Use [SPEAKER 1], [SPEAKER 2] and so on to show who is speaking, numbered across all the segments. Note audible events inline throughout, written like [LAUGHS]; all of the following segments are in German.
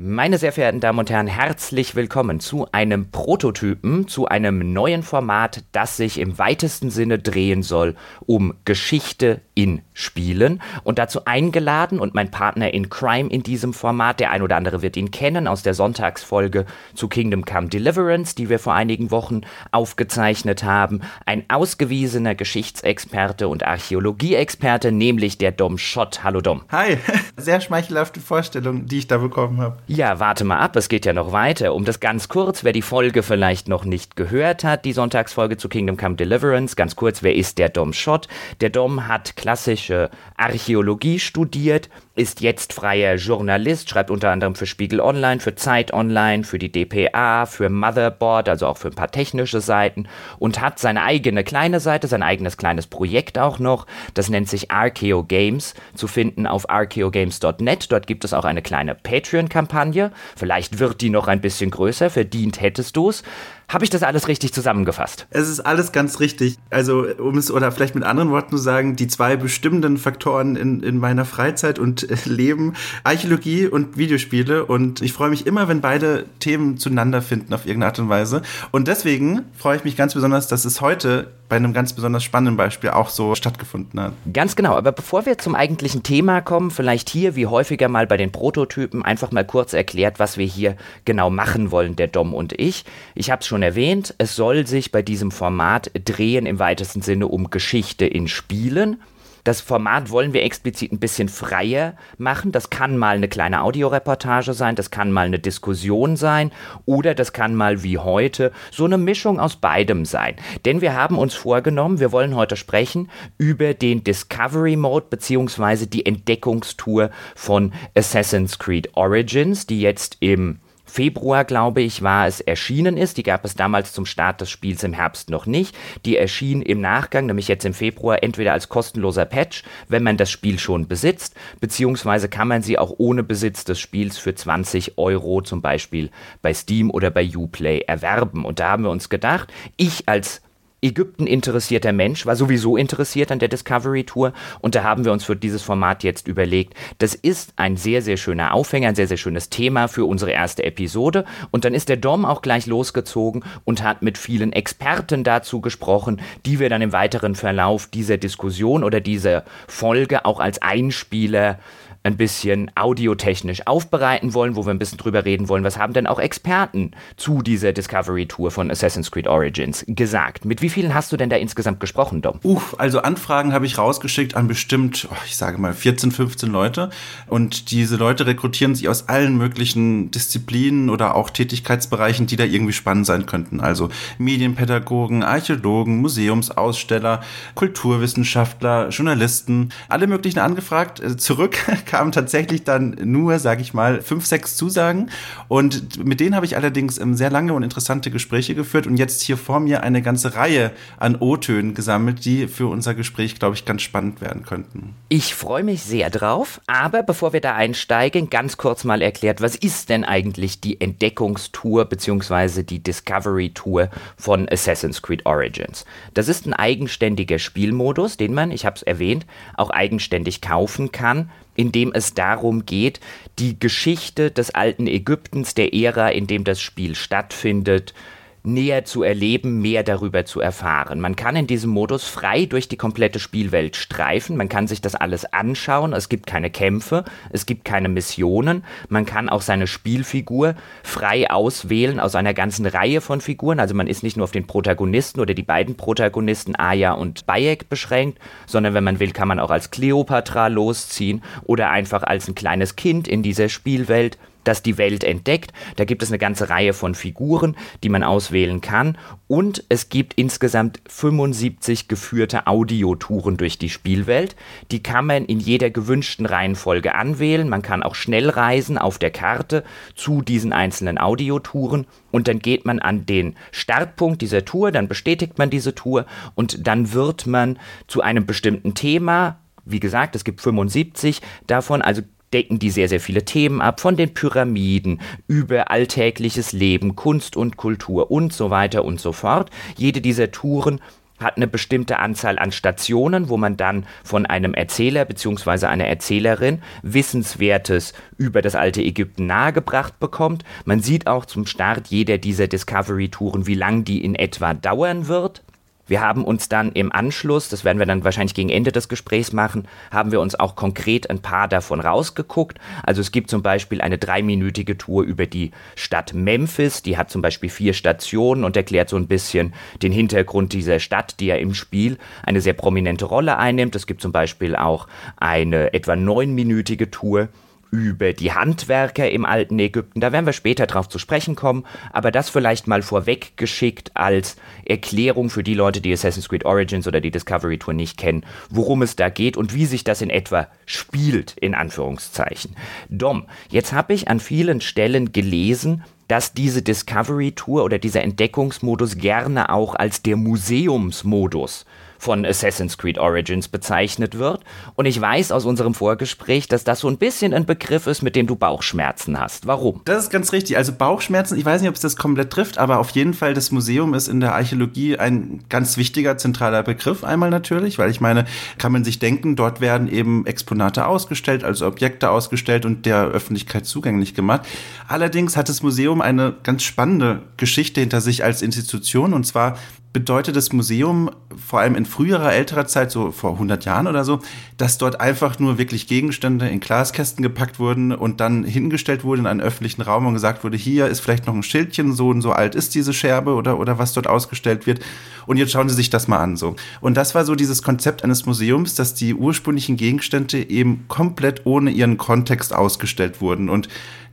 [SPEAKER 1] Meine sehr verehrten Damen und Herren, herzlich willkommen zu einem Prototypen, zu einem neuen Format, das sich im weitesten Sinne drehen soll um Geschichte in Spielen. Und dazu eingeladen und mein Partner in Crime in diesem Format, der ein oder andere wird ihn kennen aus der Sonntagsfolge zu Kingdom Come Deliverance, die wir vor einigen Wochen aufgezeichnet haben, ein ausgewiesener Geschichtsexperte und Archäologieexperte, nämlich der Dom Schott. Hallo Dom.
[SPEAKER 2] Hi, [LAUGHS] sehr schmeichelhafte Vorstellung, die ich da bekommen habe.
[SPEAKER 1] Ja, warte mal ab, es geht ja noch weiter. Um das ganz kurz, wer die Folge vielleicht noch nicht gehört hat, die Sonntagsfolge zu Kingdom Come Deliverance, ganz kurz, wer ist der Dom Schott? Der Dom hat klassische Archäologie studiert, ist jetzt freier Journalist, schreibt unter anderem für Spiegel Online, für Zeit Online, für die DPA, für Motherboard, also auch für ein paar technische Seiten und hat seine eigene kleine Seite, sein eigenes kleines Projekt auch noch. Das nennt sich Archeo Games, zu finden auf archeogames.net. Dort gibt es auch eine kleine Patreon-Kampagne Kampagne. Vielleicht wird die noch ein bisschen größer. Verdient hättest du es. Habe ich das alles richtig zusammengefasst?
[SPEAKER 2] Es ist alles ganz richtig. Also, um es oder vielleicht mit anderen Worten zu sagen, die zwei bestimmenden Faktoren in, in meiner Freizeit und äh, Leben, Archäologie und Videospiele. Und ich freue mich immer, wenn beide Themen zueinander finden auf irgendeine Art und Weise. Und deswegen freue ich mich ganz besonders, dass es heute bei einem ganz besonders spannenden Beispiel auch so stattgefunden hat.
[SPEAKER 1] Ganz genau, aber bevor wir zum eigentlichen Thema kommen, vielleicht hier wie häufiger mal bei den Prototypen einfach mal kurz erklärt, was wir hier genau machen wollen, der Dom und ich. Ich habe es schon erwähnt, es soll sich bei diesem Format drehen im weitesten Sinne um Geschichte in Spielen. Das Format wollen wir explizit ein bisschen freier machen. Das kann mal eine kleine Audioreportage sein, das kann mal eine Diskussion sein oder das kann mal wie heute so eine Mischung aus beidem sein. Denn wir haben uns vorgenommen, wir wollen heute sprechen über den Discovery Mode bzw. die Entdeckungstour von Assassin's Creed Origins, die jetzt im Februar, glaube ich, war es erschienen ist. Die gab es damals zum Start des Spiels im Herbst noch nicht. Die erschien im Nachgang, nämlich jetzt im Februar, entweder als kostenloser Patch, wenn man das Spiel schon besitzt, beziehungsweise kann man sie auch ohne Besitz des Spiels für 20 Euro zum Beispiel bei Steam oder bei Uplay erwerben. Und da haben wir uns gedacht, ich als Ägypten interessierter Mensch, war sowieso interessiert an der Discovery Tour. Und da haben wir uns für dieses Format jetzt überlegt, das ist ein sehr, sehr schöner Aufhänger, ein sehr, sehr schönes Thema für unsere erste Episode. Und dann ist der Dom auch gleich losgezogen und hat mit vielen Experten dazu gesprochen, die wir dann im weiteren Verlauf dieser Diskussion oder dieser Folge auch als Einspieler ein bisschen audiotechnisch aufbereiten wollen, wo wir ein bisschen drüber reden wollen, was haben denn auch Experten zu dieser Discovery Tour von Assassin's Creed Origins gesagt? Mit wie vielen hast du denn da insgesamt gesprochen, Dom?
[SPEAKER 2] Uff, also Anfragen habe ich rausgeschickt an bestimmt, oh, ich sage mal 14, 15 Leute und diese Leute rekrutieren sich aus allen möglichen Disziplinen oder auch Tätigkeitsbereichen, die da irgendwie spannend sein könnten. Also Medienpädagogen, Archäologen, Museumsaussteller, Kulturwissenschaftler, Journalisten, alle möglichen angefragt. Äh, zurück [LAUGHS] kamen tatsächlich dann nur, sage ich mal, fünf, sechs Zusagen. Und mit denen habe ich allerdings ähm, sehr lange und interessante Gespräche geführt und jetzt hier vor mir eine ganze Reihe an O-Tönen gesammelt, die für unser Gespräch, glaube ich, ganz spannend werden könnten.
[SPEAKER 1] Ich freue mich sehr drauf, aber bevor wir da einsteigen, ganz kurz mal erklärt, was ist denn eigentlich die Entdeckungstour bzw. die Discovery Tour von Assassin's Creed Origins? Das ist ein eigenständiger Spielmodus, den man, ich habe es erwähnt, auch eigenständig kaufen kann in dem es darum geht, die Geschichte des alten Ägyptens, der Ära, in dem das Spiel stattfindet, näher zu erleben, mehr darüber zu erfahren. Man kann in diesem Modus frei durch die komplette Spielwelt streifen, man kann sich das alles anschauen, es gibt keine Kämpfe, es gibt keine Missionen, man kann auch seine Spielfigur frei auswählen aus einer ganzen Reihe von Figuren, also man ist nicht nur auf den Protagonisten oder die beiden Protagonisten Aya und Bayek beschränkt, sondern wenn man will, kann man auch als Kleopatra losziehen oder einfach als ein kleines Kind in dieser Spielwelt das die Welt entdeckt. Da gibt es eine ganze Reihe von Figuren, die man auswählen kann. Und es gibt insgesamt 75 geführte Audiotouren durch die Spielwelt. Die kann man in jeder gewünschten Reihenfolge anwählen. Man kann auch schnell reisen auf der Karte zu diesen einzelnen Audiotouren. Und dann geht man an den Startpunkt dieser Tour, dann bestätigt man diese Tour und dann wird man zu einem bestimmten Thema wie gesagt, es gibt 75 davon, also decken die sehr, sehr viele Themen ab, von den Pyramiden über alltägliches Leben, Kunst und Kultur und so weiter und so fort. Jede dieser Touren hat eine bestimmte Anzahl an Stationen, wo man dann von einem Erzähler bzw. einer Erzählerin Wissenswertes über das alte Ägypten nahegebracht bekommt. Man sieht auch zum Start jeder dieser Discovery-Touren, wie lang die in etwa dauern wird. Wir haben uns dann im Anschluss, das werden wir dann wahrscheinlich gegen Ende des Gesprächs machen, haben wir uns auch konkret ein paar davon rausgeguckt. Also es gibt zum Beispiel eine dreiminütige Tour über die Stadt Memphis, die hat zum Beispiel vier Stationen und erklärt so ein bisschen den Hintergrund dieser Stadt, die ja im Spiel eine sehr prominente Rolle einnimmt. Es gibt zum Beispiel auch eine etwa neunminütige Tour über die Handwerker im alten Ägypten. Da werden wir später drauf zu sprechen kommen, aber das vielleicht mal vorweg geschickt als Erklärung für die Leute, die Assassin's Creed Origins oder die Discovery Tour nicht kennen, worum es da geht und wie sich das in etwa spielt, in Anführungszeichen. Dom, jetzt habe ich an vielen Stellen gelesen, dass diese Discovery Tour oder dieser Entdeckungsmodus gerne auch als der Museumsmodus von Assassin's Creed Origins bezeichnet wird. Und ich weiß aus unserem Vorgespräch, dass das so ein bisschen ein Begriff ist, mit dem du Bauchschmerzen hast. Warum?
[SPEAKER 2] Das ist ganz richtig. Also Bauchschmerzen, ich weiß nicht, ob es das komplett trifft, aber auf jeden Fall, das Museum ist in der Archäologie ein ganz wichtiger, zentraler Begriff. Einmal natürlich, weil ich meine, kann man sich denken, dort werden eben Exponate ausgestellt, also Objekte ausgestellt und der Öffentlichkeit zugänglich gemacht. Allerdings hat das Museum eine ganz spannende Geschichte hinter sich als Institution und zwar bedeutet das Museum, vor allem in früherer, älterer Zeit, so vor 100 Jahren oder so, dass dort einfach nur wirklich Gegenstände in Glaskästen gepackt wurden und dann hingestellt wurden in einen öffentlichen Raum und gesagt wurde, hier ist vielleicht noch ein Schildchen, so und so alt ist diese Scherbe oder, oder was dort ausgestellt wird. Und jetzt schauen Sie sich das mal an, so. Und das war so dieses Konzept eines Museums, dass die ursprünglichen Gegenstände eben komplett ohne ihren Kontext ausgestellt wurden und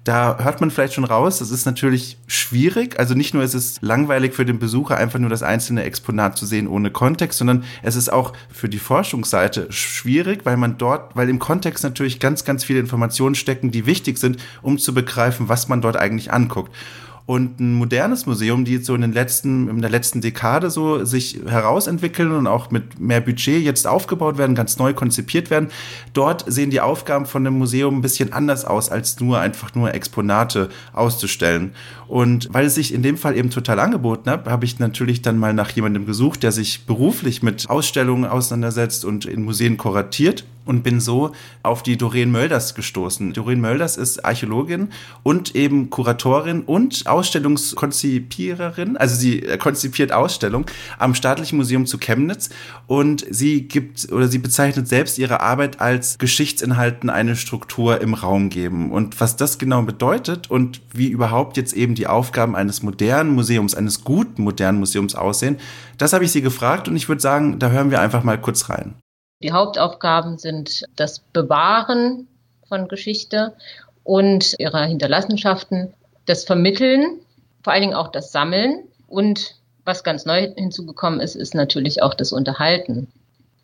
[SPEAKER 2] da hört man vielleicht schon raus, das ist natürlich schwierig. Also nicht nur ist es langweilig für den Besucher, einfach nur das einzelne Exponat zu sehen ohne Kontext, sondern es ist auch für die Forschungsseite schwierig, weil man dort, weil im Kontext natürlich ganz, ganz viele Informationen stecken, die wichtig sind, um zu begreifen, was man dort eigentlich anguckt. Und ein modernes Museum, die jetzt so in den letzten, in der letzten Dekade so sich herausentwickeln und auch mit mehr Budget jetzt aufgebaut werden, ganz neu konzipiert werden, dort sehen die Aufgaben von dem Museum ein bisschen anders aus, als nur einfach nur Exponate auszustellen. Und weil es sich in dem Fall eben total angeboten hat, habe ich natürlich dann mal nach jemandem gesucht, der sich beruflich mit Ausstellungen auseinandersetzt und in Museen kuratiert und bin so auf die Doreen Mölders gestoßen. Doreen Mölders ist Archäologin und eben Kuratorin und Ausstellungskonzipiererin. Also sie äh, konzipiert Ausstellung am Staatlichen Museum zu Chemnitz und sie gibt oder sie bezeichnet selbst ihre Arbeit als Geschichtsinhalten eine Struktur im Raum geben. Und was das genau bedeutet und wie überhaupt jetzt eben die Aufgaben eines modernen Museums, eines guten modernen Museums aussehen, das habe ich sie gefragt und ich würde sagen, da hören wir einfach mal kurz rein.
[SPEAKER 3] Die Hauptaufgaben sind das Bewahren von Geschichte und ihrer Hinterlassenschaften, das Vermitteln, vor allen Dingen auch das Sammeln und was ganz neu hinzugekommen ist, ist natürlich auch das Unterhalten.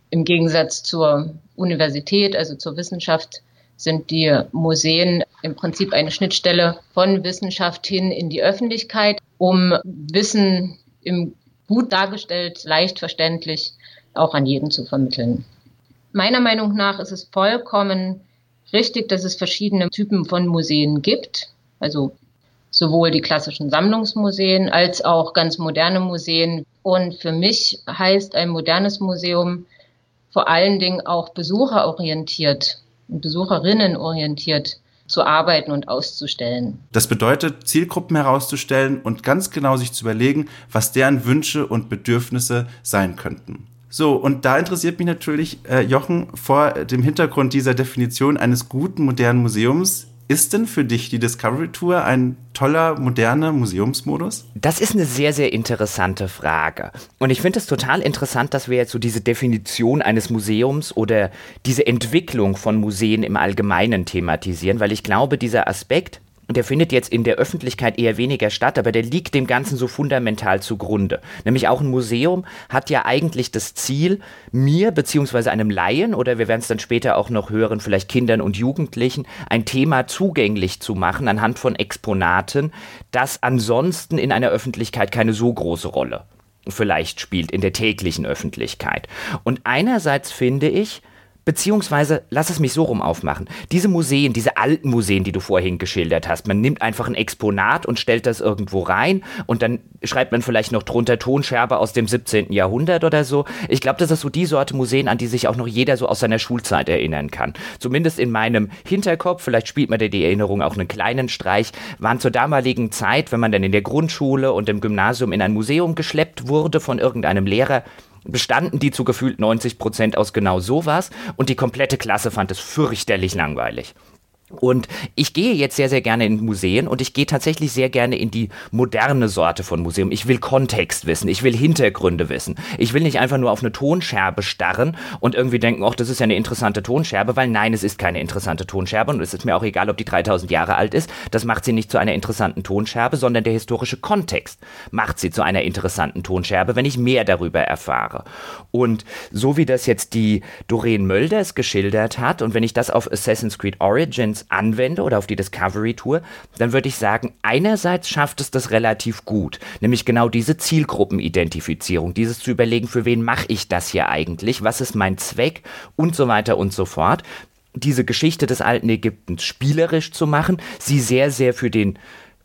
[SPEAKER 3] Im Gegensatz zur Universität, also zur Wissenschaft, sind die Museen im Prinzip eine Schnittstelle von Wissenschaft hin in die Öffentlichkeit, um Wissen im gut dargestellt, leicht verständlich auch an jeden zu vermitteln. Meiner Meinung nach ist es vollkommen richtig, dass es verschiedene Typen von Museen gibt. Also sowohl die klassischen Sammlungsmuseen als auch ganz moderne Museen. Und für mich heißt ein modernes Museum vor allen Dingen auch besucherorientiert und besucherinnenorientiert zu arbeiten und auszustellen.
[SPEAKER 2] Das bedeutet, Zielgruppen herauszustellen und ganz genau sich zu überlegen, was deren Wünsche und Bedürfnisse sein könnten. So, und da interessiert mich natürlich, äh, Jochen, vor dem Hintergrund dieser Definition eines guten modernen Museums, ist denn für dich die Discovery Tour ein toller, moderner Museumsmodus?
[SPEAKER 1] Das ist eine sehr, sehr interessante Frage. Und ich finde es total interessant, dass wir jetzt so diese Definition eines Museums oder diese Entwicklung von Museen im Allgemeinen thematisieren, weil ich glaube, dieser Aspekt, der findet jetzt in der Öffentlichkeit eher weniger statt, aber der liegt dem Ganzen so fundamental zugrunde. Nämlich auch ein Museum hat ja eigentlich das Ziel, mir beziehungsweise einem Laien oder wir werden es dann später auch noch hören, vielleicht Kindern und Jugendlichen, ein Thema zugänglich zu machen anhand von Exponaten, das ansonsten in einer Öffentlichkeit keine so große Rolle vielleicht spielt in der täglichen Öffentlichkeit. Und einerseits finde ich, Beziehungsweise, lass es mich so rum aufmachen. Diese Museen, diese alten Museen, die du vorhin geschildert hast, man nimmt einfach ein Exponat und stellt das irgendwo rein und dann schreibt man vielleicht noch drunter Tonscherbe aus dem 17. Jahrhundert oder so. Ich glaube, das ist so die Sorte Museen, an die sich auch noch jeder so aus seiner Schulzeit erinnern kann. Zumindest in meinem Hinterkopf, vielleicht spielt man dir die Erinnerung auch einen kleinen Streich, waren zur damaligen Zeit, wenn man dann in der Grundschule und im Gymnasium in ein Museum geschleppt wurde von irgendeinem Lehrer, bestanden die zu gefühlt 90 Prozent aus genau sowas und die komplette Klasse fand es fürchterlich langweilig. Und ich gehe jetzt sehr, sehr gerne in Museen und ich gehe tatsächlich sehr gerne in die moderne Sorte von Museum. Ich will Kontext wissen, ich will Hintergründe wissen. Ich will nicht einfach nur auf eine Tonscherbe starren und irgendwie denken, ach, das ist ja eine interessante Tonscherbe, weil nein, es ist keine interessante Tonscherbe und es ist mir auch egal, ob die 3000 Jahre alt ist. Das macht sie nicht zu einer interessanten Tonscherbe, sondern der historische Kontext macht sie zu einer interessanten Tonscherbe, wenn ich mehr darüber erfahre. Und so wie das jetzt die Doreen Mölders geschildert hat und wenn ich das auf Assassin's Creed Origins anwende oder auf die Discovery Tour, dann würde ich sagen, einerseits schafft es das relativ gut, nämlich genau diese Zielgruppenidentifizierung, dieses zu überlegen, für wen mache ich das hier eigentlich, was ist mein Zweck und so weiter und so fort. Diese Geschichte des alten Ägyptens spielerisch zu machen, sie sehr, sehr für den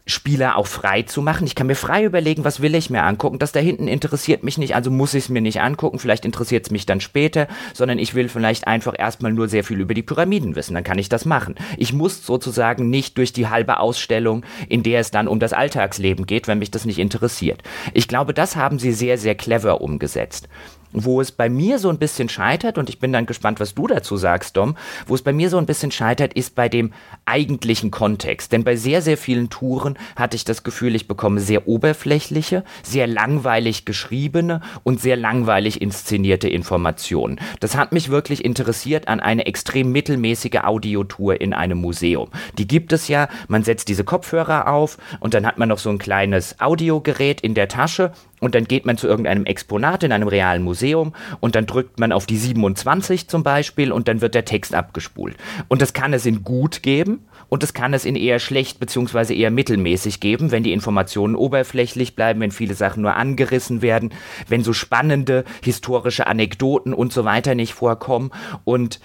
[SPEAKER 1] Spieler auch frei zu machen. Ich kann mir frei überlegen, was will ich mir angucken. Das da hinten interessiert mich nicht, also muss ich es mir nicht angucken. Vielleicht interessiert es mich dann später, sondern ich will vielleicht einfach erstmal nur sehr viel über die Pyramiden wissen. Dann kann ich das machen. Ich muss sozusagen nicht durch die halbe Ausstellung, in der es dann um das Alltagsleben geht, wenn mich das nicht interessiert. Ich glaube, das haben sie sehr, sehr clever umgesetzt. Wo es bei mir so ein bisschen scheitert, und ich bin dann gespannt, was du dazu sagst, Dom, wo es bei mir so ein bisschen scheitert, ist bei dem eigentlichen Kontext. Denn bei sehr, sehr vielen Touren hatte ich das Gefühl, ich bekomme sehr oberflächliche, sehr langweilig geschriebene und sehr langweilig inszenierte Informationen. Das hat mich wirklich interessiert an eine extrem mittelmäßige Audiotour in einem Museum. Die gibt es ja, man setzt diese Kopfhörer auf und dann hat man noch so ein kleines Audiogerät in der Tasche und dann geht man zu irgendeinem Exponat in einem realen Museum und dann drückt man auf die 27 zum Beispiel und dann wird der Text abgespult. Und das kann es in gut geben und das kann es in eher schlecht bzw. eher mittelmäßig geben, wenn die Informationen oberflächlich bleiben, wenn viele Sachen nur angerissen werden, wenn so spannende historische Anekdoten und so weiter nicht vorkommen und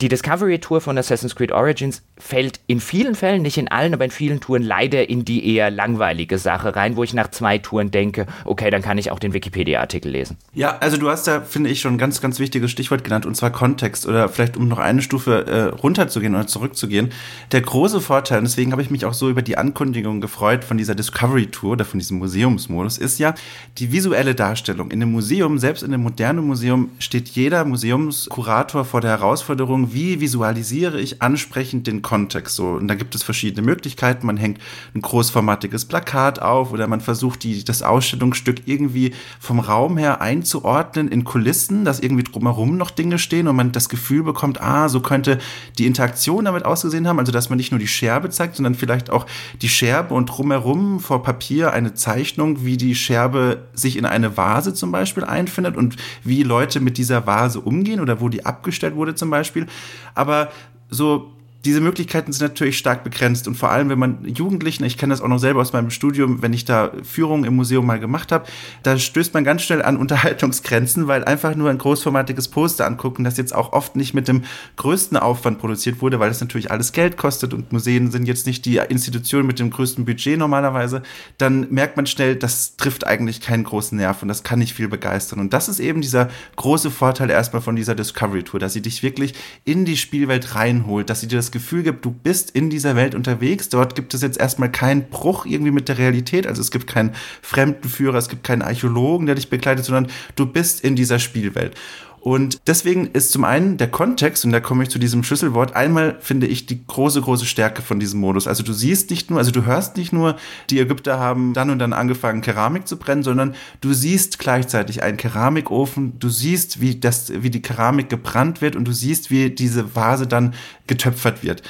[SPEAKER 1] die Discovery Tour von Assassin's Creed Origins fällt in vielen Fällen, nicht in allen, aber in vielen Touren leider in die eher langweilige Sache rein, wo ich nach zwei Touren denke, okay, dann kann ich auch den Wikipedia-Artikel lesen.
[SPEAKER 2] Ja, also du hast da, finde ich, schon ein ganz, ganz wichtiges Stichwort genannt, und zwar Kontext. Oder vielleicht, um noch eine Stufe äh, runterzugehen oder zurückzugehen. Der große Vorteil, und deswegen habe ich mich auch so über die Ankündigung gefreut von dieser Discovery Tour oder von diesem Museumsmodus, ist ja die visuelle Darstellung. In einem Museum, selbst in einem modernen Museum, steht jeder Museumskurator vor der Herausforderung, wie visualisiere ich ansprechend den Kontext so. Und da gibt es verschiedene Möglichkeiten. Man hängt ein großformatiges Plakat auf oder man versucht, die, das Ausstellungsstück irgendwie vom Raum her einzuordnen in Kulissen, dass irgendwie drumherum noch Dinge stehen und man das Gefühl bekommt, ah, so könnte die Interaktion damit ausgesehen haben. Also, dass man nicht nur die Scherbe zeigt, sondern vielleicht auch die Scherbe und drumherum vor Papier eine Zeichnung, wie die Scherbe sich in eine Vase zum Beispiel einfindet und wie Leute mit dieser Vase umgehen oder wo die abgestellt wurde zum Beispiel. Aber so diese Möglichkeiten sind natürlich stark begrenzt und vor allem, wenn man Jugendlichen, ich kenne das auch noch selber aus meinem Studium, wenn ich da Führungen im Museum mal gemacht habe, da stößt man ganz schnell an [LAUGHS] Unterhaltungsgrenzen, weil einfach nur ein großformatiges Poster angucken, das jetzt auch oft nicht mit dem größten Aufwand produziert wurde, weil das natürlich alles Geld kostet und Museen sind jetzt nicht die Institution mit dem größten Budget normalerweise, dann merkt man schnell, das trifft eigentlich keinen großen Nerv und das kann nicht viel begeistern. Und das ist eben dieser große Vorteil erstmal von dieser Discovery Tour, dass sie dich wirklich in die Spielwelt reinholt, dass sie dir das Gefühl gibt, du bist in dieser Welt unterwegs. Dort gibt es jetzt erstmal keinen Bruch irgendwie mit der Realität. Also es gibt keinen Fremdenführer, es gibt keinen Archäologen, der dich begleitet, sondern du bist in dieser Spielwelt. Und deswegen ist zum einen der Kontext, und da komme ich zu diesem Schlüsselwort, einmal finde ich die große, große Stärke von diesem Modus. Also du siehst nicht nur, also du hörst nicht nur, die Ägypter haben dann und dann angefangen, Keramik zu brennen, sondern du siehst gleichzeitig einen Keramikofen, du siehst, wie das, wie die Keramik gebrannt wird und du siehst, wie diese Vase dann getöpfert wird.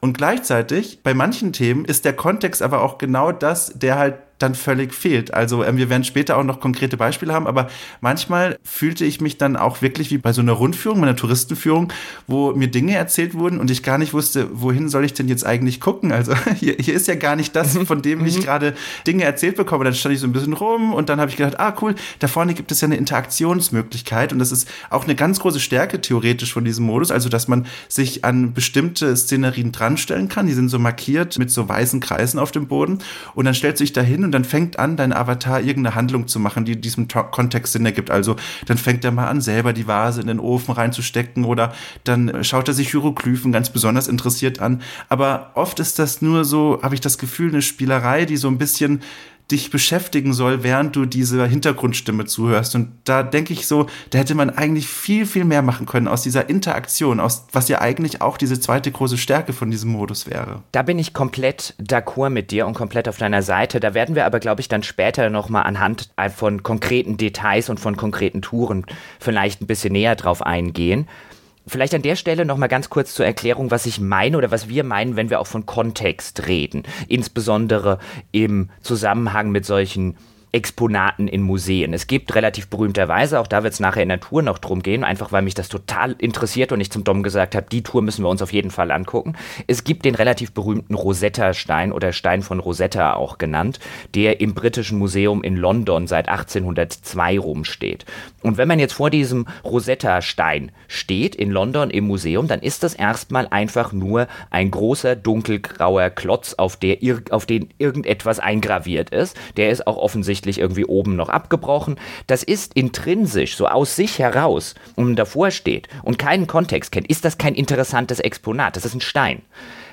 [SPEAKER 2] Und gleichzeitig, bei manchen Themen ist der Kontext aber auch genau das, der halt dann völlig fehlt. Also ähm, wir werden später auch noch konkrete Beispiele haben, aber manchmal fühlte ich mich dann auch wirklich wie bei so einer Rundführung, meiner Touristenführung, wo mir Dinge erzählt wurden und ich gar nicht wusste, wohin soll ich denn jetzt eigentlich gucken? Also [LAUGHS] hier, hier ist ja gar nicht das, mhm. von dem ich mhm. gerade Dinge erzählt bekomme. Dann stand ich so ein bisschen rum und dann habe ich gedacht, ah cool, da vorne gibt es ja eine Interaktionsmöglichkeit und das ist auch eine ganz große Stärke theoretisch von diesem Modus, also dass man sich an bestimmte Szenerien dranstellen kann. Die sind so markiert mit so weißen Kreisen auf dem Boden und dann stellt sich dahin und dann fängt an, dein Avatar irgendeine Handlung zu machen, die diesem Kontext Sinn ergibt. Also dann fängt er mal an, selber die Vase in den Ofen reinzustecken oder dann schaut er sich Hieroglyphen ganz besonders interessiert an. Aber oft ist das nur so, habe ich das Gefühl, eine Spielerei, die so ein bisschen dich beschäftigen soll, während du dieser Hintergrundstimme zuhörst. Und da denke ich so, da hätte man eigentlich viel, viel mehr machen können aus dieser Interaktion, aus was ja eigentlich auch diese zweite große Stärke von diesem Modus wäre.
[SPEAKER 1] Da bin ich komplett d'accord mit dir und komplett auf deiner Seite. Da werden wir aber, glaube ich, dann später nochmal anhand von konkreten Details und von konkreten Touren vielleicht ein bisschen näher drauf eingehen. Vielleicht an der Stelle noch mal ganz kurz zur Erklärung, was ich meine oder was wir meinen, wenn wir auch von Kontext reden, insbesondere im Zusammenhang mit solchen Exponaten in Museen. Es gibt relativ berühmterweise, auch da wird es nachher in der Tour noch drum gehen, einfach weil mich das total interessiert und ich zum Dom gesagt habe, die Tour müssen wir uns auf jeden Fall angucken. Es gibt den relativ berühmten Rosetta-Stein oder Stein von Rosetta auch genannt, der im Britischen Museum in London seit 1802 rumsteht. Und wenn man jetzt vor diesem Rosetta-Stein steht in London im Museum, dann ist das erstmal einfach nur ein großer dunkelgrauer Klotz, auf, der auf den irgendetwas eingraviert ist. Der ist auch offensichtlich offensichtlich irgendwie oben noch abgebrochen. Das ist intrinsisch, so aus sich heraus, und davor steht und keinen Kontext kennt, ist das kein interessantes Exponat. Das ist ein Stein.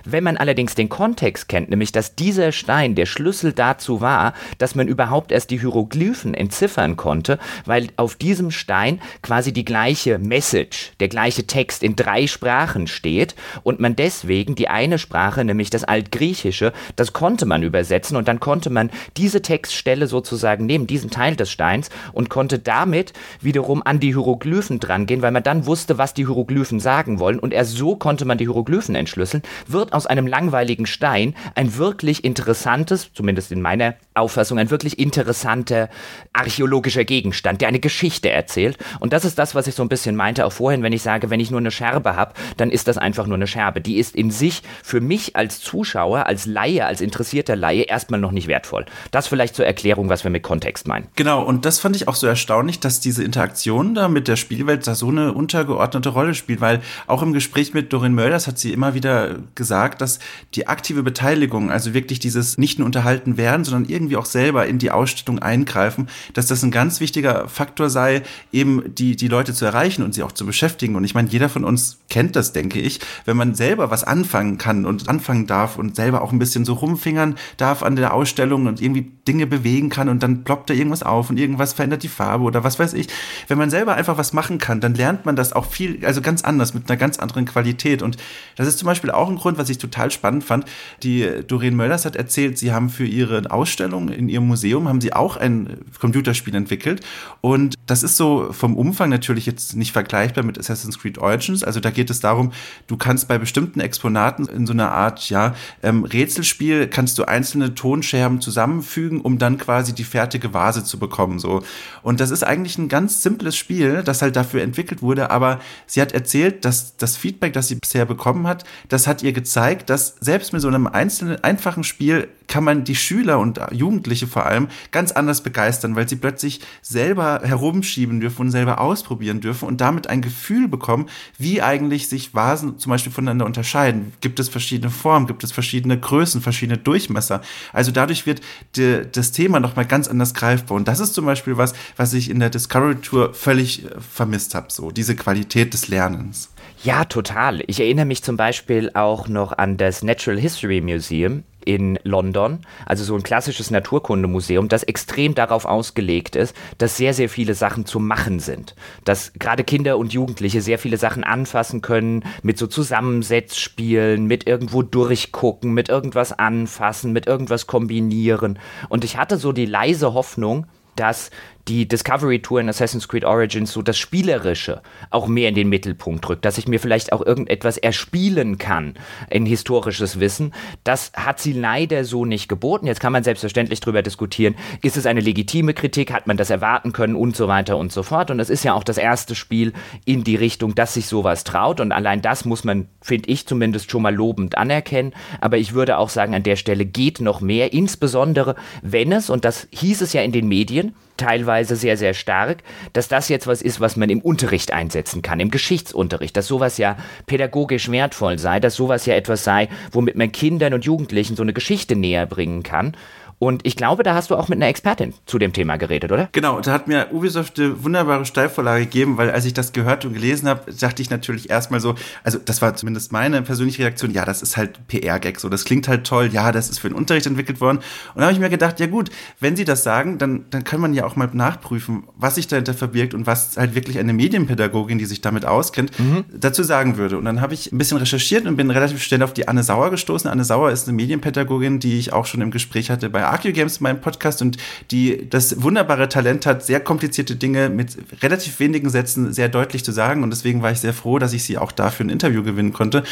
[SPEAKER 1] Wenn man allerdings den Kontext kennt, nämlich dass dieser Stein der Schlüssel dazu war, dass man überhaupt erst die Hieroglyphen entziffern konnte, weil auf diesem Stein quasi die gleiche Message, der gleiche Text in drei Sprachen steht und man deswegen die eine Sprache, nämlich das Altgriechische, das konnte man übersetzen und dann konnte man diese Textstelle sozusagen nehmen, diesen Teil des Steins und konnte damit wiederum an die Hieroglyphen drangehen, weil man dann wusste, was die Hieroglyphen sagen wollen und erst so konnte man die Hieroglyphen entschlüsseln, wird aus einem langweiligen Stein ein wirklich interessantes, zumindest in meiner Auffassung, ein wirklich interessanter archäologischer Gegenstand, der eine Geschichte erzählt. Und das ist das, was ich so ein bisschen meinte auch vorhin, wenn ich sage, wenn ich nur eine Scherbe habe, dann ist das einfach nur eine Scherbe. Die ist in sich für mich als Zuschauer, als Laie, als interessierter Laie erstmal noch nicht wertvoll. Das vielleicht zur Erklärung, was wir mit Kontext meinen.
[SPEAKER 2] Genau, und das fand ich auch so erstaunlich, dass diese Interaktion da mit der Spielwelt da so eine untergeordnete Rolle spielt, weil auch im Gespräch mit Dorin Mölders hat sie immer wieder gesagt, gesagt, dass die aktive Beteiligung, also wirklich dieses nicht nur unterhalten werden, sondern irgendwie auch selber in die Ausstattung eingreifen, dass das ein ganz wichtiger Faktor sei, eben die, die Leute zu erreichen und sie auch zu beschäftigen. Und ich meine, jeder von uns kennt das, denke ich, wenn man selber was anfangen kann und anfangen darf und selber auch ein bisschen so rumfingern darf an der Ausstellung und irgendwie Dinge bewegen kann und dann ploppt da irgendwas auf und irgendwas verändert die Farbe oder was weiß ich. Wenn man selber einfach was machen kann, dann lernt man das auch viel, also ganz anders, mit einer ganz anderen Qualität. Und das ist zum Beispiel auch ein Grund, was ich ich total spannend fand. Die Doreen Möllers hat erzählt, sie haben für ihre Ausstellung in ihrem Museum haben sie auch ein Computerspiel entwickelt und das ist so vom Umfang natürlich jetzt nicht vergleichbar mit Assassin's Creed Origins. Also da geht es darum, du kannst bei bestimmten Exponaten in so einer Art ja ähm, Rätselspiel kannst du einzelne Tonscherben zusammenfügen, um dann quasi die fertige Vase zu bekommen so. Und das ist eigentlich ein ganz simples Spiel, das halt dafür entwickelt wurde. Aber sie hat erzählt, dass das Feedback, das sie bisher bekommen hat, das hat ihr gezeigt zeigt, dass selbst mit so einem einzelnen, einfachen Spiel kann man die Schüler und Jugendliche vor allem ganz anders begeistern, weil sie plötzlich selber herumschieben dürfen und selber ausprobieren dürfen und damit ein Gefühl bekommen, wie eigentlich sich Vasen zum Beispiel voneinander unterscheiden. Gibt es verschiedene Formen, gibt es verschiedene Größen, verschiedene Durchmesser. Also dadurch wird die, das Thema nochmal ganz anders greifbar. Und das ist zum Beispiel was, was ich in der Discovery Tour völlig äh, vermisst habe, so diese Qualität des Lernens.
[SPEAKER 1] Ja, total. Ich erinnere mich zum Beispiel auch noch an das Natural History Museum in London, also so ein klassisches Naturkundemuseum, das extrem darauf ausgelegt ist, dass sehr, sehr viele Sachen zu machen sind. Dass gerade Kinder und Jugendliche sehr viele Sachen anfassen können, mit so Zusammensetzspielen, mit irgendwo durchgucken, mit irgendwas anfassen, mit irgendwas kombinieren. Und ich hatte so die leise Hoffnung, dass die Discovery Tour in Assassin's Creed Origins so das Spielerische auch mehr in den Mittelpunkt rückt, dass ich mir vielleicht auch irgendetwas erspielen kann in historisches Wissen. Das hat sie leider so nicht geboten. Jetzt kann man selbstverständlich darüber diskutieren, ist es eine legitime Kritik, hat man das erwarten können und so weiter und so fort. Und es ist ja auch das erste Spiel in die Richtung, dass sich sowas traut. Und allein das muss man, finde ich zumindest, schon mal lobend anerkennen. Aber ich würde auch sagen, an der Stelle geht noch mehr, insbesondere wenn es, und das hieß es ja in den Medien, teilweise sehr, sehr stark, dass das jetzt was ist, was man im Unterricht einsetzen kann, im Geschichtsunterricht, dass sowas ja pädagogisch wertvoll sei, dass sowas ja etwas sei, womit man Kindern und Jugendlichen so eine Geschichte näher bringen kann. Und ich glaube, da hast du auch mit einer Expertin zu dem Thema geredet, oder?
[SPEAKER 2] Genau, da hat mir Ubisoft eine wunderbare Steilvorlage gegeben, weil als ich das gehört und gelesen habe, dachte ich natürlich erstmal so, also das war zumindest meine persönliche Reaktion, ja, das ist halt PR-Gag, so, das klingt halt toll, ja, das ist für den Unterricht entwickelt worden. Und da habe ich mir gedacht, ja gut, wenn sie das sagen, dann, dann kann man ja auch mal nachprüfen, was sich dahinter verbirgt und was halt wirklich eine Medienpädagogin, die sich damit auskennt, mhm. dazu sagen würde. Und dann habe ich ein bisschen recherchiert und bin relativ schnell auf die Anne Sauer gestoßen. Anne Sauer ist eine Medienpädagogin, die ich auch schon im Gespräch hatte bei Arcue Games, meinem Podcast, und die das wunderbare Talent hat, sehr komplizierte Dinge mit relativ wenigen Sätzen sehr deutlich zu sagen. Und deswegen war ich sehr froh, dass ich sie auch dafür ein Interview gewinnen konnte.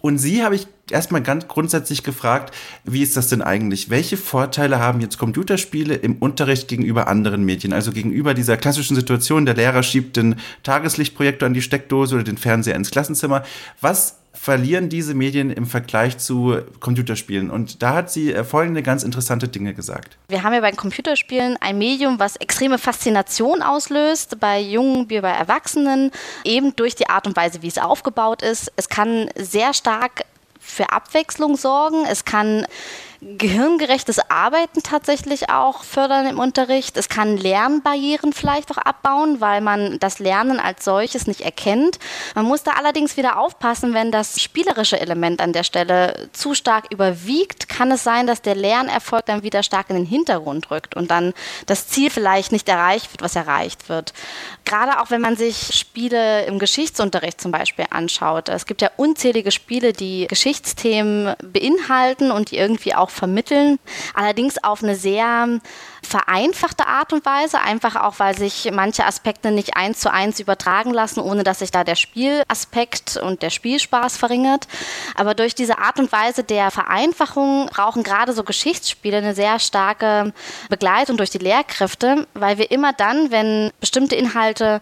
[SPEAKER 2] Und sie habe ich erstmal ganz grundsätzlich gefragt, wie ist das denn eigentlich? Welche Vorteile haben jetzt Computerspiele im Unterricht gegenüber anderen Medien? Also gegenüber dieser klassischen Situation, der Lehrer schiebt den Tageslichtprojektor an die Steckdose oder den Fernseher ins Klassenzimmer. Was verlieren diese Medien im Vergleich zu Computerspielen. Und da hat sie äh, folgende ganz interessante Dinge gesagt.
[SPEAKER 4] Wir haben ja bei Computerspielen ein Medium, was extreme Faszination auslöst, bei Jungen wie bei Erwachsenen, eben durch die Art und Weise, wie es aufgebaut ist. Es kann sehr stark für Abwechslung sorgen. Es kann gehirngerechtes Arbeiten tatsächlich auch fördern im Unterricht. Es kann Lernbarrieren vielleicht auch abbauen, weil man das Lernen als solches nicht erkennt. Man muss da allerdings wieder aufpassen, wenn das spielerische Element an der Stelle zu stark überwiegt, kann es sein, dass der Lernerfolg dann wieder stark in den Hintergrund rückt und dann das Ziel vielleicht nicht erreicht wird, was erreicht wird. Gerade auch wenn man sich Spiele im Geschichtsunterricht zum Beispiel anschaut. Es gibt ja unzählige Spiele, die Geschichtsthemen beinhalten und die irgendwie auch vermitteln. Allerdings auf eine sehr vereinfachte Art und Weise, einfach auch, weil sich manche Aspekte nicht eins zu eins übertragen lassen, ohne dass sich da der Spielaspekt und der Spielspaß verringert. Aber durch diese Art und Weise der Vereinfachung brauchen gerade so Geschichtsspiele eine sehr starke Begleitung durch die Lehrkräfte, weil wir immer dann, wenn bestimmte Inhalte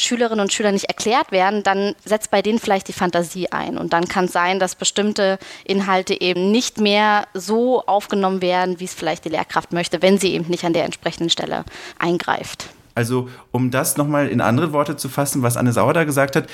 [SPEAKER 4] Schülerinnen und Schülern nicht erklärt werden, dann setzt bei denen vielleicht die Fantasie ein. Und dann kann es sein, dass bestimmte Inhalte eben nicht mehr so aufgenommen werden, wie es vielleicht die Lehrkraft möchte, wenn sie eben nicht an der entsprechenden Stelle eingreift.
[SPEAKER 2] Also, um das nochmal in andere Worte zu fassen, was Anne Sauer da gesagt hat,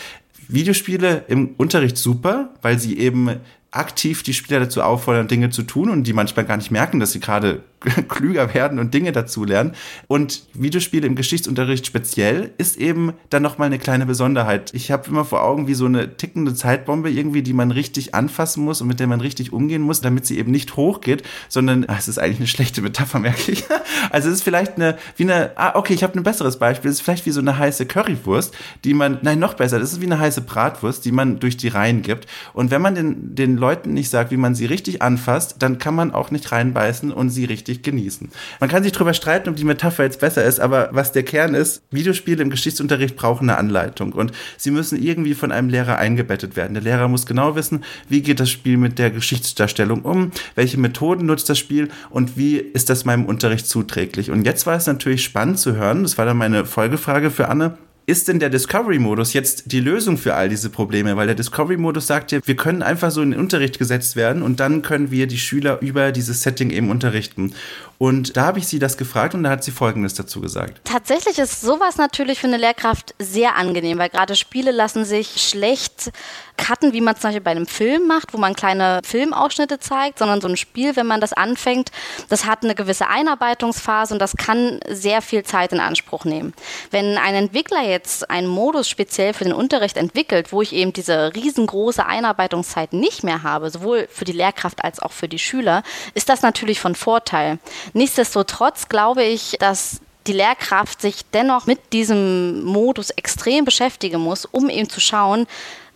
[SPEAKER 2] Videospiele im Unterricht super, weil sie eben aktiv die Spieler dazu auffordern, Dinge zu tun und die manchmal gar nicht merken, dass sie gerade [LAUGHS] klüger werden und Dinge dazu lernen. Und Videospiele im Geschichtsunterricht speziell ist eben dann nochmal eine kleine Besonderheit. Ich habe immer vor Augen wie so eine tickende Zeitbombe irgendwie, die man richtig anfassen muss und mit der man richtig umgehen muss, damit sie eben nicht hochgeht, sondern ach, es ist eigentlich eine schlechte Metapher, [LAUGHS] merke ich. Also es ist vielleicht eine, wie eine, ah, okay, ich habe ein besseres Beispiel. Es ist vielleicht wie so eine heiße Currywurst, die man, nein, noch besser, das ist wie eine heiße Bratwurst, die man durch die Reihen gibt. Und wenn man den, den Leuten nicht sagt, wie man sie richtig anfasst, dann kann man auch nicht reinbeißen und sie richtig genießen. Man kann sich darüber streiten, ob die Metapher jetzt besser ist, aber was der Kern ist, Videospiele im Geschichtsunterricht brauchen eine Anleitung und sie müssen irgendwie von einem Lehrer eingebettet werden. Der Lehrer muss genau wissen, wie geht das Spiel mit der Geschichtsdarstellung um, welche Methoden nutzt das Spiel und wie ist das meinem Unterricht zuträglich. Und jetzt war es natürlich spannend zu hören, das war dann meine Folgefrage für Anne, ist denn der Discovery-Modus jetzt die Lösung für all diese Probleme? Weil der Discovery-Modus sagt ja, wir können einfach so in den Unterricht gesetzt werden und dann können wir die Schüler über dieses Setting eben unterrichten. Und da habe ich sie das gefragt und da hat sie Folgendes dazu gesagt.
[SPEAKER 4] Tatsächlich ist sowas natürlich für eine Lehrkraft sehr angenehm, weil gerade Spiele lassen sich schlecht cutten, wie man es zum Beispiel bei einem Film macht, wo man kleine Filmausschnitte zeigt, sondern so ein Spiel, wenn man das anfängt, das hat eine gewisse Einarbeitungsphase und das kann sehr viel Zeit in Anspruch nehmen. Wenn ein Entwickler jetzt einen Modus speziell für den Unterricht entwickelt, wo ich eben diese riesengroße Einarbeitungszeit nicht mehr habe, sowohl für die Lehrkraft als auch für die Schüler, ist das natürlich von Vorteil. Nichtsdestotrotz glaube ich, dass die Lehrkraft sich dennoch mit diesem Modus extrem beschäftigen muss, um eben zu schauen,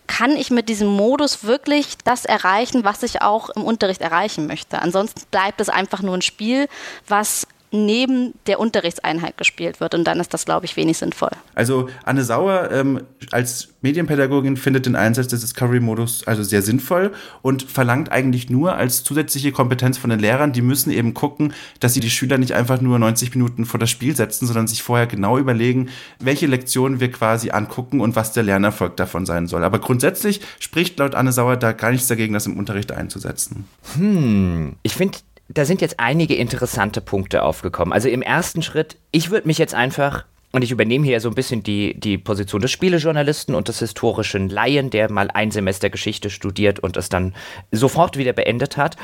[SPEAKER 4] kann ich mit diesem Modus wirklich das erreichen, was ich auch im Unterricht erreichen möchte. Ansonsten bleibt es einfach nur ein Spiel, was neben der Unterrichtseinheit gespielt wird. Und dann ist das, glaube ich, wenig sinnvoll.
[SPEAKER 2] Also Anne Sauer ähm, als Medienpädagogin findet den Einsatz des Discovery-Modus also sehr sinnvoll und verlangt eigentlich nur als zusätzliche Kompetenz von den Lehrern, die müssen eben gucken, dass sie die Schüler nicht einfach nur 90 Minuten vor das Spiel setzen, sondern sich vorher genau überlegen, welche Lektionen wir quasi angucken und was der Lernerfolg davon sein soll. Aber grundsätzlich spricht laut Anne Sauer da gar nichts dagegen, das im Unterricht einzusetzen.
[SPEAKER 1] Hm, ich finde da sind jetzt einige interessante Punkte aufgekommen. Also im ersten Schritt, ich würde mich jetzt einfach, und ich übernehme hier so ein bisschen die, die Position des Spielejournalisten und des historischen Laien, der mal ein Semester Geschichte studiert und es dann sofort wieder beendet hat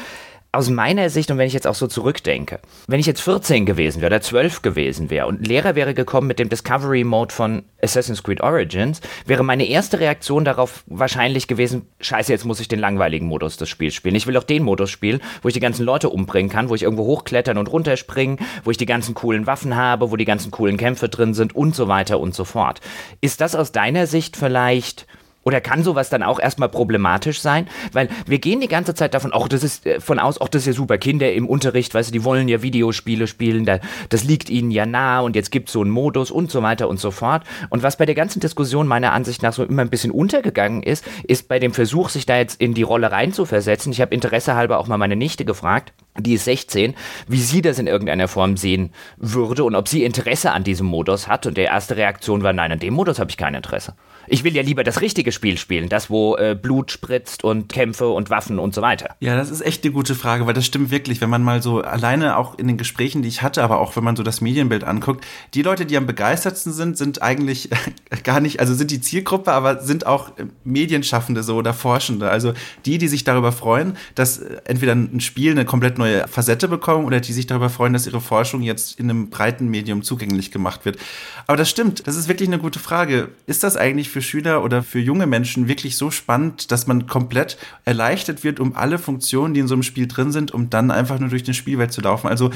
[SPEAKER 1] aus meiner Sicht und wenn ich jetzt auch so zurückdenke, wenn ich jetzt 14 gewesen wäre oder 12 gewesen wäre und Lehrer wäre gekommen mit dem Discovery Mode von Assassin's Creed Origins, wäre meine erste Reaktion darauf wahrscheinlich gewesen, scheiße, jetzt muss ich den langweiligen Modus des Spiels spielen. Ich will auch den Modus spielen, wo ich die ganzen Leute umbringen kann, wo ich irgendwo hochklettern und runterspringen, wo ich die ganzen coolen Waffen habe, wo die ganzen coolen Kämpfe drin sind und so weiter und so fort. Ist das aus deiner Sicht vielleicht oder kann sowas dann auch erstmal problematisch sein? Weil wir gehen die ganze Zeit davon, auch das ist äh, von aus, auch das ist ja super. Kinder im Unterricht, weißt du, die wollen ja Videospiele spielen, da, das liegt ihnen ja nah und jetzt gibt es so einen Modus und so weiter und so fort. Und was bei der ganzen Diskussion meiner Ansicht nach so immer ein bisschen untergegangen ist, ist bei dem Versuch, sich da jetzt in die Rolle reinzuversetzen. Ich habe Interesse halber auch mal meine Nichte gefragt, die ist 16, wie sie das in irgendeiner Form sehen würde und ob sie Interesse an diesem Modus hat. Und der erste Reaktion war, nein, an dem Modus habe ich kein Interesse. Ich will ja lieber das richtige Spiel spielen, das, wo äh, Blut spritzt und Kämpfe und Waffen und so weiter.
[SPEAKER 2] Ja, das ist echt eine gute Frage, weil das stimmt wirklich, wenn man mal so alleine auch in den Gesprächen, die ich hatte, aber auch wenn man so das Medienbild anguckt, die Leute, die am begeistertsten sind, sind eigentlich [LAUGHS] gar nicht, also sind die Zielgruppe, aber sind auch Medienschaffende so oder Forschende. Also die, die sich darüber freuen, dass äh, entweder ein Spiel eine komplett neue Facette bekommen oder die sich darüber freuen, dass ihre Forschung jetzt in einem breiten Medium zugänglich gemacht wird. Aber das stimmt, das ist wirklich eine gute Frage. Ist das eigentlich für für Schüler oder für junge Menschen wirklich so spannend, dass man komplett erleichtert wird um alle Funktionen, die in so einem Spiel drin sind, um dann einfach nur durch den Spielwelt zu laufen. Also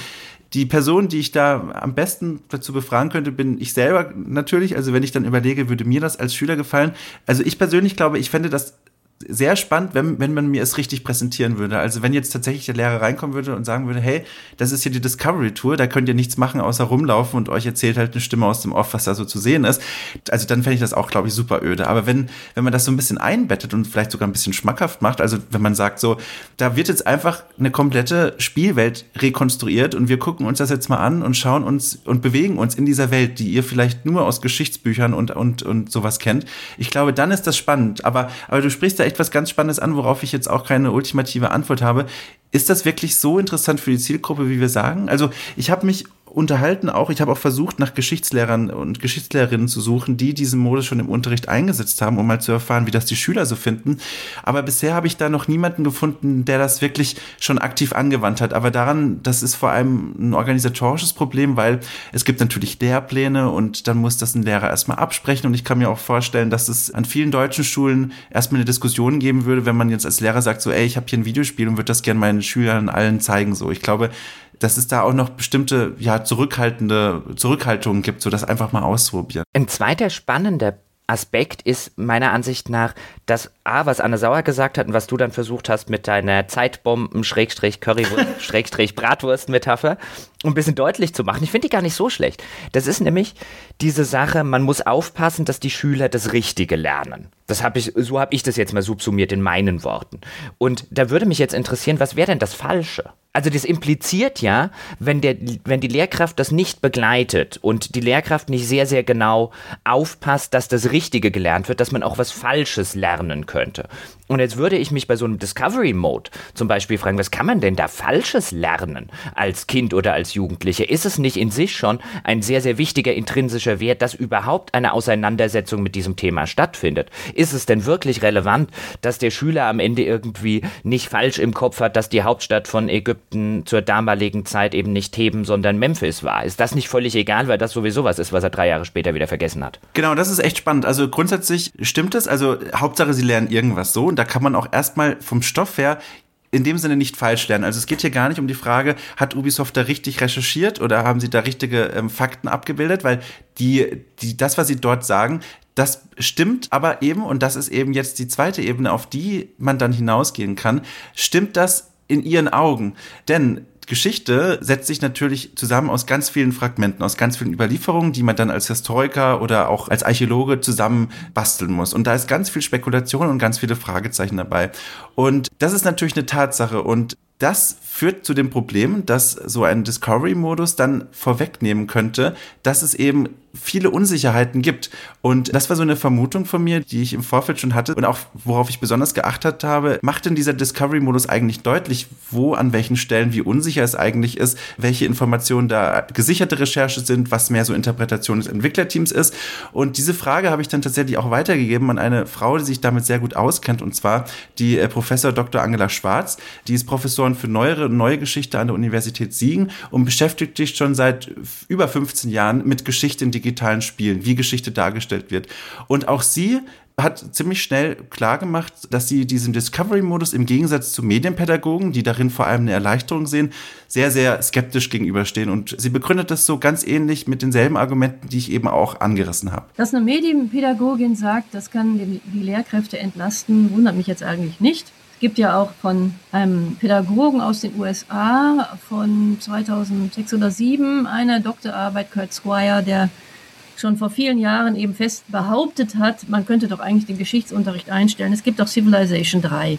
[SPEAKER 2] die Person, die ich da am besten dazu befragen könnte, bin ich selber natürlich. Also wenn ich dann überlege, würde mir das als Schüler gefallen. Also ich persönlich glaube, ich fände das sehr spannend, wenn, wenn man mir es richtig präsentieren würde. Also wenn jetzt tatsächlich der Lehrer reinkommen würde und sagen würde, hey, das ist hier die Discovery Tour, da könnt ihr nichts machen, außer rumlaufen und euch erzählt halt eine Stimme aus dem Off, was da so zu sehen ist. Also dann fände ich das auch, glaube ich, super öde. Aber wenn, wenn man das so ein bisschen einbettet und vielleicht sogar ein bisschen schmackhaft macht, also wenn man sagt so, da wird jetzt einfach eine komplette Spielwelt rekonstruiert und wir gucken uns das jetzt mal an und schauen uns und bewegen uns in dieser Welt, die ihr vielleicht nur aus Geschichtsbüchern und, und, und sowas kennt. Ich glaube, dann ist das spannend. Aber, aber du sprichst da echt was ganz Spannendes an, worauf ich jetzt auch keine ultimative Antwort habe. Ist das wirklich so interessant für die Zielgruppe, wie wir sagen? Also ich habe mich unterhalten auch. Ich habe auch versucht, nach Geschichtslehrern und Geschichtslehrerinnen zu suchen, die diesen Modus schon im Unterricht eingesetzt haben, um mal zu erfahren, wie das die Schüler so finden. Aber bisher habe ich da noch niemanden gefunden, der das wirklich schon aktiv angewandt hat. Aber daran, das ist vor allem ein organisatorisches Problem, weil es gibt natürlich Lehrpläne und dann muss das ein Lehrer erstmal absprechen. Und ich kann mir auch vorstellen, dass es an vielen deutschen Schulen erstmal eine Diskussion geben würde, wenn man jetzt als Lehrer sagt, so, ey, ich habe hier ein Videospiel und würde das gerne meinen Schülern allen zeigen. So, ich glaube, dass es da auch noch bestimmte, ja, zurückhaltende Zurückhaltungen gibt, so das einfach mal ausprobieren.
[SPEAKER 1] Ein zweiter spannender Aspekt ist meiner Ansicht nach, dass A, was Anne Sauer gesagt hat und was du dann versucht hast mit deiner Zeitbomben-Currywurst-Bratwurst-Metapher, [LAUGHS] um ein bisschen deutlich zu machen. Ich finde die gar nicht so schlecht. Das ist nämlich diese Sache, man muss aufpassen, dass die Schüler das Richtige lernen. Das habe ich, so habe ich das jetzt mal subsumiert in meinen Worten. Und da würde mich jetzt interessieren, was wäre denn das Falsche? Also das impliziert ja, wenn, der, wenn die Lehrkraft das nicht begleitet und die Lehrkraft nicht sehr, sehr genau aufpasst, dass das Richtige gelernt wird, dass man auch was Falsches lernen könnte. Und jetzt würde ich mich bei so einem Discovery Mode zum Beispiel fragen, was kann man denn da Falsches lernen als Kind oder als Jugendlicher? Ist es nicht in sich schon ein sehr, sehr wichtiger intrinsischer Wert, dass überhaupt eine Auseinandersetzung mit diesem Thema stattfindet? Ist es denn wirklich relevant, dass der Schüler am Ende irgendwie nicht falsch im Kopf hat, dass die Hauptstadt von Ägypten Ägypten zur damaligen Zeit eben nicht Theben, sondern Memphis war. Ist das nicht völlig egal, weil das sowieso was ist, was er drei Jahre später wieder vergessen hat?
[SPEAKER 2] Genau, das ist echt spannend. Also grundsätzlich stimmt es. Also Hauptsache, sie lernen irgendwas so. Und da kann man auch erstmal vom Stoff her in dem Sinne nicht falsch lernen. Also es geht hier gar nicht um die Frage, hat Ubisoft da richtig recherchiert oder haben sie da richtige ähm, Fakten abgebildet, weil die, die, das, was sie dort sagen, das stimmt aber eben, und das ist eben jetzt die zweite Ebene, auf die man dann hinausgehen kann, stimmt das in ihren Augen. Denn Geschichte setzt sich natürlich zusammen aus ganz vielen Fragmenten, aus ganz vielen Überlieferungen, die man dann als Historiker oder auch als Archäologe zusammen basteln muss. Und da ist ganz viel Spekulation und ganz viele Fragezeichen dabei. Und das ist natürlich eine Tatsache. Und das führt zu dem Problem, dass so ein Discovery-Modus dann vorwegnehmen könnte, dass es eben viele Unsicherheiten gibt. Und das war so eine Vermutung von mir, die ich im Vorfeld schon hatte und auch worauf ich besonders geachtet habe. Macht denn dieser Discovery-Modus eigentlich deutlich, wo an welchen Stellen wie unsicher es eigentlich ist, welche Informationen da gesicherte Recherche sind, was mehr so Interpretation des Entwicklerteams ist? Und diese Frage habe ich dann tatsächlich auch weitergegeben an eine Frau, die sich damit sehr gut auskennt, und zwar die äh, Professor Dr. Angela Schwarz. Die ist Professorin für neuere und neue Geschichte an der Universität Siegen und beschäftigt sich schon seit über 15 Jahren mit Geschichte in digitalen Spielen, wie Geschichte dargestellt wird. Und auch sie hat ziemlich schnell klar gemacht, dass sie diesen Discovery-Modus im Gegensatz zu Medienpädagogen, die darin vor allem eine Erleichterung sehen, sehr, sehr skeptisch gegenüberstehen. Und sie begründet das so ganz ähnlich mit denselben Argumenten, die ich eben auch angerissen habe.
[SPEAKER 5] Dass eine Medienpädagogin sagt, das kann die Lehrkräfte entlasten, wundert mich jetzt eigentlich nicht. Es gibt ja auch von einem Pädagogen aus den USA von 2006 oder 2007 eine Doktorarbeit, Kurt Squire, der schon vor vielen Jahren eben fest behauptet hat, man könnte doch eigentlich den Geschichtsunterricht einstellen. Es gibt doch Civilization 3.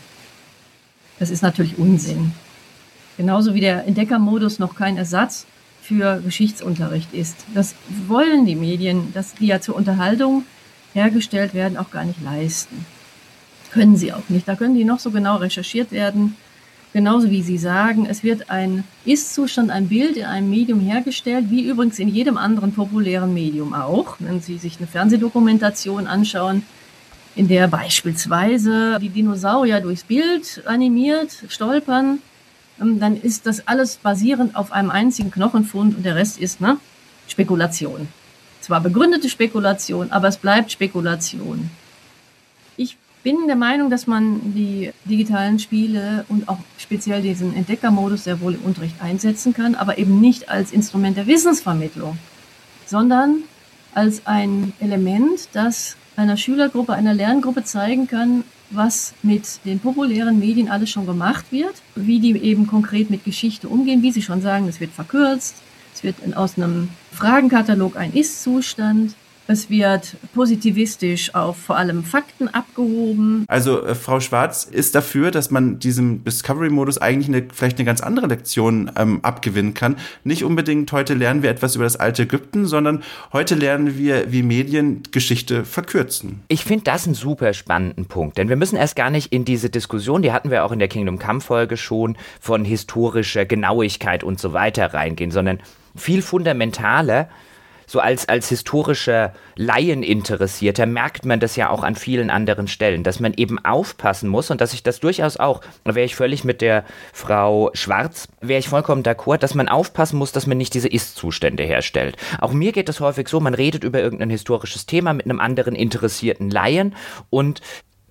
[SPEAKER 5] Das ist natürlich Unsinn. Genauso wie der Entdeckermodus noch kein Ersatz für Geschichtsunterricht ist. Das wollen die Medien, dass die ja zur Unterhaltung hergestellt werden, auch gar nicht leisten. Können sie auch nicht. Da können die noch so genau recherchiert werden Genauso wie Sie sagen, es wird ein Ist-Zustand, ein Bild in einem Medium hergestellt, wie übrigens in jedem anderen populären Medium auch. Wenn Sie sich eine Fernsehdokumentation anschauen, in der beispielsweise die Dinosaurier durchs Bild animiert stolpern, ähm, dann ist das alles basierend auf einem einzigen Knochenfund und der Rest ist ne, Spekulation. Zwar begründete Spekulation, aber es bleibt Spekulation. Ich bin der Meinung, dass man die digitalen Spiele und auch speziell diesen Entdeckermodus sehr wohl im Unterricht einsetzen kann, aber eben nicht als Instrument der Wissensvermittlung, sondern als ein Element, das einer Schülergruppe, einer Lerngruppe zeigen kann, was mit den populären Medien alles schon gemacht wird, wie die eben konkret mit Geschichte umgehen, wie Sie schon sagen, es wird verkürzt, es wird aus einem Fragenkatalog ein Ist-Zustand, es wird positivistisch auf vor allem Fakten abgehoben.
[SPEAKER 2] Also äh, Frau Schwarz ist dafür, dass man diesem Discovery-Modus eigentlich eine, vielleicht eine ganz andere Lektion ähm, abgewinnen kann. Nicht unbedingt heute lernen wir etwas über das alte Ägypten, sondern heute lernen wir, wie Medien Geschichte verkürzen.
[SPEAKER 1] Ich finde das einen super spannenden Punkt, denn wir müssen erst gar nicht in diese Diskussion, die hatten wir auch in der Kingdom Come-Folge schon, von historischer Genauigkeit und so weiter reingehen, sondern viel fundamentaler so als, als historischer Laieninteressierter merkt man das ja auch an vielen anderen Stellen, dass man eben aufpassen muss und dass ich das durchaus auch, da wäre ich völlig mit der Frau Schwarz, wäre ich vollkommen d'accord, dass man aufpassen muss, dass man nicht diese Ist-Zustände herstellt. Auch mir geht es häufig so, man redet über irgendein historisches Thema mit einem anderen interessierten Laien und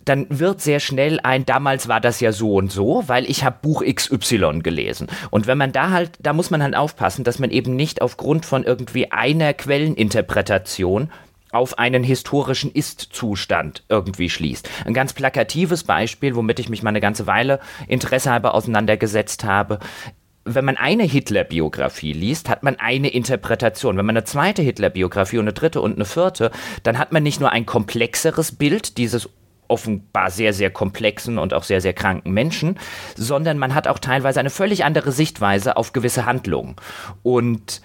[SPEAKER 1] dann wird sehr schnell ein, damals war das ja so und so, weil ich habe Buch XY gelesen. Und wenn man da halt, da muss man halt aufpassen, dass man eben nicht aufgrund von irgendwie einer Quelleninterpretation auf einen historischen Ist-Zustand irgendwie schließt. Ein ganz plakatives Beispiel, womit ich mich mal eine ganze Weile interessehalber auseinandergesetzt habe, wenn man eine Hitler-Biografie liest, hat man eine Interpretation. Wenn man eine zweite Hitler-Biografie und eine dritte und eine vierte, dann hat man nicht nur ein komplexeres Bild dieses offenbar sehr, sehr komplexen und auch sehr, sehr kranken Menschen, sondern man hat auch teilweise eine völlig andere Sichtweise auf gewisse Handlungen. Und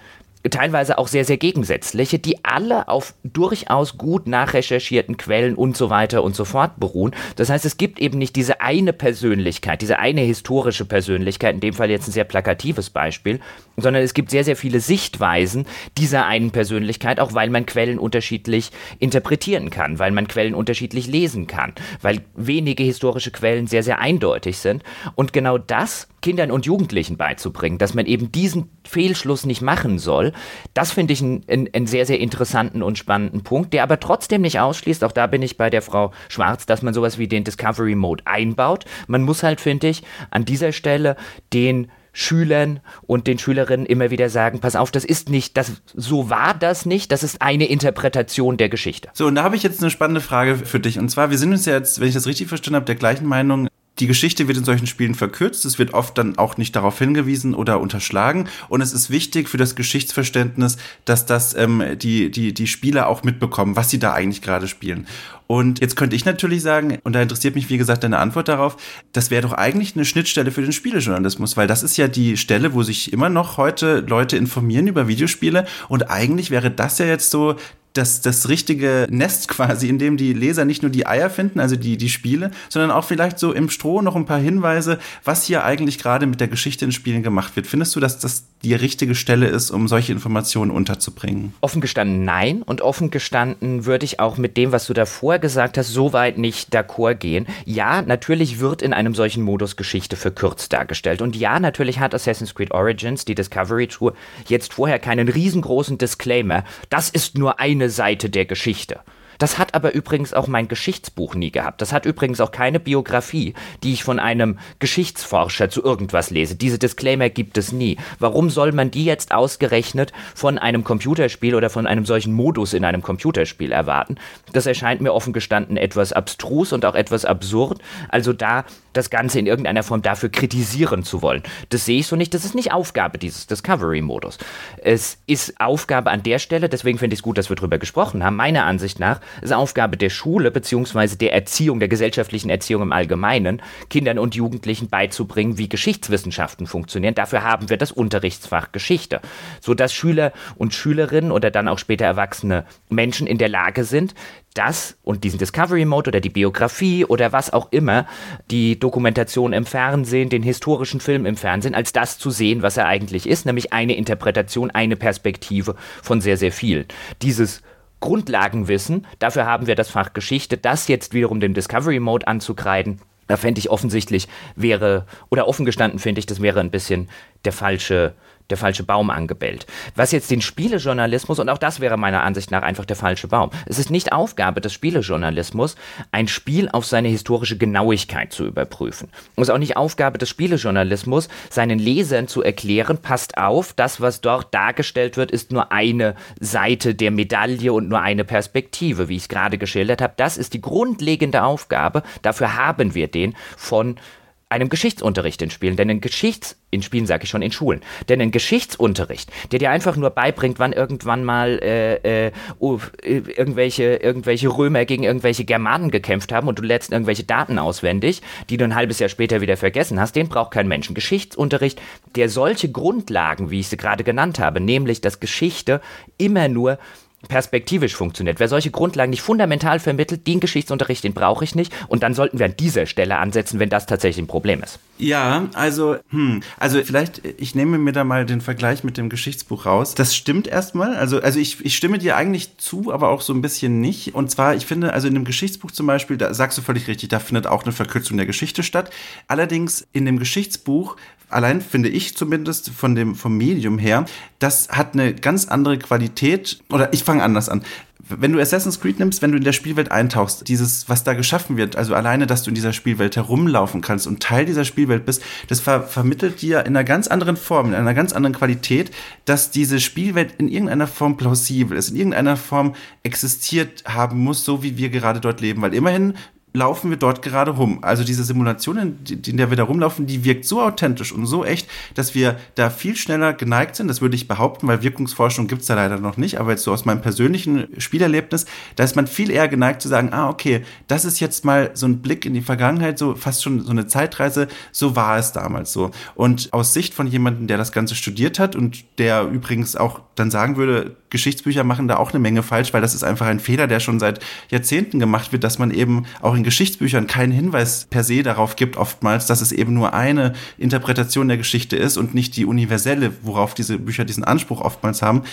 [SPEAKER 1] teilweise auch sehr, sehr gegensätzliche, die alle auf durchaus gut nachrecherchierten Quellen und so weiter und so fort beruhen. Das heißt, es gibt eben nicht diese eine Persönlichkeit, diese eine historische Persönlichkeit, in dem Fall jetzt ein sehr plakatives Beispiel, sondern es gibt sehr, sehr viele Sichtweisen dieser einen Persönlichkeit, auch weil man Quellen unterschiedlich interpretieren kann, weil man Quellen unterschiedlich lesen kann, weil wenige historische Quellen sehr, sehr eindeutig sind. Und genau das Kindern und Jugendlichen beizubringen, dass man eben diesen Fehlschluss nicht machen soll, das finde ich einen, einen, sehr, sehr interessanten und spannenden Punkt, der aber trotzdem nicht ausschließt, auch da bin ich bei der Frau Schwarz, dass man sowas wie den Discovery Mode einbaut. Man muss halt, finde ich, an dieser Stelle den Schülern und den Schülerinnen immer wieder sagen, pass auf, das ist nicht, das, so war das nicht, das ist eine Interpretation der Geschichte.
[SPEAKER 2] So, und da habe ich jetzt eine spannende Frage für dich. Und zwar, wir sind uns ja jetzt, wenn ich das richtig verstanden habe, der gleichen Meinung, die Geschichte wird in solchen Spielen verkürzt, es wird oft dann auch nicht darauf hingewiesen oder unterschlagen. Und es ist wichtig für das Geschichtsverständnis, dass das ähm, die, die, die Spieler auch mitbekommen, was sie da eigentlich gerade spielen. Und jetzt könnte ich natürlich sagen, und da interessiert mich, wie gesagt, deine Antwort darauf, das wäre doch eigentlich eine Schnittstelle für den Spielejournalismus, weil das ist ja die Stelle, wo sich immer noch heute Leute informieren über Videospiele. Und eigentlich wäre das ja jetzt so das, das richtige Nest [LAUGHS] quasi, in dem die Leser nicht nur die Eier finden, also die, die Spiele, sondern auch vielleicht so im Stroh noch ein paar Hinweise, was hier eigentlich gerade mit der Geschichte in Spielen gemacht wird. Findest du, dass das die richtige Stelle ist, um solche Informationen unterzubringen?
[SPEAKER 1] Offen gestanden nein und offen gestanden würde ich auch mit dem, was du davor gesagt hast, so weit nicht d'accord gehen. Ja, natürlich wird in einem solchen Modus Geschichte verkürzt dargestellt und ja, natürlich hat Assassin's Creed Origins, die Discovery Tour, jetzt vorher keinen riesengroßen Disclaimer. Das ist nur eine Seite der Geschichte. Das hat aber übrigens auch mein Geschichtsbuch nie gehabt. Das hat übrigens auch keine Biografie, die ich von einem Geschichtsforscher zu irgendwas lese. Diese Disclaimer gibt es nie. Warum soll man die jetzt ausgerechnet von einem Computerspiel oder von einem solchen Modus in einem Computerspiel erwarten? Das erscheint mir offen gestanden etwas abstrus und auch etwas absurd. Also da das Ganze in irgendeiner Form dafür kritisieren zu wollen. Das sehe ich so nicht. Das ist nicht Aufgabe dieses Discovery-Modus. Es ist Aufgabe an der Stelle, deswegen finde ich es gut, dass wir darüber gesprochen haben, meiner Ansicht nach, ist Aufgabe der Schule beziehungsweise der Erziehung, der gesellschaftlichen Erziehung im Allgemeinen, Kindern und Jugendlichen beizubringen, wie Geschichtswissenschaften funktionieren. Dafür haben wir das Unterrichtsfach Geschichte, sodass Schüler und Schülerinnen oder dann auch später erwachsene Menschen in der Lage sind, das und diesen Discovery Mode oder die Biografie oder was auch immer, die Dokumentation im Fernsehen, den historischen Film im Fernsehen, als das zu sehen, was er eigentlich ist, nämlich eine Interpretation, eine Perspektive von sehr, sehr vielen. Dieses Grundlagenwissen, dafür haben wir das Fach Geschichte, das jetzt wiederum dem Discovery Mode anzukreiden, da fände ich offensichtlich wäre, oder offen gestanden finde ich, das wäre ein bisschen der falsche, der falsche Baum angebellt. Was jetzt den Spielejournalismus, und auch das wäre meiner Ansicht nach einfach der falsche Baum. Es ist nicht Aufgabe des Spielejournalismus, ein Spiel auf seine historische Genauigkeit zu überprüfen. Es ist auch nicht Aufgabe des Spielejournalismus, seinen Lesern zu erklären, passt auf, das, was dort dargestellt wird, ist nur eine Seite der Medaille und nur eine Perspektive, wie ich es gerade geschildert habe. Das ist die grundlegende Aufgabe. Dafür haben wir den von einem Geschichtsunterricht in Spielen, denn ein Geschichts in Spielen sage ich schon in Schulen, denn ein Geschichtsunterricht, der dir einfach nur beibringt, wann irgendwann mal äh, äh, uh, irgendwelche irgendwelche Römer gegen irgendwelche Germanen gekämpft haben und du lädst irgendwelche Daten auswendig, die du ein halbes Jahr später wieder vergessen hast, den braucht kein Mensch. Geschichtsunterricht, der solche Grundlagen, wie ich sie gerade genannt habe, nämlich dass Geschichte immer nur perspektivisch funktioniert. Wer solche Grundlagen nicht fundamental vermittelt, den Geschichtsunterricht, den brauche ich nicht. Und dann sollten wir an dieser Stelle ansetzen, wenn das tatsächlich ein Problem ist.
[SPEAKER 2] Ja, also, hm, also vielleicht, ich nehme mir da mal den Vergleich mit dem Geschichtsbuch raus. Das stimmt erstmal. Also, also ich, ich stimme dir eigentlich zu, aber auch so ein bisschen nicht. Und zwar, ich finde, also in dem Geschichtsbuch zum Beispiel, da sagst du völlig richtig, da findet auch eine Verkürzung der Geschichte statt. Allerdings in dem Geschichtsbuch allein finde ich zumindest von dem, vom Medium her, das hat eine ganz andere Qualität. Oder ich fange anders an. Wenn du Assassin's Creed nimmst, wenn du in der Spielwelt eintauchst, dieses, was da geschaffen wird, also alleine, dass du in dieser Spielwelt herumlaufen kannst und Teil dieser Spielwelt bist, das ver vermittelt dir in einer ganz anderen Form, in einer ganz anderen Qualität, dass diese Spielwelt in irgendeiner Form plausibel ist, in irgendeiner Form existiert haben muss, so wie wir gerade dort leben. Weil immerhin laufen wir dort gerade rum. Also diese Simulation, in, der wir da rumlaufen, die wirkt so authentisch und so echt, dass wir da viel schneller geneigt sind. Das würde ich behaupten, weil Wirkungsforschung gibt's da leider noch nicht. Aber jetzt so aus meinem persönlichen Spielerlebnis, da ist man viel eher geneigt zu sagen, ah, okay, das ist jetzt mal so ein Blick in die Vergangenheit, so fast schon so eine Zeitreise. So war es damals so. Und aus Sicht von jemandem, der das Ganze studiert hat und der übrigens auch dann sagen würde, Geschichtsbücher machen da auch eine Menge falsch, weil das ist einfach ein Fehler, der schon seit Jahrzehnten gemacht wird, dass man eben auch in Geschichtsbüchern keinen Hinweis per se darauf gibt, oftmals, dass es eben nur eine Interpretation der Geschichte ist und nicht die universelle, worauf diese Bücher diesen Anspruch oftmals haben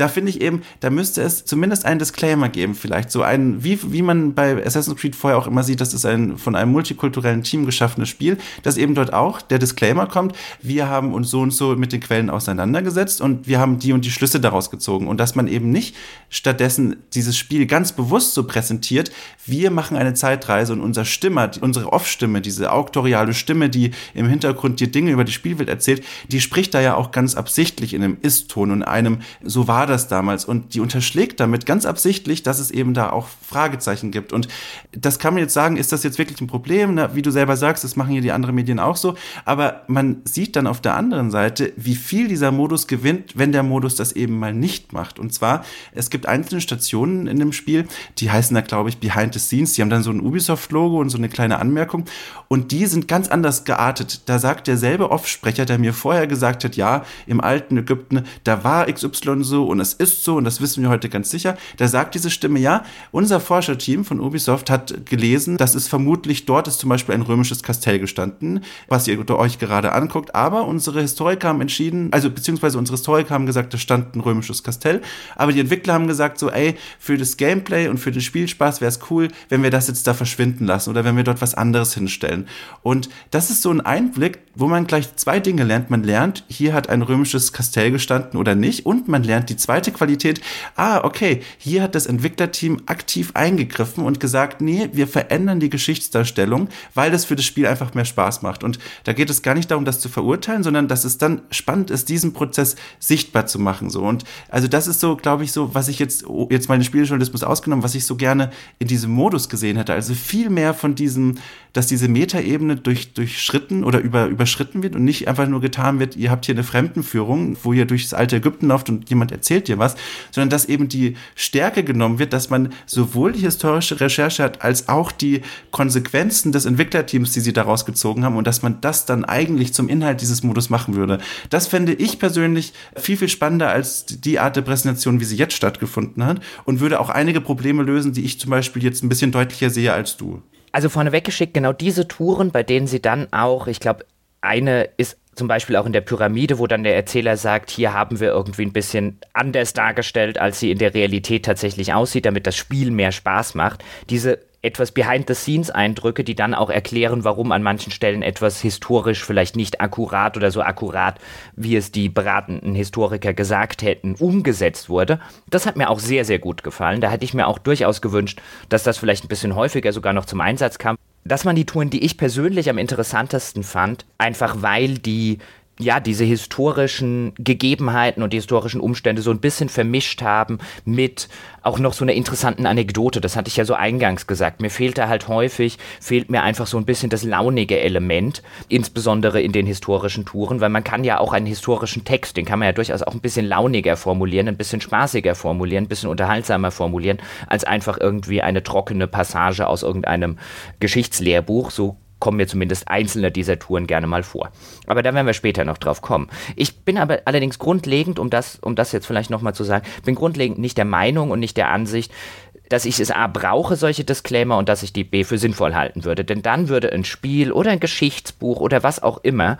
[SPEAKER 2] da finde ich eben, da müsste es zumindest einen Disclaimer geben, vielleicht so ein, wie, wie man bei Assassin's Creed vorher auch immer sieht, das ist ein von einem multikulturellen Team geschaffenes Spiel, dass eben dort auch der Disclaimer kommt, wir haben uns so und so mit den Quellen auseinandergesetzt und wir haben die und die Schlüsse daraus gezogen. Und dass man eben nicht stattdessen dieses Spiel ganz bewusst so präsentiert, wir machen eine Zeitreise und unser Stimmer, unsere Off-Stimme, diese auktoriale Stimme, die im Hintergrund dir Dinge über die Spielwelt erzählt, die spricht da ja auch ganz absichtlich in einem Ist-Ton und einem, so war das damals und die unterschlägt damit ganz absichtlich, dass es eben da auch Fragezeichen gibt und das kann man jetzt sagen, ist das jetzt wirklich ein Problem? Na, wie du selber sagst, das machen hier die anderen Medien auch so, aber man sieht dann auf der anderen Seite, wie viel dieser Modus gewinnt, wenn der Modus das eben mal nicht macht. Und zwar, es gibt einzelne Stationen in dem Spiel, die heißen da, glaube ich, Behind the Scenes. Die haben dann so ein Ubisoft-Logo und so eine kleine Anmerkung. Und die sind ganz anders geartet. Da sagt derselbe Off-Sprecher, der mir vorher gesagt hat, ja, im alten Ägypten, da war XY so und es ist so und das wissen wir heute ganz sicher. Da sagt diese Stimme, ja, unser Forscherteam von Ubisoft hat gelesen, dass es vermutlich dort ist zum Beispiel ein römisches Kastell gestanden, was ihr euch gerade anguckt. Aber unsere Historiker haben entschieden, also beziehungsweise unsere Historiker haben gesagt, da stand ein römisches Kastell. Aber die Entwickler haben gesagt so, ey, für das Gameplay und für den Spielspaß wäre es cool, wenn wir das jetzt da verschwinden lassen oder wenn wir dort was anderes hinstellen. Und das ist so ein Einblick, wo man gleich zwei Dinge lernt. Man lernt, hier hat ein römisches Kastell gestanden oder nicht. Und man lernt die zweite Qualität, ah, okay, hier hat das Entwicklerteam aktiv eingegriffen und gesagt, nee, wir verändern die Geschichtsdarstellung, weil das für das Spiel einfach mehr Spaß macht. Und da geht es gar nicht darum, das zu verurteilen, sondern dass es dann spannend ist, diesen Prozess sichtbar zu machen. So. Und also das ist so, glaube ich, so, was ich jetzt, jetzt meine Spieljournalismus ausgenommen, was ich so gerne in diesem Modus gesehen hätte. Also viel mehr von diesem, dass diese Metaebene durch, durchschritten oder über, überschritten wird und nicht einfach nur getan wird, ihr habt hier eine Fremdenführung, wo ihr durchs alte Ägypten lauft und jemand erzählt dir was, sondern dass eben die Stärke genommen wird, dass man sowohl die historische Recherche hat, als auch die Konsequenzen des Entwicklerteams, die sie daraus gezogen haben und dass man das dann eigentlich zum Inhalt dieses Modus machen würde. Das fände ich persönlich viel, viel spannender als die Art der Präsentation, wie sie jetzt stattgefunden hat und würde auch einige Probleme lösen, die ich zum Beispiel jetzt ein bisschen deutlicher sehe als du.
[SPEAKER 1] Also vorneweg geschickt, genau diese Touren, bei denen sie dann auch, ich glaube, eine ist zum Beispiel auch in der Pyramide, wo dann der Erzähler sagt, hier haben wir irgendwie ein bisschen anders dargestellt, als sie in der Realität tatsächlich aussieht, damit das Spiel mehr Spaß macht. Diese etwas Behind-the-Scenes-Eindrücke, die dann auch erklären, warum an manchen Stellen etwas historisch vielleicht nicht akkurat oder so akkurat, wie es die beratenden Historiker gesagt hätten, umgesetzt wurde. Das hat mir auch sehr, sehr gut gefallen. Da hätte ich mir auch durchaus gewünscht, dass das vielleicht ein bisschen häufiger sogar noch zum Einsatz kam. Das waren die Touren, die ich persönlich am interessantesten fand, einfach weil die ja, diese historischen Gegebenheiten und die historischen Umstände so ein bisschen vermischt haben mit auch noch so einer interessanten Anekdote. Das hatte ich ja so eingangs gesagt. Mir fehlt da halt häufig, fehlt mir einfach so ein bisschen das launige Element, insbesondere in den historischen Touren, weil man kann ja auch einen historischen Text, den kann man ja durchaus auch ein bisschen launiger formulieren, ein bisschen spaßiger formulieren, ein bisschen unterhaltsamer formulieren, als einfach irgendwie eine trockene Passage aus irgendeinem Geschichtslehrbuch. So kommen mir zumindest einzelne dieser Touren gerne mal vor. Aber da werden wir später noch drauf kommen. Ich bin aber allerdings grundlegend, um das, um das jetzt vielleicht nochmal zu sagen, bin grundlegend nicht der Meinung und nicht der Ansicht, dass ich es A brauche, solche Disclaimer, und dass ich die B für sinnvoll halten würde. Denn dann würde ein Spiel oder ein Geschichtsbuch oder was auch immer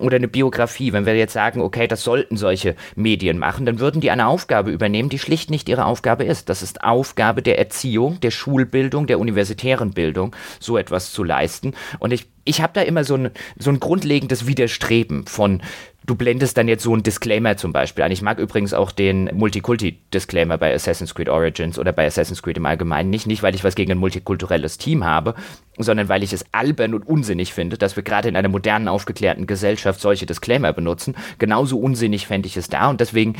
[SPEAKER 1] oder eine Biografie, wenn wir jetzt sagen, okay, das sollten solche Medien machen, dann würden die eine Aufgabe übernehmen, die schlicht nicht ihre Aufgabe ist. Das ist Aufgabe der Erziehung, der Schulbildung, der universitären Bildung, so etwas zu leisten. Und ich, ich habe da immer so ein, so ein grundlegendes Widerstreben von du blendest dann jetzt so einen Disclaimer zum Beispiel ein. Ich mag übrigens auch den Multikulti-Disclaimer bei Assassin's Creed Origins oder bei Assassin's Creed im Allgemeinen nicht. Nicht, weil ich was gegen ein multikulturelles Team habe, sondern weil ich es albern und unsinnig finde, dass wir gerade in einer modernen, aufgeklärten Gesellschaft solche Disclaimer benutzen. Genauso unsinnig fände ich es da und deswegen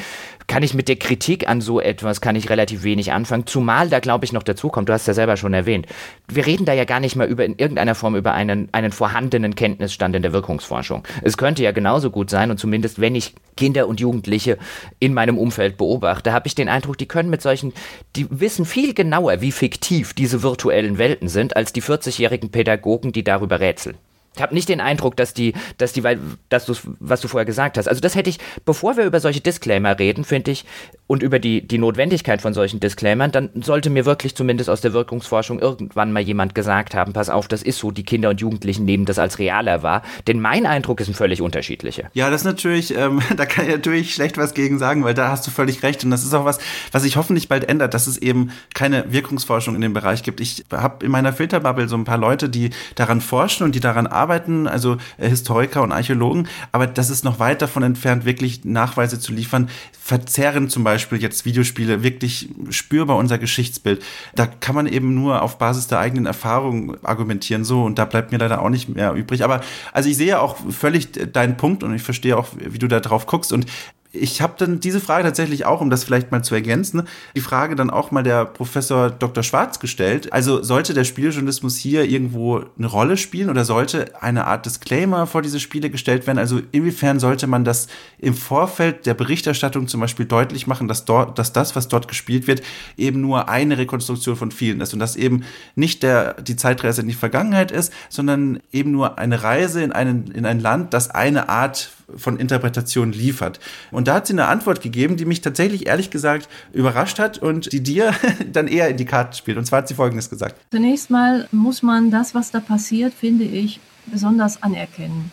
[SPEAKER 1] kann ich mit der Kritik an so etwas kann ich relativ wenig anfangen, zumal da glaube ich noch dazu kommt, du hast ja selber schon erwähnt, wir reden da ja gar nicht mal über in irgendeiner Form über einen, einen vorhandenen Kenntnisstand in der Wirkungsforschung. Es könnte ja genauso gut sein und zumindest wenn ich Kinder und Jugendliche in meinem Umfeld beobachte, habe ich den Eindruck, die können mit solchen, die wissen viel genauer, wie fiktiv diese virtuellen Welten sind, als die 40-jährigen Pädagogen, die darüber rätseln. Ich habe nicht den Eindruck, dass die, dass die, dass du, was du vorher gesagt hast. Also das hätte ich, bevor wir über solche Disclaimer reden, finde ich, und über die, die Notwendigkeit von solchen Disclaimern, dann sollte mir wirklich zumindest aus der Wirkungsforschung irgendwann mal jemand gesagt haben, pass auf, das ist so, die Kinder und Jugendlichen nehmen das als realer wahr. Denn mein Eindruck ist ein völlig unterschiedlicher.
[SPEAKER 2] Ja, das ist natürlich, ähm, [LAUGHS] da kann ich natürlich schlecht was gegen sagen, weil da hast du völlig recht. Und das ist auch was, was sich hoffentlich bald ändert, dass es eben keine Wirkungsforschung in dem Bereich gibt. Ich habe in meiner Filterbubble so ein paar Leute, die daran forschen und die daran arbeiten arbeiten, also äh, Historiker und Archäologen, aber das ist noch weit davon entfernt, wirklich Nachweise zu liefern, verzerren zum Beispiel jetzt Videospiele wirklich spürbar unser Geschichtsbild. Da kann man eben nur auf Basis der eigenen Erfahrung argumentieren, so, und da bleibt mir leider auch nicht mehr übrig. Aber also ich sehe auch völlig deinen Punkt und ich verstehe auch, wie du da drauf guckst. Und ich habe dann diese Frage tatsächlich auch, um das vielleicht mal zu ergänzen, die Frage dann auch mal der Professor Dr. Schwarz gestellt. Also sollte der Spieljournalismus hier irgendwo eine Rolle spielen oder sollte eine Art Disclaimer vor diese Spiele gestellt werden? Also inwiefern sollte man das im Vorfeld der Berichterstattung zum Beispiel deutlich machen, dass dort, dass das, was dort gespielt wird, eben nur eine Rekonstruktion von vielen ist und dass eben nicht der, die Zeitreise in die Vergangenheit ist, sondern eben nur eine Reise in, einen, in ein Land, das eine Art von Interpretation liefert. Und da hat sie eine Antwort gegeben, die mich tatsächlich ehrlich gesagt überrascht hat und die dir [LAUGHS] dann eher in die Karten spielt. Und zwar hat sie Folgendes gesagt.
[SPEAKER 5] Zunächst mal muss man das, was da passiert, finde ich, besonders anerkennen.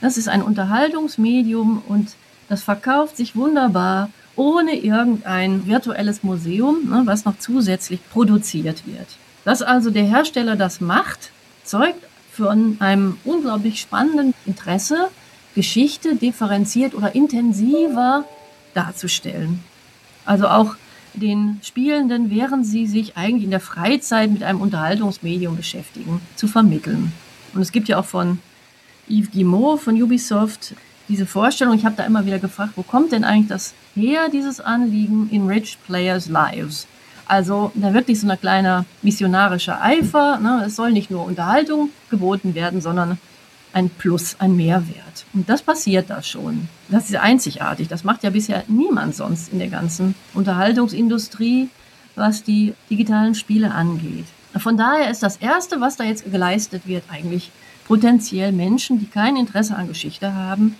[SPEAKER 5] Das ist ein Unterhaltungsmedium und das verkauft sich wunderbar ohne irgendein virtuelles Museum, ne, was noch zusätzlich produziert wird. Dass also der Hersteller das macht, zeugt von einem unglaublich spannenden Interesse Geschichte differenziert oder intensiver darzustellen. Also auch den Spielenden, während sie sich eigentlich in der Freizeit mit einem Unterhaltungsmedium beschäftigen, zu vermitteln. Und es gibt ja auch von Yves Guillemot von Ubisoft diese Vorstellung, ich habe da immer wieder gefragt, wo kommt denn eigentlich das her, dieses Anliegen, Enrich Players Lives? Also da wirklich so ein kleiner missionarischer Eifer. Ne? Es soll nicht nur Unterhaltung geboten werden, sondern ein Plus, ein Mehrwert. Und das passiert da schon. Das ist einzigartig. Das macht ja bisher niemand sonst in der ganzen Unterhaltungsindustrie, was die digitalen Spiele angeht. Von daher ist das Erste, was da jetzt geleistet wird, eigentlich potenziell Menschen, die kein Interesse an Geschichte haben,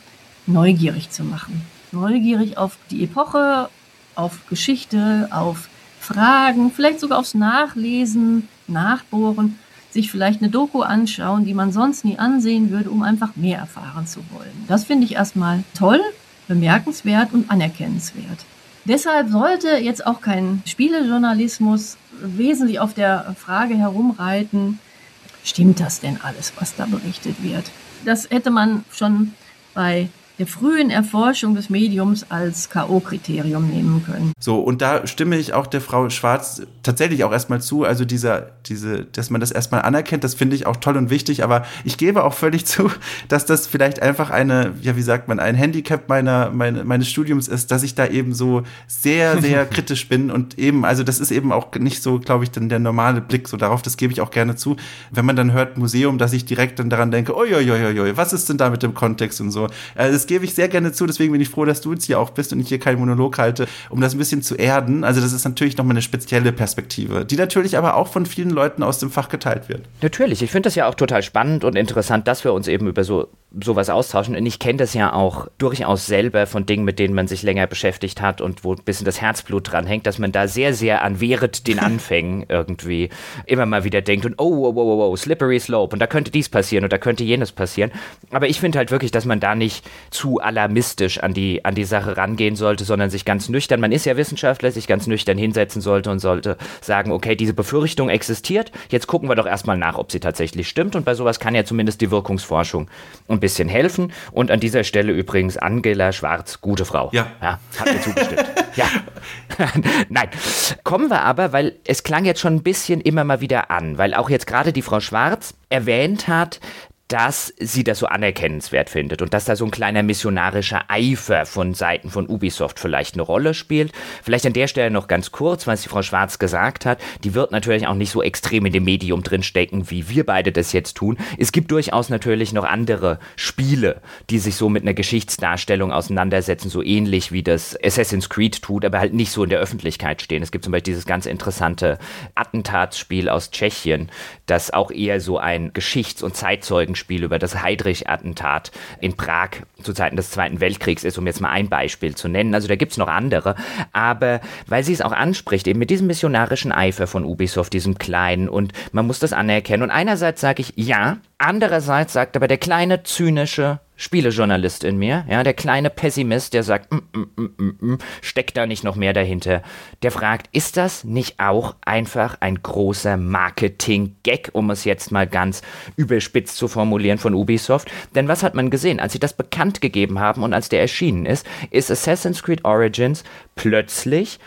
[SPEAKER 5] neugierig zu machen. Neugierig auf die Epoche, auf Geschichte, auf Fragen, vielleicht sogar aufs Nachlesen, Nachbohren sich vielleicht eine Doku anschauen, die man sonst nie ansehen würde, um einfach mehr erfahren zu wollen. Das finde ich erstmal toll, bemerkenswert und anerkennenswert. Deshalb sollte jetzt auch kein Spielejournalismus wesentlich auf der Frage herumreiten, stimmt das denn alles, was da berichtet wird? Das hätte man schon bei der frühen Erforschung des Mediums als K.O.-Kriterium nehmen können.
[SPEAKER 2] So, und da stimme ich auch der Frau Schwarz tatsächlich auch erstmal zu. Also dieser, diese, dass man das erstmal anerkennt, das finde ich auch toll und wichtig. Aber ich gebe auch völlig [LAUGHS] zu, dass das vielleicht einfach eine, ja, wie sagt man, ein Handicap meiner, meine, meines Studiums ist, dass ich da eben so sehr, sehr [LAUGHS] kritisch bin und eben, also das ist eben auch nicht so, glaube ich, dann der normale Blick so darauf. Das gebe ich auch gerne zu. Wenn man dann hört Museum, dass ich direkt dann daran denke, oi, oi, oi, oi, was ist denn da mit dem Kontext und so. Also gebe ich sehr gerne zu, deswegen bin ich froh, dass du jetzt hier auch bist und ich hier keinen Monolog halte, um das ein bisschen zu erden. Also das ist natürlich nochmal eine spezielle Perspektive, die natürlich aber auch von vielen Leuten aus dem Fach geteilt wird.
[SPEAKER 1] Natürlich, ich finde das ja auch total spannend und interessant, dass wir uns eben über so sowas austauschen. Und ich kenne das ja auch durchaus selber von Dingen, mit denen man sich länger beschäftigt hat und wo ein bisschen das Herzblut dran hängt, dass man da sehr, sehr an während den [LAUGHS] Anfängen irgendwie immer mal wieder denkt und oh, oh, oh, oh, oh, slippery slope und da könnte dies passieren und da könnte jenes passieren. Aber ich finde halt wirklich, dass man da nicht zu alarmistisch an die, an die Sache rangehen sollte, sondern sich ganz nüchtern, man ist ja Wissenschaftler, sich ganz nüchtern hinsetzen sollte und sollte sagen, okay, diese Befürchtung existiert, jetzt gucken wir doch erstmal nach, ob sie tatsächlich stimmt und bei sowas kann ja zumindest die Wirkungsforschung ein bisschen helfen. Und an dieser Stelle übrigens Angela Schwarz, gute Frau.
[SPEAKER 2] Ja.
[SPEAKER 1] ja hat mir zugestimmt. ja. [LAUGHS] Nein. Kommen wir aber, weil es klang jetzt schon ein bisschen immer mal wieder an, weil auch jetzt gerade die Frau Schwarz erwähnt hat, dass sie das so anerkennenswert findet und dass da so ein kleiner missionarischer Eifer von Seiten von Ubisoft vielleicht eine Rolle spielt. Vielleicht an der Stelle noch ganz kurz, was die Frau Schwarz gesagt hat. Die wird natürlich auch nicht so extrem in dem Medium drinstecken, wie wir beide das jetzt tun. Es gibt durchaus natürlich noch andere Spiele, die sich so mit einer Geschichtsdarstellung auseinandersetzen, so ähnlich wie das Assassin's Creed tut, aber halt nicht so in der Öffentlichkeit stehen. Es gibt zum Beispiel dieses ganz interessante Attentatsspiel aus Tschechien, das auch eher so ein Geschichts- und Zeitzeugen Spiel über das Heydrich-Attentat in Prag zu Zeiten des Zweiten Weltkriegs ist, um jetzt mal ein Beispiel zu nennen. Also da gibt es noch andere. Aber weil sie es auch anspricht, eben mit diesem missionarischen Eifer von Ubisoft, diesem kleinen, und man muss das anerkennen. Und einerseits sage ich ja, andererseits sagt aber der kleine, zynische Spielejournalist in mir, ja, der kleine Pessimist, der sagt, mm, mm, mm, mm, mm, steckt da nicht noch mehr dahinter? Der fragt, ist das nicht auch einfach ein großer Marketing-Gag, um es jetzt mal ganz überspitzt zu formulieren von Ubisoft? Denn was hat man gesehen, als sie das bekannt gegeben haben und als der erschienen ist, ist Assassin's Creed Origins plötzlich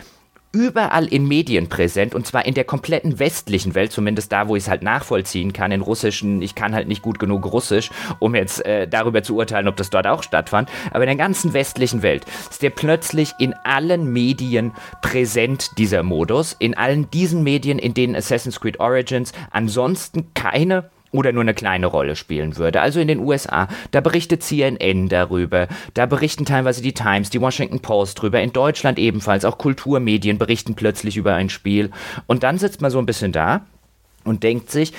[SPEAKER 1] überall in Medien präsent und zwar in der kompletten westlichen Welt, zumindest da, wo ich es halt nachvollziehen kann. In russischen, ich kann halt nicht gut genug Russisch, um jetzt äh, darüber zu urteilen, ob das dort auch stattfand. Aber in der ganzen westlichen Welt ist der plötzlich in allen Medien präsent, dieser Modus. In allen diesen Medien, in denen Assassin's Creed Origins ansonsten keine oder nur eine kleine Rolle spielen würde. Also in den USA, da berichtet CNN darüber, da berichten teilweise die Times, die Washington Post drüber, in Deutschland ebenfalls, auch Kulturmedien berichten plötzlich über ein Spiel. Und dann sitzt man so ein bisschen da und denkt sich,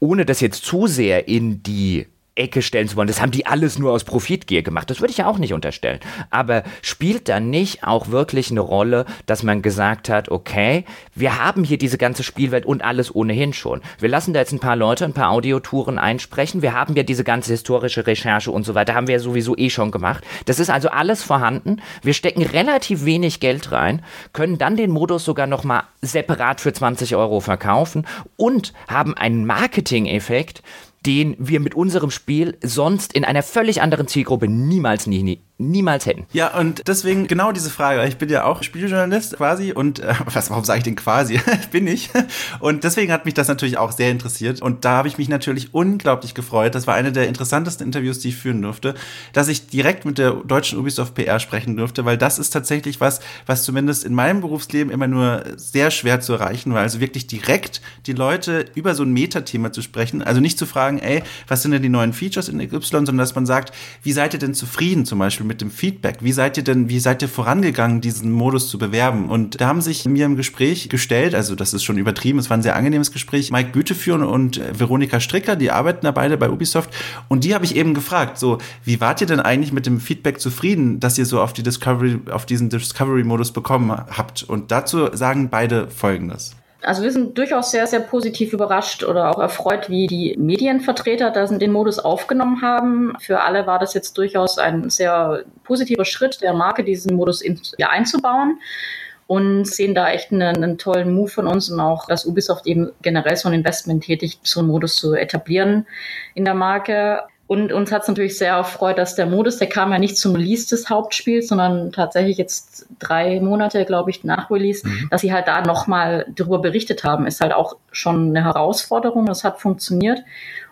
[SPEAKER 1] ohne das jetzt zu sehr in die Ecke stellen zu wollen. Das haben die alles nur aus Profitgier gemacht. Das würde ich ja auch nicht unterstellen. Aber spielt dann nicht auch wirklich eine Rolle, dass man gesagt hat, okay, wir haben hier diese ganze Spielwelt und alles ohnehin schon. Wir lassen da jetzt ein paar Leute, ein paar Audiotouren einsprechen. Wir haben ja diese ganze historische Recherche und so weiter, haben wir ja sowieso eh schon gemacht. Das ist also alles vorhanden. Wir stecken relativ wenig Geld rein, können dann den Modus sogar nochmal separat für 20 Euro verkaufen und haben einen Marketing-Effekt, den wir mit unserem Spiel sonst in einer völlig anderen Zielgruppe niemals nie, niemals hätten.
[SPEAKER 2] Ja, und deswegen genau diese Frage. Ich bin ja auch Spieljournalist quasi und äh, [LAUGHS] was, warum sage ich denn quasi? [LAUGHS] bin ich. Und deswegen hat mich das natürlich auch sehr interessiert. Und da habe ich mich natürlich unglaublich gefreut. Das war eine der interessantesten Interviews, die ich führen durfte, dass ich direkt mit der deutschen Ubisoft PR sprechen durfte, weil das ist tatsächlich was, was zumindest in meinem Berufsleben immer nur sehr schwer zu erreichen war. Also wirklich direkt die Leute über so ein Metathema zu sprechen. Also nicht zu fragen, ey, was sind denn die neuen Features in XY, sondern dass man sagt, wie seid ihr denn zufrieden zum Beispiel Beispiel mit dem Feedback. Wie seid ihr denn, wie seid ihr vorangegangen, diesen Modus zu bewerben? Und da haben sich mir im Gespräch gestellt, also das ist schon übertrieben, es war ein sehr angenehmes Gespräch, Mike Güteführen und äh, Veronika Stricker, die arbeiten da beide bei Ubisoft. Und die habe ich eben gefragt, so, wie wart ihr denn eigentlich mit dem Feedback zufrieden, dass ihr so auf die Discovery, auf diesen Discovery-Modus bekommen habt? Und dazu sagen beide Folgendes.
[SPEAKER 6] Also wir sind durchaus sehr, sehr positiv überrascht oder auch erfreut, wie die Medienvertreter da den Modus aufgenommen haben. Für alle war das jetzt durchaus ein sehr positiver Schritt der Marke, diesen Modus in, ja, einzubauen und sehen da echt einen, einen, tollen Move von uns und auch, dass Ubisoft eben generell so ein Investment tätigt, so einen Modus zu etablieren in der Marke. Und uns hat es natürlich sehr erfreut, dass der Modus, der kam ja nicht zum Release des Hauptspiels, sondern tatsächlich jetzt drei Monate, glaube ich, nach Release, mhm. dass sie halt da nochmal darüber berichtet haben, ist halt auch schon eine Herausforderung. Das hat funktioniert.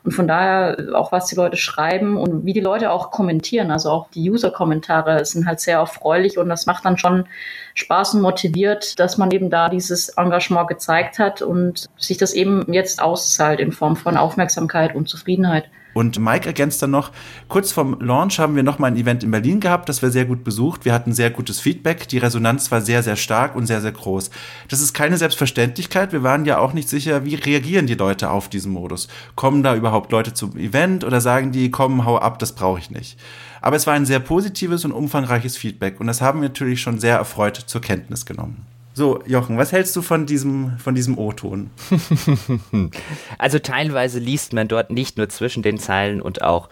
[SPEAKER 6] Und von daher auch, was die Leute schreiben und wie die Leute auch kommentieren, also auch die User-Kommentare sind halt sehr erfreulich und das macht dann schon Spaß und motiviert, dass man eben da dieses Engagement gezeigt hat und sich das eben jetzt auszahlt in Form von Aufmerksamkeit und Zufriedenheit.
[SPEAKER 2] Und Mike ergänzt dann noch, kurz vorm Launch haben wir nochmal ein Event in Berlin gehabt, das war sehr gut besucht. Wir hatten sehr gutes Feedback. Die Resonanz war sehr, sehr stark und sehr, sehr groß. Das ist keine Selbstverständlichkeit. Wir waren ja auch nicht sicher, wie reagieren die Leute auf diesen Modus. Kommen da überhaupt Leute zum Event oder sagen die, komm, hau ab, das brauche ich nicht. Aber es war ein sehr positives und umfangreiches Feedback und das haben wir natürlich schon sehr erfreut zur Kenntnis genommen. So, Jochen, was hältst du von diesem, von diesem O-Ton? [LAUGHS]
[SPEAKER 1] also teilweise liest man dort nicht nur zwischen den Zeilen und auch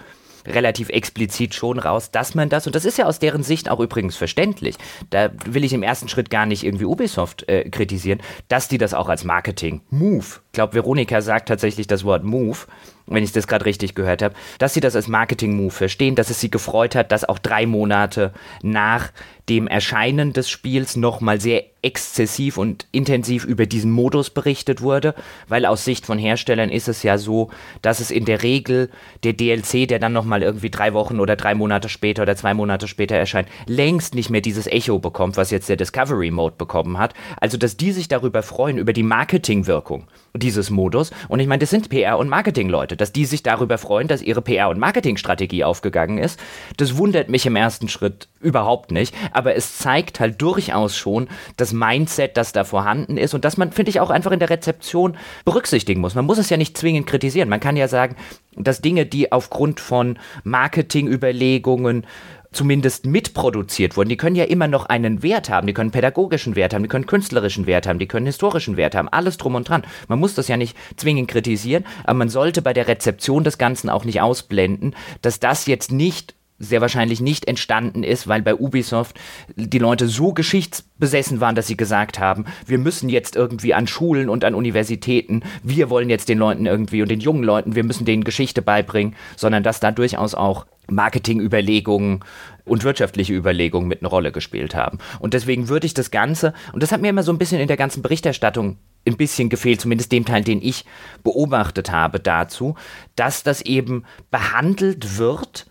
[SPEAKER 1] relativ explizit schon raus, dass man das, und das ist ja aus deren Sicht auch übrigens verständlich, da will ich im ersten Schritt gar nicht irgendwie Ubisoft äh, kritisieren, dass die das auch als Marketing-Move, glaube, Veronika sagt tatsächlich das Wort Move, wenn ich das gerade richtig gehört habe, dass sie das als Marketing-Move verstehen, dass es sie gefreut hat, dass auch drei Monate nach dem Erscheinen des Spiels nochmal sehr exzessiv und intensiv über diesen Modus berichtet wurde, weil aus Sicht von Herstellern ist es ja so, dass es in der Regel der DLC, der dann nochmal irgendwie drei Wochen oder drei Monate später oder zwei Monate später erscheint, längst nicht mehr dieses Echo bekommt, was jetzt der Discovery Mode bekommen hat. Also, dass die sich darüber freuen, über die Marketingwirkung dieses Modus. Und ich meine, das sind PR- und Marketingleute, dass die sich darüber freuen, dass ihre PR- und Marketingstrategie aufgegangen ist. Das wundert mich im ersten Schritt überhaupt nicht. Aber es zeigt halt durchaus schon das Mindset, das da vorhanden ist und das man, finde ich, auch einfach in der Rezeption berücksichtigen muss. Man muss es ja nicht zwingend kritisieren. Man kann ja sagen, dass Dinge, die aufgrund von Marketingüberlegungen zumindest mitproduziert wurden, die können ja immer noch einen Wert haben. Die können pädagogischen Wert haben, die können künstlerischen Wert haben, die können historischen Wert haben, alles drum und dran. Man muss das ja nicht zwingend kritisieren, aber man sollte bei der Rezeption des Ganzen auch nicht ausblenden, dass das jetzt nicht sehr wahrscheinlich nicht entstanden ist, weil bei Ubisoft die Leute so geschichtsbesessen waren, dass sie gesagt haben, wir müssen jetzt irgendwie an Schulen und an Universitäten, wir wollen jetzt den Leuten irgendwie und den jungen Leuten, wir müssen denen Geschichte beibringen, sondern dass da durchaus auch Marketingüberlegungen und wirtschaftliche Überlegungen mit einer Rolle gespielt haben. Und deswegen würde ich das Ganze, und das hat mir immer so ein bisschen in der ganzen Berichterstattung ein bisschen gefehlt, zumindest dem Teil, den ich beobachtet habe dazu, dass das eben behandelt wird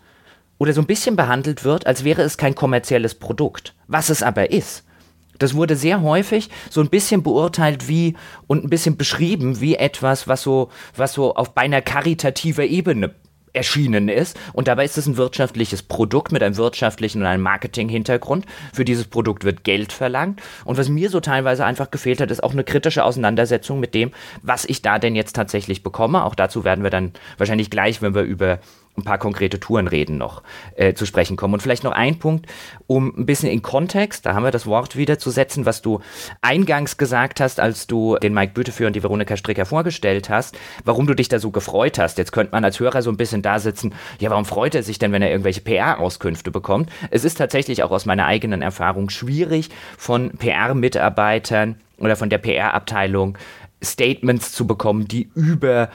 [SPEAKER 1] oder so ein bisschen behandelt wird, als wäre es kein kommerzielles Produkt, was es aber ist. Das wurde sehr häufig so ein bisschen beurteilt wie und ein bisschen beschrieben wie etwas, was so, was so auf beinahe karitativer Ebene erschienen ist. Und dabei ist es ein wirtschaftliches Produkt mit einem wirtschaftlichen und einem Marketing-Hintergrund. Für dieses Produkt wird Geld verlangt. Und was mir so teilweise einfach gefehlt hat, ist auch eine kritische Auseinandersetzung mit dem, was ich da denn jetzt tatsächlich bekomme. Auch dazu werden wir dann wahrscheinlich gleich, wenn wir über ein paar konkrete Tourenreden noch äh, zu sprechen kommen. Und vielleicht noch ein Punkt, um ein bisschen in Kontext, da haben wir das Wort wieder zu setzen, was du eingangs gesagt hast, als du den Mike Büteführ und die Veronika Stricker vorgestellt hast, warum du dich da so gefreut hast. Jetzt könnte man als Hörer so ein bisschen da sitzen, ja, warum freut er sich denn, wenn er irgendwelche PR-Auskünfte bekommt? Es ist tatsächlich auch aus meiner eigenen Erfahrung schwierig, von PR-Mitarbeitern oder von der PR-Abteilung Statements zu bekommen, die über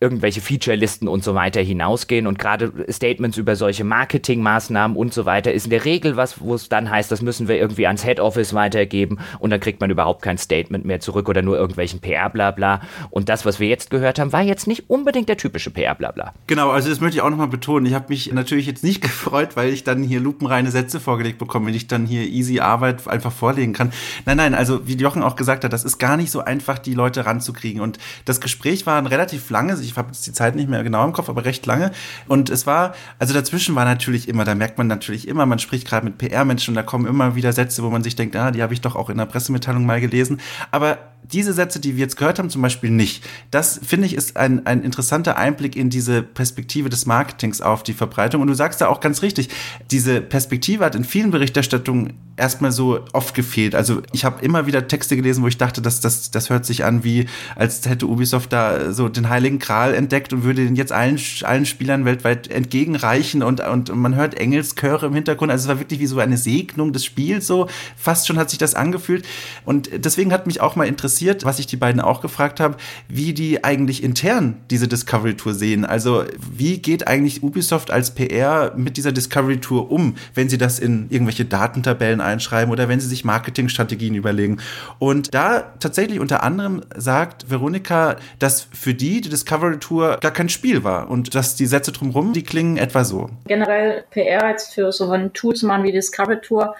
[SPEAKER 1] irgendwelche Feature-Listen und so weiter hinausgehen. Und gerade Statements über solche Marketingmaßnahmen und so weiter ist in der Regel was, wo es dann heißt, das müssen wir irgendwie ans Head Office weitergeben und dann kriegt man überhaupt kein Statement mehr zurück oder nur irgendwelchen PR-Blabla. Und das, was wir jetzt gehört haben, war jetzt nicht unbedingt der typische PR-Blabla.
[SPEAKER 2] Genau, also das möchte ich auch nochmal betonen. Ich habe mich natürlich jetzt nicht [LAUGHS] gefreut, weil ich dann hier lupenreine Sätze vorgelegt bekomme, wenn ich dann hier easy Arbeit einfach vorlegen kann. Nein, nein, also wie Jochen auch gesagt hat, das ist gar nicht so einfach, die Leute ranzukriegen. Und das Gespräch war ein relativ langes. Ich habe jetzt die Zeit nicht mehr genau im Kopf, aber recht lange. Und es war, also dazwischen war natürlich immer, da merkt man natürlich immer, man spricht gerade mit PR-Menschen und da kommen immer wieder Sätze, wo man sich denkt, ah, die habe ich doch auch in der Pressemitteilung mal gelesen. Aber diese Sätze, die wir jetzt gehört haben, zum Beispiel nicht. Das finde ich ist ein, ein interessanter Einblick in diese Perspektive des Marketings auf die Verbreitung. Und du sagst da auch ganz richtig, diese Perspektive hat in vielen Berichterstattungen erstmal so oft gefehlt. Also ich habe immer wieder Texte gelesen, wo ich dachte, dass das, das hört sich an wie, als hätte Ubisoft da so den heiligen Kral entdeckt und würde den jetzt allen, allen Spielern weltweit entgegenreichen und, und man hört Engelschöre im Hintergrund. Also es war wirklich wie so eine Segnung des Spiels, so fast schon hat sich das angefühlt. Und deswegen hat mich auch mal interessiert, was ich die beiden auch gefragt habe, wie die eigentlich intern diese Discovery Tour sehen. Also wie geht eigentlich Ubisoft als PR mit dieser Discovery Tour um, wenn sie das in irgendwelche Datentabellen einschreiben oder wenn sie sich Marketingstrategien überlegen. Und da tatsächlich unter anderem sagt Veronika, dass für die die Discovery Tour gar kein Spiel war und dass die Sätze drumherum, die klingen etwa so.
[SPEAKER 6] Generell PR jetzt für so ein Tool zu machen wie Discovery Tour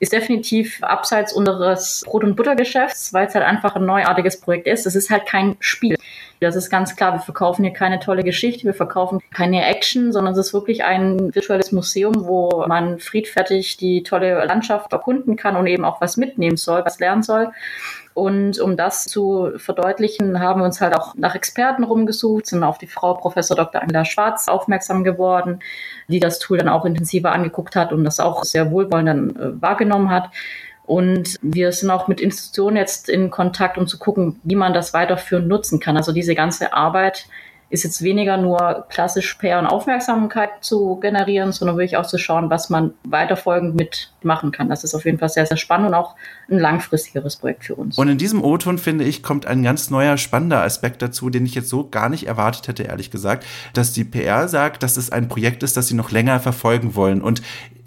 [SPEAKER 6] ist definitiv abseits unseres Brot- und Buttergeschäfts, weil es halt einfach ein neuartiges Projekt ist. Es ist halt kein Spiel. Das ist ganz klar. Wir verkaufen hier keine tolle Geschichte, wir verkaufen keine Action, sondern es ist wirklich ein virtuelles Museum, wo man friedfertig die tolle Landschaft erkunden kann und eben auch was mitnehmen soll, was lernen soll. Und um das zu verdeutlichen, haben wir uns halt auch nach Experten rumgesucht, sind auf die Frau Professor Dr. Angela Schwarz aufmerksam geworden, die das Tool dann auch intensiver angeguckt hat und das auch sehr wohlwollend dann äh, wahrgenommen hat. Und wir sind auch mit Institutionen jetzt in Kontakt, um zu gucken, wie man das weiterführend nutzen kann. Also diese ganze Arbeit ist jetzt weniger nur klassisch PR und Aufmerksamkeit zu generieren, sondern wirklich auch zu schauen, was man weiterfolgend mitmachen kann. Das ist auf jeden Fall sehr, sehr spannend und auch ein langfristigeres Projekt für uns.
[SPEAKER 2] Und in diesem O-Ton, finde ich, kommt ein ganz neuer, spannender Aspekt dazu, den ich jetzt so gar nicht erwartet hätte, ehrlich gesagt, dass die PR sagt, dass es ein Projekt ist, das sie noch länger verfolgen wollen. Und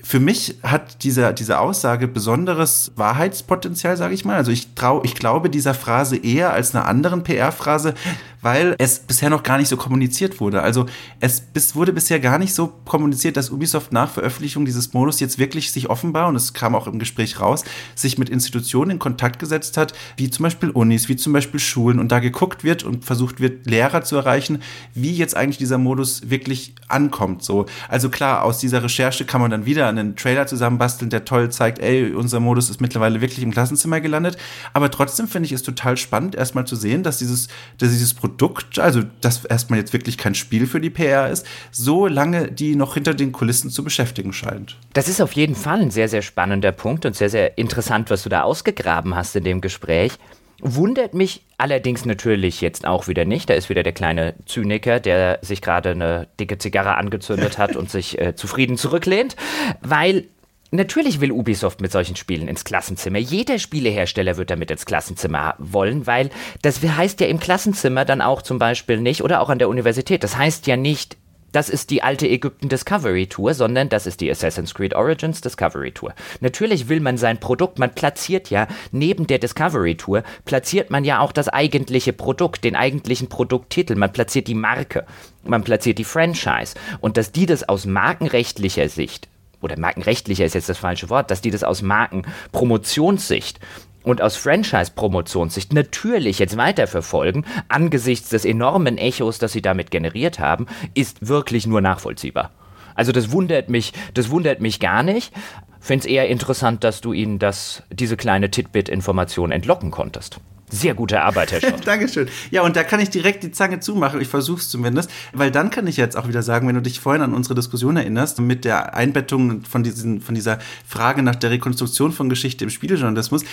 [SPEAKER 2] für mich hat diese, diese Aussage besonderes Wahrheitspotenzial, sage ich mal. Also ich trau, ich glaube dieser Phrase eher als einer anderen PR-Phrase, weil es bisher noch gar nicht so kommuniziert wurde. Also es bis, wurde bisher gar nicht so kommuniziert, dass Ubisoft nach Veröffentlichung dieses Modus jetzt wirklich sich offenbar, und es kam auch im Gespräch raus, sich mit Institutionen in Kontakt gesetzt hat, wie zum Beispiel Unis, wie zum Beispiel Schulen, und da geguckt wird und versucht wird, Lehrer zu erreichen, wie jetzt eigentlich dieser Modus wirklich ankommt. So. Also klar, aus dieser Recherche kann man dann wieder wieder einen Trailer zusammenbasteln, der toll zeigt, ey, unser Modus ist mittlerweile wirklich im Klassenzimmer gelandet. Aber trotzdem finde ich es total spannend, erstmal zu sehen, dass dieses, dass dieses Produkt, also das erstmal jetzt wirklich kein Spiel für die PR ist, so lange die noch hinter den Kulissen zu beschäftigen scheint.
[SPEAKER 1] Das ist auf jeden Fall ein sehr, sehr spannender Punkt und sehr, sehr interessant, was du da ausgegraben hast in dem Gespräch. Wundert mich allerdings natürlich jetzt auch wieder nicht. Da ist wieder der kleine Zyniker, der sich gerade eine dicke Zigarre angezündet hat und sich äh, zufrieden zurücklehnt, weil Natürlich will Ubisoft mit solchen Spielen ins Klassenzimmer. Jeder Spielehersteller wird damit ins Klassenzimmer wollen, weil das heißt ja im Klassenzimmer dann auch zum Beispiel nicht oder auch an der Universität. Das heißt ja nicht, das ist die alte Ägypten Discovery Tour, sondern das ist die Assassin's Creed Origins Discovery Tour. Natürlich will man sein Produkt, man platziert ja neben der Discovery Tour, platziert man ja auch das eigentliche Produkt, den eigentlichen Produkttitel, man platziert die Marke, man platziert die Franchise. Und dass die das aus markenrechtlicher Sicht oder markenrechtlicher ist jetzt das falsche Wort, dass die das aus Markenpromotionssicht und aus Franchise-Promotionssicht natürlich jetzt weiterverfolgen, angesichts des enormen Echos, das sie damit generiert haben, ist wirklich nur nachvollziehbar. Also das wundert mich, das wundert mich gar nicht. Finde es eher interessant, dass du ihnen das, diese kleine Titbit-Information entlocken konntest. Sehr gute Arbeit, Herr Schott. [LAUGHS]
[SPEAKER 2] Dankeschön. Ja, und da kann ich direkt die Zange zumachen. Ich versuche es zumindest, weil dann kann ich jetzt auch wieder sagen, wenn du dich vorhin an unsere Diskussion erinnerst, mit der Einbettung von, diesen, von dieser Frage nach der Rekonstruktion von Geschichte im Spielejournalismus,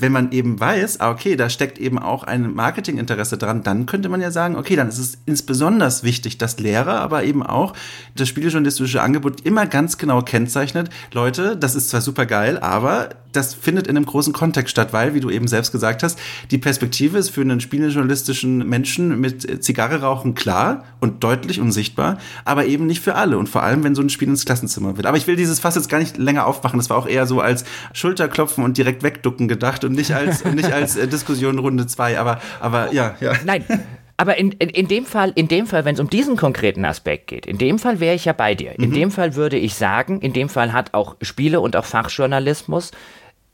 [SPEAKER 2] wenn man eben weiß, ah, okay, da steckt eben auch ein Marketinginteresse dran, dann könnte man ja sagen, okay, dann ist es insbesondere wichtig, dass Lehrer, aber eben auch das spielejournalistische Angebot immer ganz genau kennzeichnet, Leute, das ist zwar super geil, aber das findet in einem großen Kontext statt, weil, wie du eben selbst gesagt hast, die Perspektive ist für einen spielejournalistischen Menschen mit Zigarre rauchen klar und deutlich und sichtbar, aber eben nicht für alle und vor allem, wenn so ein Spiel ins Klassenzimmer wird. Aber ich will dieses Fass jetzt gar nicht länger aufmachen, das war auch eher so als Schulterklopfen und direkt wegducken gedacht und nicht als, und [LAUGHS] nicht als äh, Diskussion Runde zwei, aber, aber ja, ja.
[SPEAKER 1] Nein. Aber in, in, in dem Fall, in dem Fall, wenn es um diesen konkreten Aspekt geht, in dem Fall wäre ich ja bei dir. In mhm. dem Fall würde ich sagen, in dem Fall hat auch Spiele und auch Fachjournalismus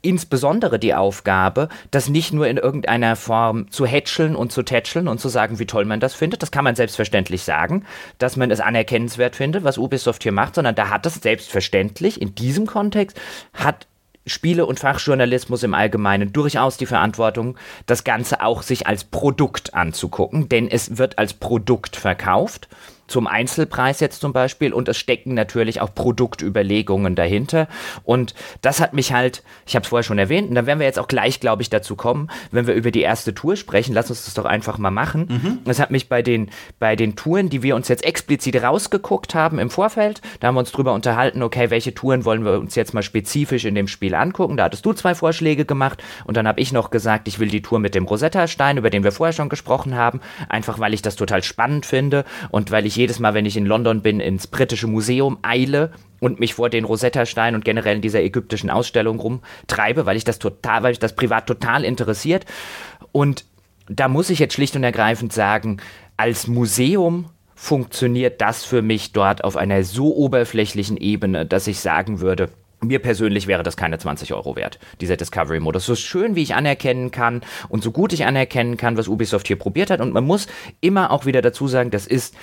[SPEAKER 1] insbesondere die Aufgabe, das nicht nur in irgendeiner Form zu hätscheln und zu tätscheln und zu sagen, wie toll man das findet. Das kann man selbstverständlich sagen, dass man es anerkennenswert findet, was Ubisoft hier macht, sondern da hat es selbstverständlich in diesem Kontext, hat Spiele- und Fachjournalismus im Allgemeinen durchaus die Verantwortung, das Ganze auch sich als Produkt anzugucken, denn es wird als Produkt verkauft zum Einzelpreis jetzt zum Beispiel. Und es stecken natürlich auch Produktüberlegungen dahinter. Und das hat mich halt, ich habe es vorher schon erwähnt und da werden wir jetzt auch gleich, glaube ich, dazu kommen, wenn wir über die erste Tour sprechen, lass uns das doch einfach mal machen. Mhm. Das hat mich bei den, bei den Touren, die wir uns jetzt explizit rausgeguckt haben im Vorfeld, da haben wir uns drüber unterhalten, okay, welche Touren wollen wir uns jetzt mal spezifisch in dem Spiel angucken, da hattest du zwei Vorschläge gemacht. Und dann habe ich noch gesagt, ich will die Tour mit dem Rosetta-Stein, über den wir vorher schon gesprochen haben, einfach weil ich das total spannend finde und weil ich jedes Mal, wenn ich in London bin, ins britische Museum eile und mich vor den Rosetta-Steinen und generell in dieser ägyptischen Ausstellung rumtreibe, weil ich das total, weil ich das privat total interessiert. Und da muss ich jetzt schlicht und ergreifend sagen, als Museum funktioniert das für mich dort auf einer so oberflächlichen Ebene, dass ich sagen würde, mir persönlich wäre das keine 20 Euro wert, dieser Discovery-Modus. So schön, wie ich anerkennen kann und so gut ich anerkennen kann, was Ubisoft hier probiert hat. Und man muss immer auch wieder dazu sagen, das ist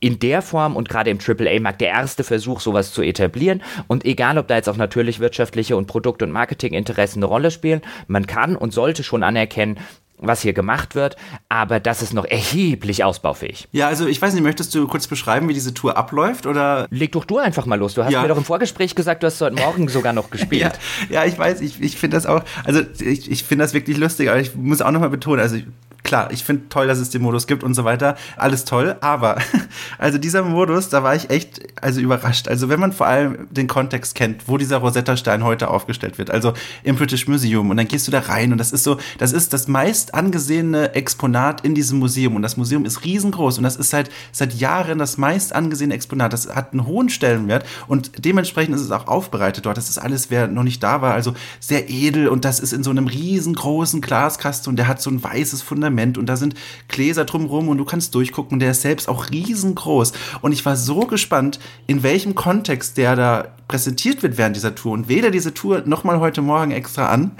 [SPEAKER 1] in der Form und gerade im AAA-Markt der erste Versuch, sowas zu etablieren. Und egal, ob da jetzt auch natürlich wirtschaftliche und Produkt- und Marketinginteressen eine Rolle spielen, man kann und sollte schon anerkennen, was hier gemacht wird, aber das ist noch erheblich ausbaufähig.
[SPEAKER 2] Ja, also ich weiß nicht, möchtest du kurz beschreiben, wie diese Tour abläuft oder?
[SPEAKER 1] Leg doch du einfach mal los. Du hast ja. mir doch im Vorgespräch gesagt, du hast heute Morgen sogar noch gespielt. [LAUGHS]
[SPEAKER 2] ja, ja, ich weiß, ich, ich finde das auch, also ich, ich finde das wirklich lustig, aber ich muss auch nochmal betonen, also klar, ich finde toll, dass es den Modus gibt und so weiter. Alles toll, aber [LAUGHS] also dieser Modus, da war ich echt also überrascht. Also wenn man vor allem den Kontext kennt, wo dieser Rosetta-Stein heute aufgestellt wird, also im British Museum und dann gehst du da rein und das ist so, das ist das meist angesehene Exponat in diesem Museum und das Museum ist riesengroß und das ist seit seit Jahren das meist angesehene Exponat. Das hat einen hohen Stellenwert und dementsprechend ist es auch aufbereitet dort. Das ist alles, wer noch nicht da war, also sehr edel und das ist in so einem riesengroßen Glaskasten und der hat so ein weißes Fundament Fundament und da sind Gläser drumherum und du kannst durchgucken. Der ist selbst auch riesengroß. Und ich war so gespannt, in welchem Kontext der da präsentiert wird während dieser Tour und wähle diese Tour nochmal heute Morgen extra an.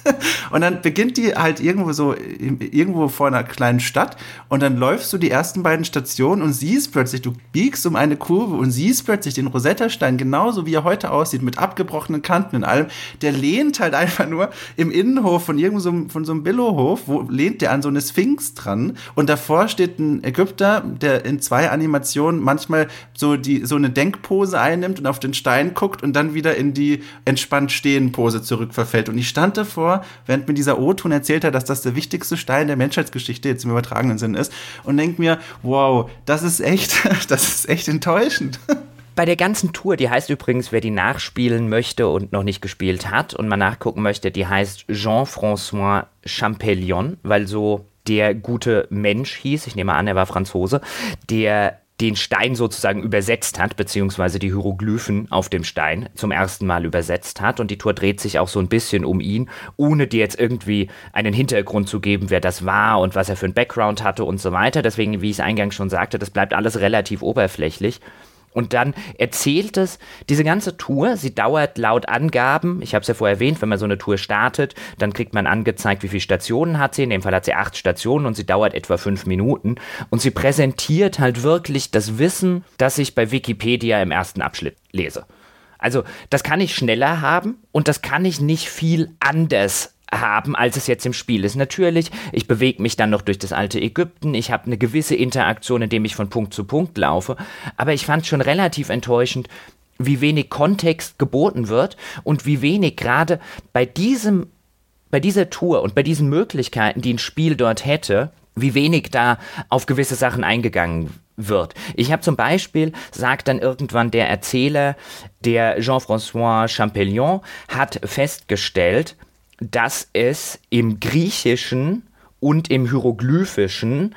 [SPEAKER 2] [LAUGHS] und dann beginnt die halt irgendwo so, irgendwo vor einer kleinen Stadt und dann läufst du die ersten beiden Stationen und siehst plötzlich, du biegst um eine Kurve und siehst plötzlich den Rosetta-Stein genauso wie er heute aussieht, mit abgebrochenen Kanten und allem. Der lehnt halt [LAUGHS] einfach nur im Innenhof von irgendwo so, von so einem Billohof, wo lehnt der an so eine Sphinx dran und davor steht ein Ägypter, der in zwei Animationen manchmal so die, so eine Denkpose einnimmt und auf den Stein guckt und dann wieder in die entspannt stehen Pose zurückverfällt. Und ich stand davor, während mir dieser O-Ton erzählt hat, dass das der wichtigste Stein der Menschheitsgeschichte jetzt im übertragenen Sinn ist und denke mir, wow, das ist echt, [LAUGHS] das ist echt enttäuschend.
[SPEAKER 1] Bei der ganzen Tour, die heißt übrigens, wer die nachspielen möchte und noch nicht gespielt hat und mal nachgucken möchte, die heißt Jean-François Champellion, weil so der gute Mensch hieß, ich nehme an, er war Franzose, der den Stein sozusagen übersetzt hat, beziehungsweise die Hieroglyphen auf dem Stein zum ersten Mal übersetzt hat. Und die Tour dreht sich auch so ein bisschen um ihn, ohne dir jetzt irgendwie einen Hintergrund zu geben, wer das war und was er für einen Background hatte und so weiter. Deswegen, wie ich es eingangs schon sagte, das bleibt alles relativ oberflächlich. Und dann erzählt es, diese ganze Tour, sie dauert laut Angaben, ich habe es ja vorher erwähnt, wenn man so eine Tour startet, dann kriegt man angezeigt, wie viele Stationen hat sie. In dem Fall hat sie acht Stationen und sie dauert etwa fünf Minuten. Und sie präsentiert halt wirklich das Wissen, das ich bei Wikipedia im ersten Abschnitt lese. Also das kann ich schneller haben und das kann ich nicht viel anders haben, als es jetzt im Spiel ist. Natürlich, ich bewege mich dann noch durch das alte Ägypten, ich habe eine gewisse Interaktion, indem ich von Punkt zu Punkt laufe, aber ich fand schon relativ enttäuschend, wie wenig Kontext geboten wird und wie wenig gerade bei diesem bei dieser Tour und bei diesen Möglichkeiten, die ein Spiel dort hätte, wie wenig da auf gewisse Sachen eingegangen wird. Ich habe zum Beispiel, sagt dann irgendwann der Erzähler, der Jean-François Champellion, hat festgestellt, dass es im Griechischen und im Hieroglyphischen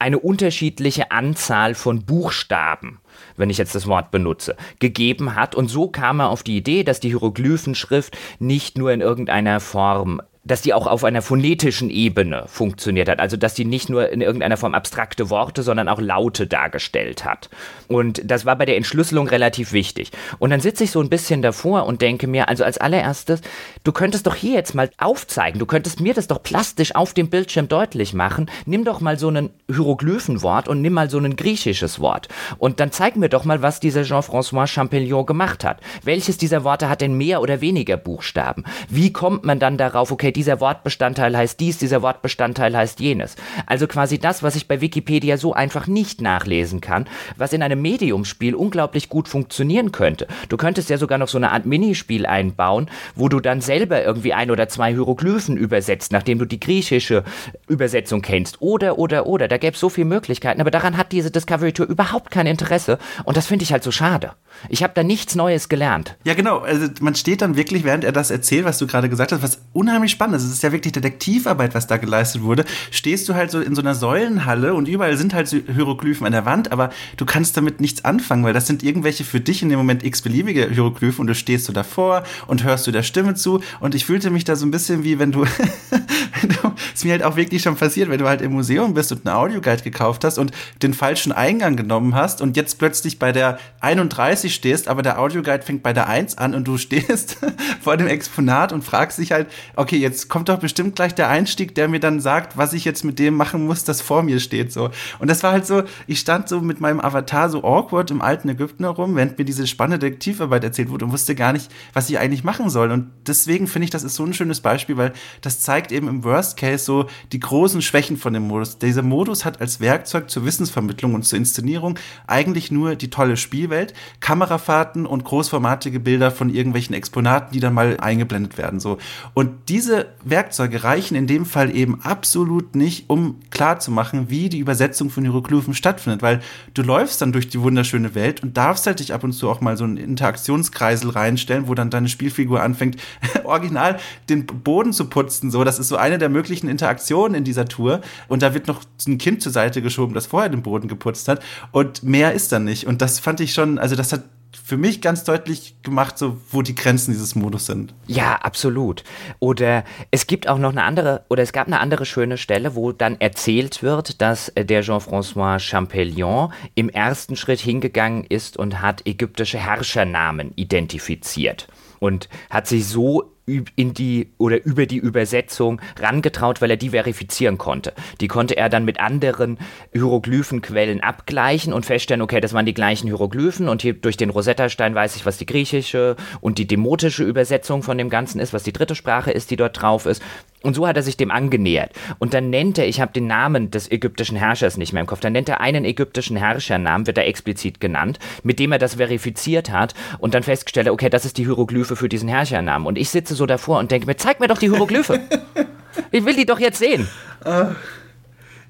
[SPEAKER 1] eine unterschiedliche Anzahl von Buchstaben, wenn ich jetzt das Wort benutze, gegeben hat. Und so kam er auf die Idee, dass die Hieroglyphenschrift nicht nur in irgendeiner Form dass die auch auf einer phonetischen Ebene funktioniert hat. Also, dass die nicht nur in irgendeiner Form abstrakte Worte, sondern auch Laute dargestellt hat. Und das war bei der Entschlüsselung relativ wichtig. Und dann sitze ich so ein bisschen davor und denke mir, also als allererstes, du könntest doch hier jetzt mal aufzeigen, du könntest mir das doch plastisch auf dem Bildschirm deutlich machen. Nimm doch mal so ein Hieroglyphenwort und nimm mal so ein griechisches Wort. Und dann zeig mir doch mal, was dieser Jean-François Champollion gemacht hat. Welches dieser Worte hat denn mehr oder weniger Buchstaben? Wie kommt man dann darauf, okay, dieser Wortbestandteil heißt dies, dieser Wortbestandteil heißt jenes. Also quasi das, was ich bei Wikipedia so einfach nicht nachlesen kann, was in einem Mediumspiel unglaublich gut funktionieren könnte. Du könntest ja sogar noch so eine Art Minispiel einbauen, wo du dann selber irgendwie ein oder zwei Hieroglyphen übersetzt, nachdem du die griechische Übersetzung kennst. Oder, oder, oder. Da gäbe es so viele Möglichkeiten, aber daran hat diese Discovery Tour überhaupt kein Interesse und das finde ich halt so schade. Ich habe da nichts Neues gelernt.
[SPEAKER 2] Ja, genau. Also man steht dann wirklich, während er das erzählt, was du gerade gesagt hast, was unheimlich spannend ist. Es ist ja wirklich Detektivarbeit, was da geleistet wurde. Stehst du halt so in so einer Säulenhalle und überall sind halt Hieroglyphen an der Wand, aber du kannst damit nichts anfangen, weil das sind irgendwelche für dich in dem Moment x-beliebige Hieroglyphen und du stehst so davor und hörst du der Stimme zu und ich fühlte mich da so ein bisschen wie wenn du, [LAUGHS] ist mir halt auch wirklich schon passiert, wenn du halt im Museum bist und einen Audioguide gekauft hast und den falschen Eingang genommen hast und jetzt plötzlich bei der 31 stehst, aber der Audioguide fängt bei der 1 an und du [LAUGHS] stehst vor dem Exponat und fragst dich halt, okay, jetzt kommt doch bestimmt gleich der Einstieg, der mir dann sagt, was ich jetzt mit dem machen muss, das vor mir steht so. Und das war halt so, ich stand so mit meinem Avatar so awkward im alten Ägypten herum, während mir diese spannende Detektivarbeit erzählt wurde und wusste gar nicht, was ich eigentlich machen soll. Und deswegen finde ich, das ist so ein schönes Beispiel, weil das zeigt eben im Worst Case so die großen Schwächen von dem Modus. Dieser Modus hat als Werkzeug zur Wissensvermittlung und zur Inszenierung eigentlich nur die tolle Spielwelt, Kamerafahrten und großformatige Bilder von irgendwelchen Exponaten, die dann mal eingeblendet werden. So. Und diese Werkzeuge reichen in dem Fall eben absolut nicht, um klarzumachen, wie die Übersetzung von Hieroglyphen stattfindet, weil du läufst dann durch die wunderschöne Welt und darfst halt dich ab und zu auch mal so einen Interaktionskreisel reinstellen, wo dann deine Spielfigur anfängt, [LAUGHS] original den Boden zu putzen. So, das ist so eine der möglichen Interaktionen in dieser Tour. Und da wird noch ein Kind zur Seite geschoben, das vorher den Boden geputzt hat. Und mehr ist dann nicht. Und das fand ich schon, also das hat für mich ganz deutlich gemacht, so wo die Grenzen dieses Modus sind.
[SPEAKER 1] Ja, absolut. Oder es gibt auch noch eine andere, oder es gab eine andere schöne Stelle, wo dann erzählt wird, dass äh, der Jean-François Champellion im ersten Schritt hingegangen ist und hat ägyptische Herrschernamen identifiziert und hat sich so in die oder über die Übersetzung rangetraut, weil er die verifizieren konnte. Die konnte er dann mit anderen Hieroglyphenquellen abgleichen und feststellen, okay, das waren die gleichen Hieroglyphen und hier durch den Rosetta-Stein weiß ich, was die griechische und die demotische Übersetzung von dem Ganzen ist, was die dritte Sprache ist, die dort drauf ist. Und so hat er sich dem angenähert. Und dann nennt er, ich habe den Namen des ägyptischen Herrschers nicht mehr im Kopf, dann nennt er einen ägyptischen Herrschernamen, wird er explizit genannt, mit dem er das verifiziert hat und dann festgestellt, okay, das ist die Hieroglyphe für diesen Herrschernamen. Und ich sitze so davor und denke mir, zeig mir doch die Hieroglyphe. [LAUGHS] ich will die doch jetzt sehen.
[SPEAKER 2] Uh.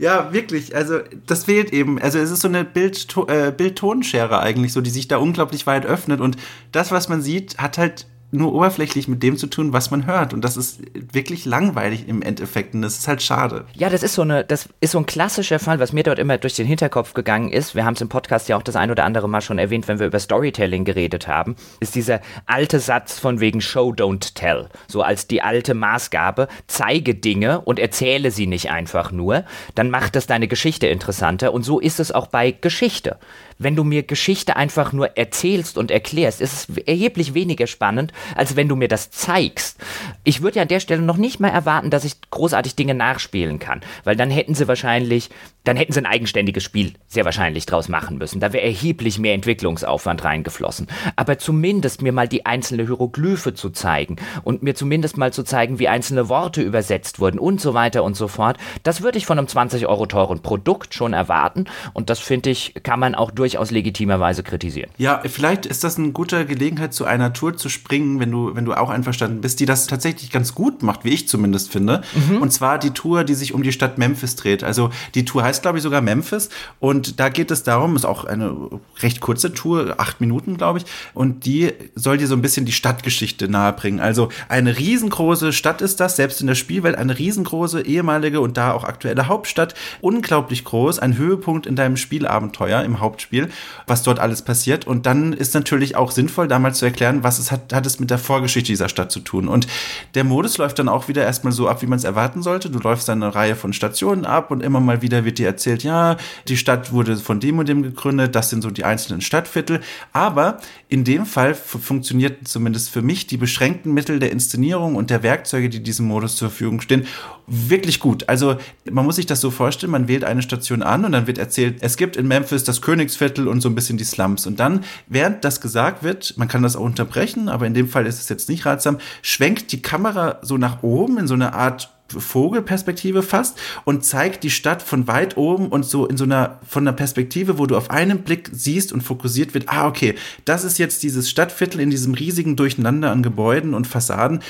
[SPEAKER 2] Ja, wirklich. Also das fehlt eben. Also es ist so eine äh, Bild-Tonschere äh, eigentlich, so die sich da unglaublich weit öffnet. Und das, was man sieht, hat halt nur oberflächlich mit dem zu tun, was man hört. Und das ist wirklich langweilig im Endeffekt. Und das ist halt schade.
[SPEAKER 1] Ja, das ist so eine, das ist so ein klassischer Fall, was mir dort immer durch den Hinterkopf gegangen ist. Wir haben es im Podcast ja auch das ein oder andere Mal schon erwähnt, wenn wir über Storytelling geredet haben, ist dieser alte Satz von wegen Show, don't tell. So als die alte Maßgabe. Zeige Dinge und erzähle sie nicht einfach nur. Dann macht das deine Geschichte interessanter. Und so ist es auch bei Geschichte wenn du mir Geschichte einfach nur erzählst und erklärst, ist es erheblich weniger spannend, als wenn du mir das zeigst. Ich würde ja an der Stelle noch nicht mal erwarten, dass ich großartig Dinge nachspielen kann, weil dann hätten sie wahrscheinlich, dann hätten sie ein eigenständiges Spiel sehr wahrscheinlich draus machen müssen. Da wäre erheblich mehr Entwicklungsaufwand reingeflossen. Aber zumindest mir mal die einzelne Hieroglyphe zu zeigen und mir zumindest mal zu zeigen, wie einzelne Worte übersetzt wurden und so weiter und so fort, das würde ich von einem 20 Euro teuren Produkt schon erwarten und das finde ich, kann man auch durch durchaus legitimerweise kritisieren.
[SPEAKER 2] Ja, vielleicht ist das eine gute Gelegenheit, zu einer Tour zu springen, wenn du, wenn du auch einverstanden bist, die das tatsächlich ganz gut macht, wie ich zumindest finde. Mhm. Und zwar die Tour, die sich um die Stadt Memphis dreht. Also die Tour heißt, glaube ich, sogar Memphis. Und da geht es darum, ist auch eine recht kurze Tour, acht Minuten, glaube ich. Und die soll dir so ein bisschen die Stadtgeschichte nahebringen. Also eine riesengroße Stadt ist das, selbst in der Spielwelt, eine riesengroße ehemalige und da auch aktuelle Hauptstadt. Unglaublich groß, ein Höhepunkt in deinem Spielabenteuer im Hauptspiel. Spiel, was dort alles passiert. Und dann ist natürlich auch sinnvoll, damals zu erklären, was es hat, hat es mit der Vorgeschichte dieser Stadt zu tun. Und der Modus läuft dann auch wieder erstmal so ab, wie man es erwarten sollte. Du läufst dann eine Reihe von Stationen ab und immer mal wieder wird dir erzählt, ja, die Stadt wurde von dem und dem gegründet, das sind so die einzelnen Stadtviertel. Aber in dem Fall funktioniert zumindest für mich die beschränkten Mittel der Inszenierung und der Werkzeuge, die diesem Modus zur Verfügung stehen, wirklich gut. Also man muss sich das so vorstellen, man wählt eine Station an und dann wird erzählt, es gibt in Memphis das Königsviertel und so ein bisschen die Slums. Und dann, während das gesagt wird, man kann das auch unterbrechen, aber in dem Fall ist es jetzt nicht ratsam, schwenkt die Kamera so nach oben in so eine Art Vogelperspektive fast und zeigt die Stadt von weit oben und so in so einer von einer Perspektive, wo du auf einen Blick siehst und fokussiert wird, ah okay, das ist jetzt dieses Stadtviertel in diesem riesigen Durcheinander an Gebäuden und Fassaden,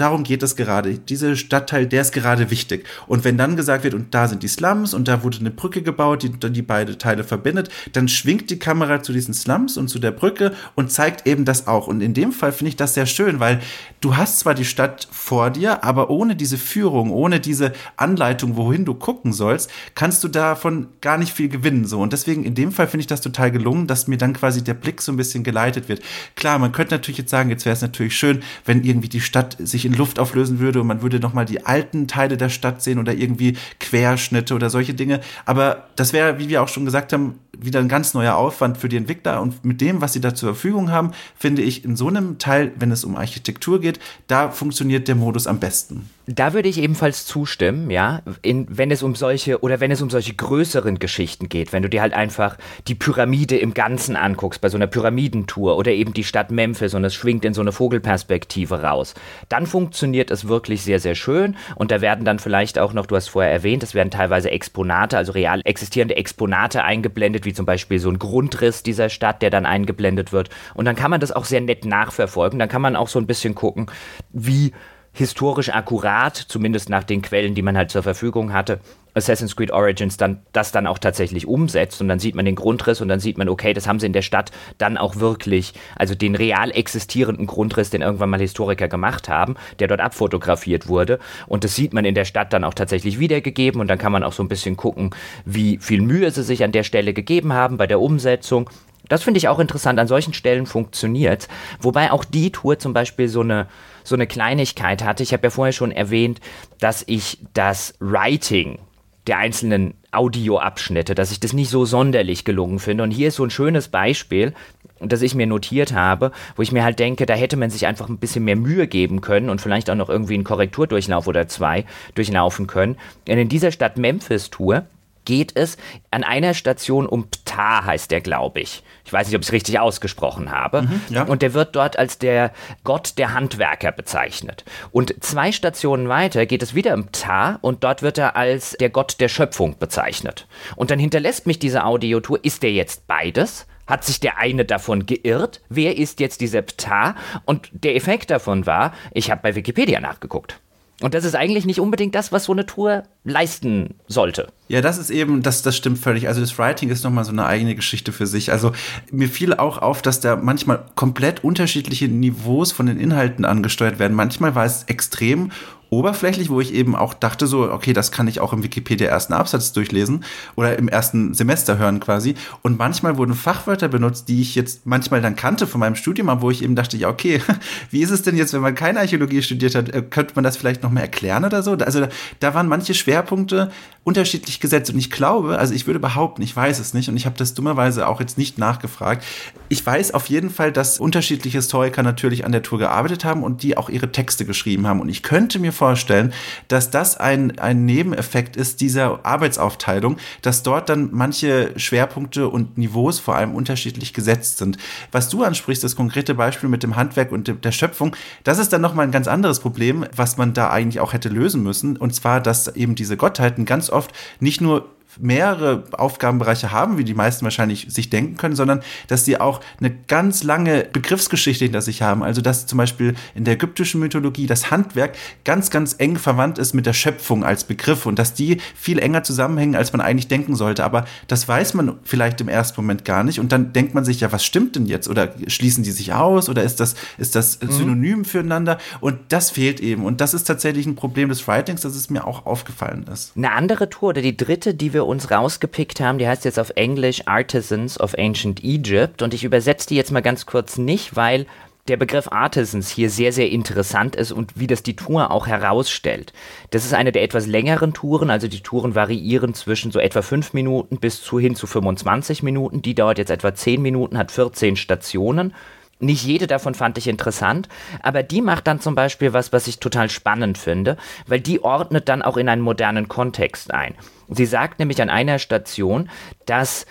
[SPEAKER 2] Darum geht es gerade. Dieser Stadtteil, der ist gerade wichtig. Und wenn dann gesagt wird, und da sind die Slums und da wurde eine Brücke gebaut, die, die beide Teile verbindet, dann schwingt die Kamera zu diesen Slums und zu der Brücke und zeigt eben das auch. Und in dem Fall finde ich das sehr schön, weil du hast zwar die Stadt vor dir, aber ohne diese Führung, ohne diese Anleitung, wohin du gucken sollst, kannst du davon gar nicht viel gewinnen. So. Und deswegen in dem Fall finde ich das total gelungen, dass mir dann quasi der Blick so ein bisschen geleitet wird. Klar, man könnte natürlich jetzt sagen, jetzt wäre es natürlich schön, wenn irgendwie die Stadt sich in in Luft auflösen würde und man würde nochmal die alten Teile der Stadt sehen oder irgendwie Querschnitte oder solche Dinge. Aber das wäre, wie wir auch schon gesagt haben, wieder ein ganz neuer Aufwand für die Entwickler und mit dem, was sie da zur Verfügung haben, finde ich in so einem Teil, wenn es um Architektur geht, da funktioniert der Modus am besten.
[SPEAKER 1] Da würde ich ebenfalls zustimmen, ja, in, wenn es um solche oder wenn es um solche größeren Geschichten geht, wenn du dir halt einfach die Pyramide im Ganzen anguckst, bei so einer Pyramidentour oder eben die Stadt Memphis und es schwingt in so eine Vogelperspektive raus, dann funktioniert es wirklich sehr, sehr schön. Und da werden dann vielleicht auch noch, du hast vorher erwähnt, es werden teilweise Exponate, also real existierende Exponate eingeblendet, wie zum Beispiel so ein Grundriss dieser Stadt, der dann eingeblendet wird. Und dann kann man das auch sehr nett nachverfolgen, dann kann man auch so ein bisschen gucken, wie historisch akkurat, zumindest nach den Quellen, die man halt zur Verfügung hatte, Assassin's Creed Origins dann das dann auch tatsächlich umsetzt. Und dann sieht man den Grundriss und dann sieht man, okay, das haben sie in der Stadt dann auch wirklich, also den real existierenden Grundriss, den irgendwann mal Historiker gemacht haben, der dort abfotografiert wurde. Und das sieht man in der Stadt dann auch tatsächlich wiedergegeben. Und dann kann man auch so ein bisschen gucken, wie viel Mühe sie sich an der Stelle gegeben haben bei der Umsetzung. Das finde ich auch interessant. An solchen Stellen funktioniert Wobei auch die Tour zum Beispiel so eine, so eine Kleinigkeit hatte. Ich habe ja vorher schon erwähnt, dass ich das Writing der einzelnen Audioabschnitte, dass ich das nicht so sonderlich gelungen finde. Und hier ist so ein schönes Beispiel, das ich mir notiert habe, wo ich mir halt denke, da hätte man sich einfach ein bisschen mehr Mühe geben können und vielleicht auch noch irgendwie einen Korrekturdurchlauf oder zwei durchlaufen können. Denn in dieser Stadt Memphis-Tour geht es an einer Station um Ptah, heißt der, glaube ich. Ich weiß nicht, ob ich es richtig ausgesprochen habe. Mhm, ja. Und der wird dort als der Gott der Handwerker bezeichnet. Und zwei Stationen weiter geht es wieder um Ptah und dort wird er als der Gott der Schöpfung bezeichnet. Und dann hinterlässt mich diese Audiotour, ist der jetzt beides? Hat sich der eine davon geirrt? Wer ist jetzt dieser Ptah? Und der Effekt davon war, ich habe bei Wikipedia nachgeguckt. Und das ist eigentlich nicht unbedingt das, was so eine Tour leisten sollte.
[SPEAKER 2] Ja, das ist eben, das, das stimmt völlig. Also das Writing ist nochmal so eine eigene Geschichte für sich. Also mir fiel auch auf, dass da manchmal komplett unterschiedliche Niveaus von den Inhalten angesteuert werden. Manchmal war es extrem oberflächlich, wo ich eben auch dachte so, okay, das kann ich auch im Wikipedia ersten Absatz durchlesen oder im ersten Semester hören quasi. Und manchmal wurden Fachwörter benutzt, die ich jetzt manchmal dann kannte von meinem Studium, aber wo ich eben dachte, ja, okay, [LAUGHS] wie ist es denn jetzt, wenn man keine Archäologie studiert hat, äh, könnte man das vielleicht noch mehr erklären oder so? Also da, da waren manche Schwerpunkte unterschiedlich gesetzt und ich glaube, also ich würde behaupten, ich weiß es nicht und ich habe das dummerweise auch jetzt nicht nachgefragt. Ich weiß auf jeden Fall, dass unterschiedliche Historiker natürlich an der Tour gearbeitet haben und die auch ihre Texte geschrieben haben und ich könnte mir vorstellen, dass das ein, ein Nebeneffekt ist dieser Arbeitsaufteilung, dass dort dann manche Schwerpunkte und Niveaus vor allem unterschiedlich gesetzt sind. Was du ansprichst, das konkrete Beispiel mit dem Handwerk und der Schöpfung, das ist dann nochmal ein ganz anderes Problem, was man da eigentlich auch hätte lösen müssen. Und zwar, dass eben diese Gottheiten ganz oft nicht nur mehrere Aufgabenbereiche haben, wie die meisten wahrscheinlich sich denken können, sondern dass sie auch eine ganz lange Begriffsgeschichte hinter sich haben. Also dass zum Beispiel in der ägyptischen Mythologie das Handwerk ganz, ganz eng verwandt ist mit der Schöpfung als Begriff und dass die viel enger zusammenhängen, als man eigentlich denken sollte. Aber das weiß man vielleicht im ersten Moment gar nicht. Und dann denkt man sich, ja, was stimmt denn jetzt? Oder schließen die sich aus? Oder ist das, ist das mhm. synonym mhm. füreinander? Und das fehlt eben. Und das ist tatsächlich ein Problem des Writings, dass es mir auch aufgefallen ist.
[SPEAKER 1] Eine andere Tour oder die dritte, die wir wir uns rausgepickt haben, die heißt jetzt auf Englisch Artisans of Ancient Egypt. Und ich übersetze die jetzt mal ganz kurz nicht, weil der Begriff Artisans hier sehr, sehr interessant ist und wie das die Tour auch herausstellt. Das ist eine der etwas längeren Touren, also die Touren variieren zwischen so etwa 5 Minuten bis zu hin zu 25 Minuten. Die dauert jetzt etwa 10 Minuten, hat 14 Stationen. Nicht jede davon fand ich interessant, aber die macht dann zum Beispiel was, was ich total spannend finde, weil die ordnet dann auch in einen modernen Kontext ein. Sie sagt nämlich an einer Station, dass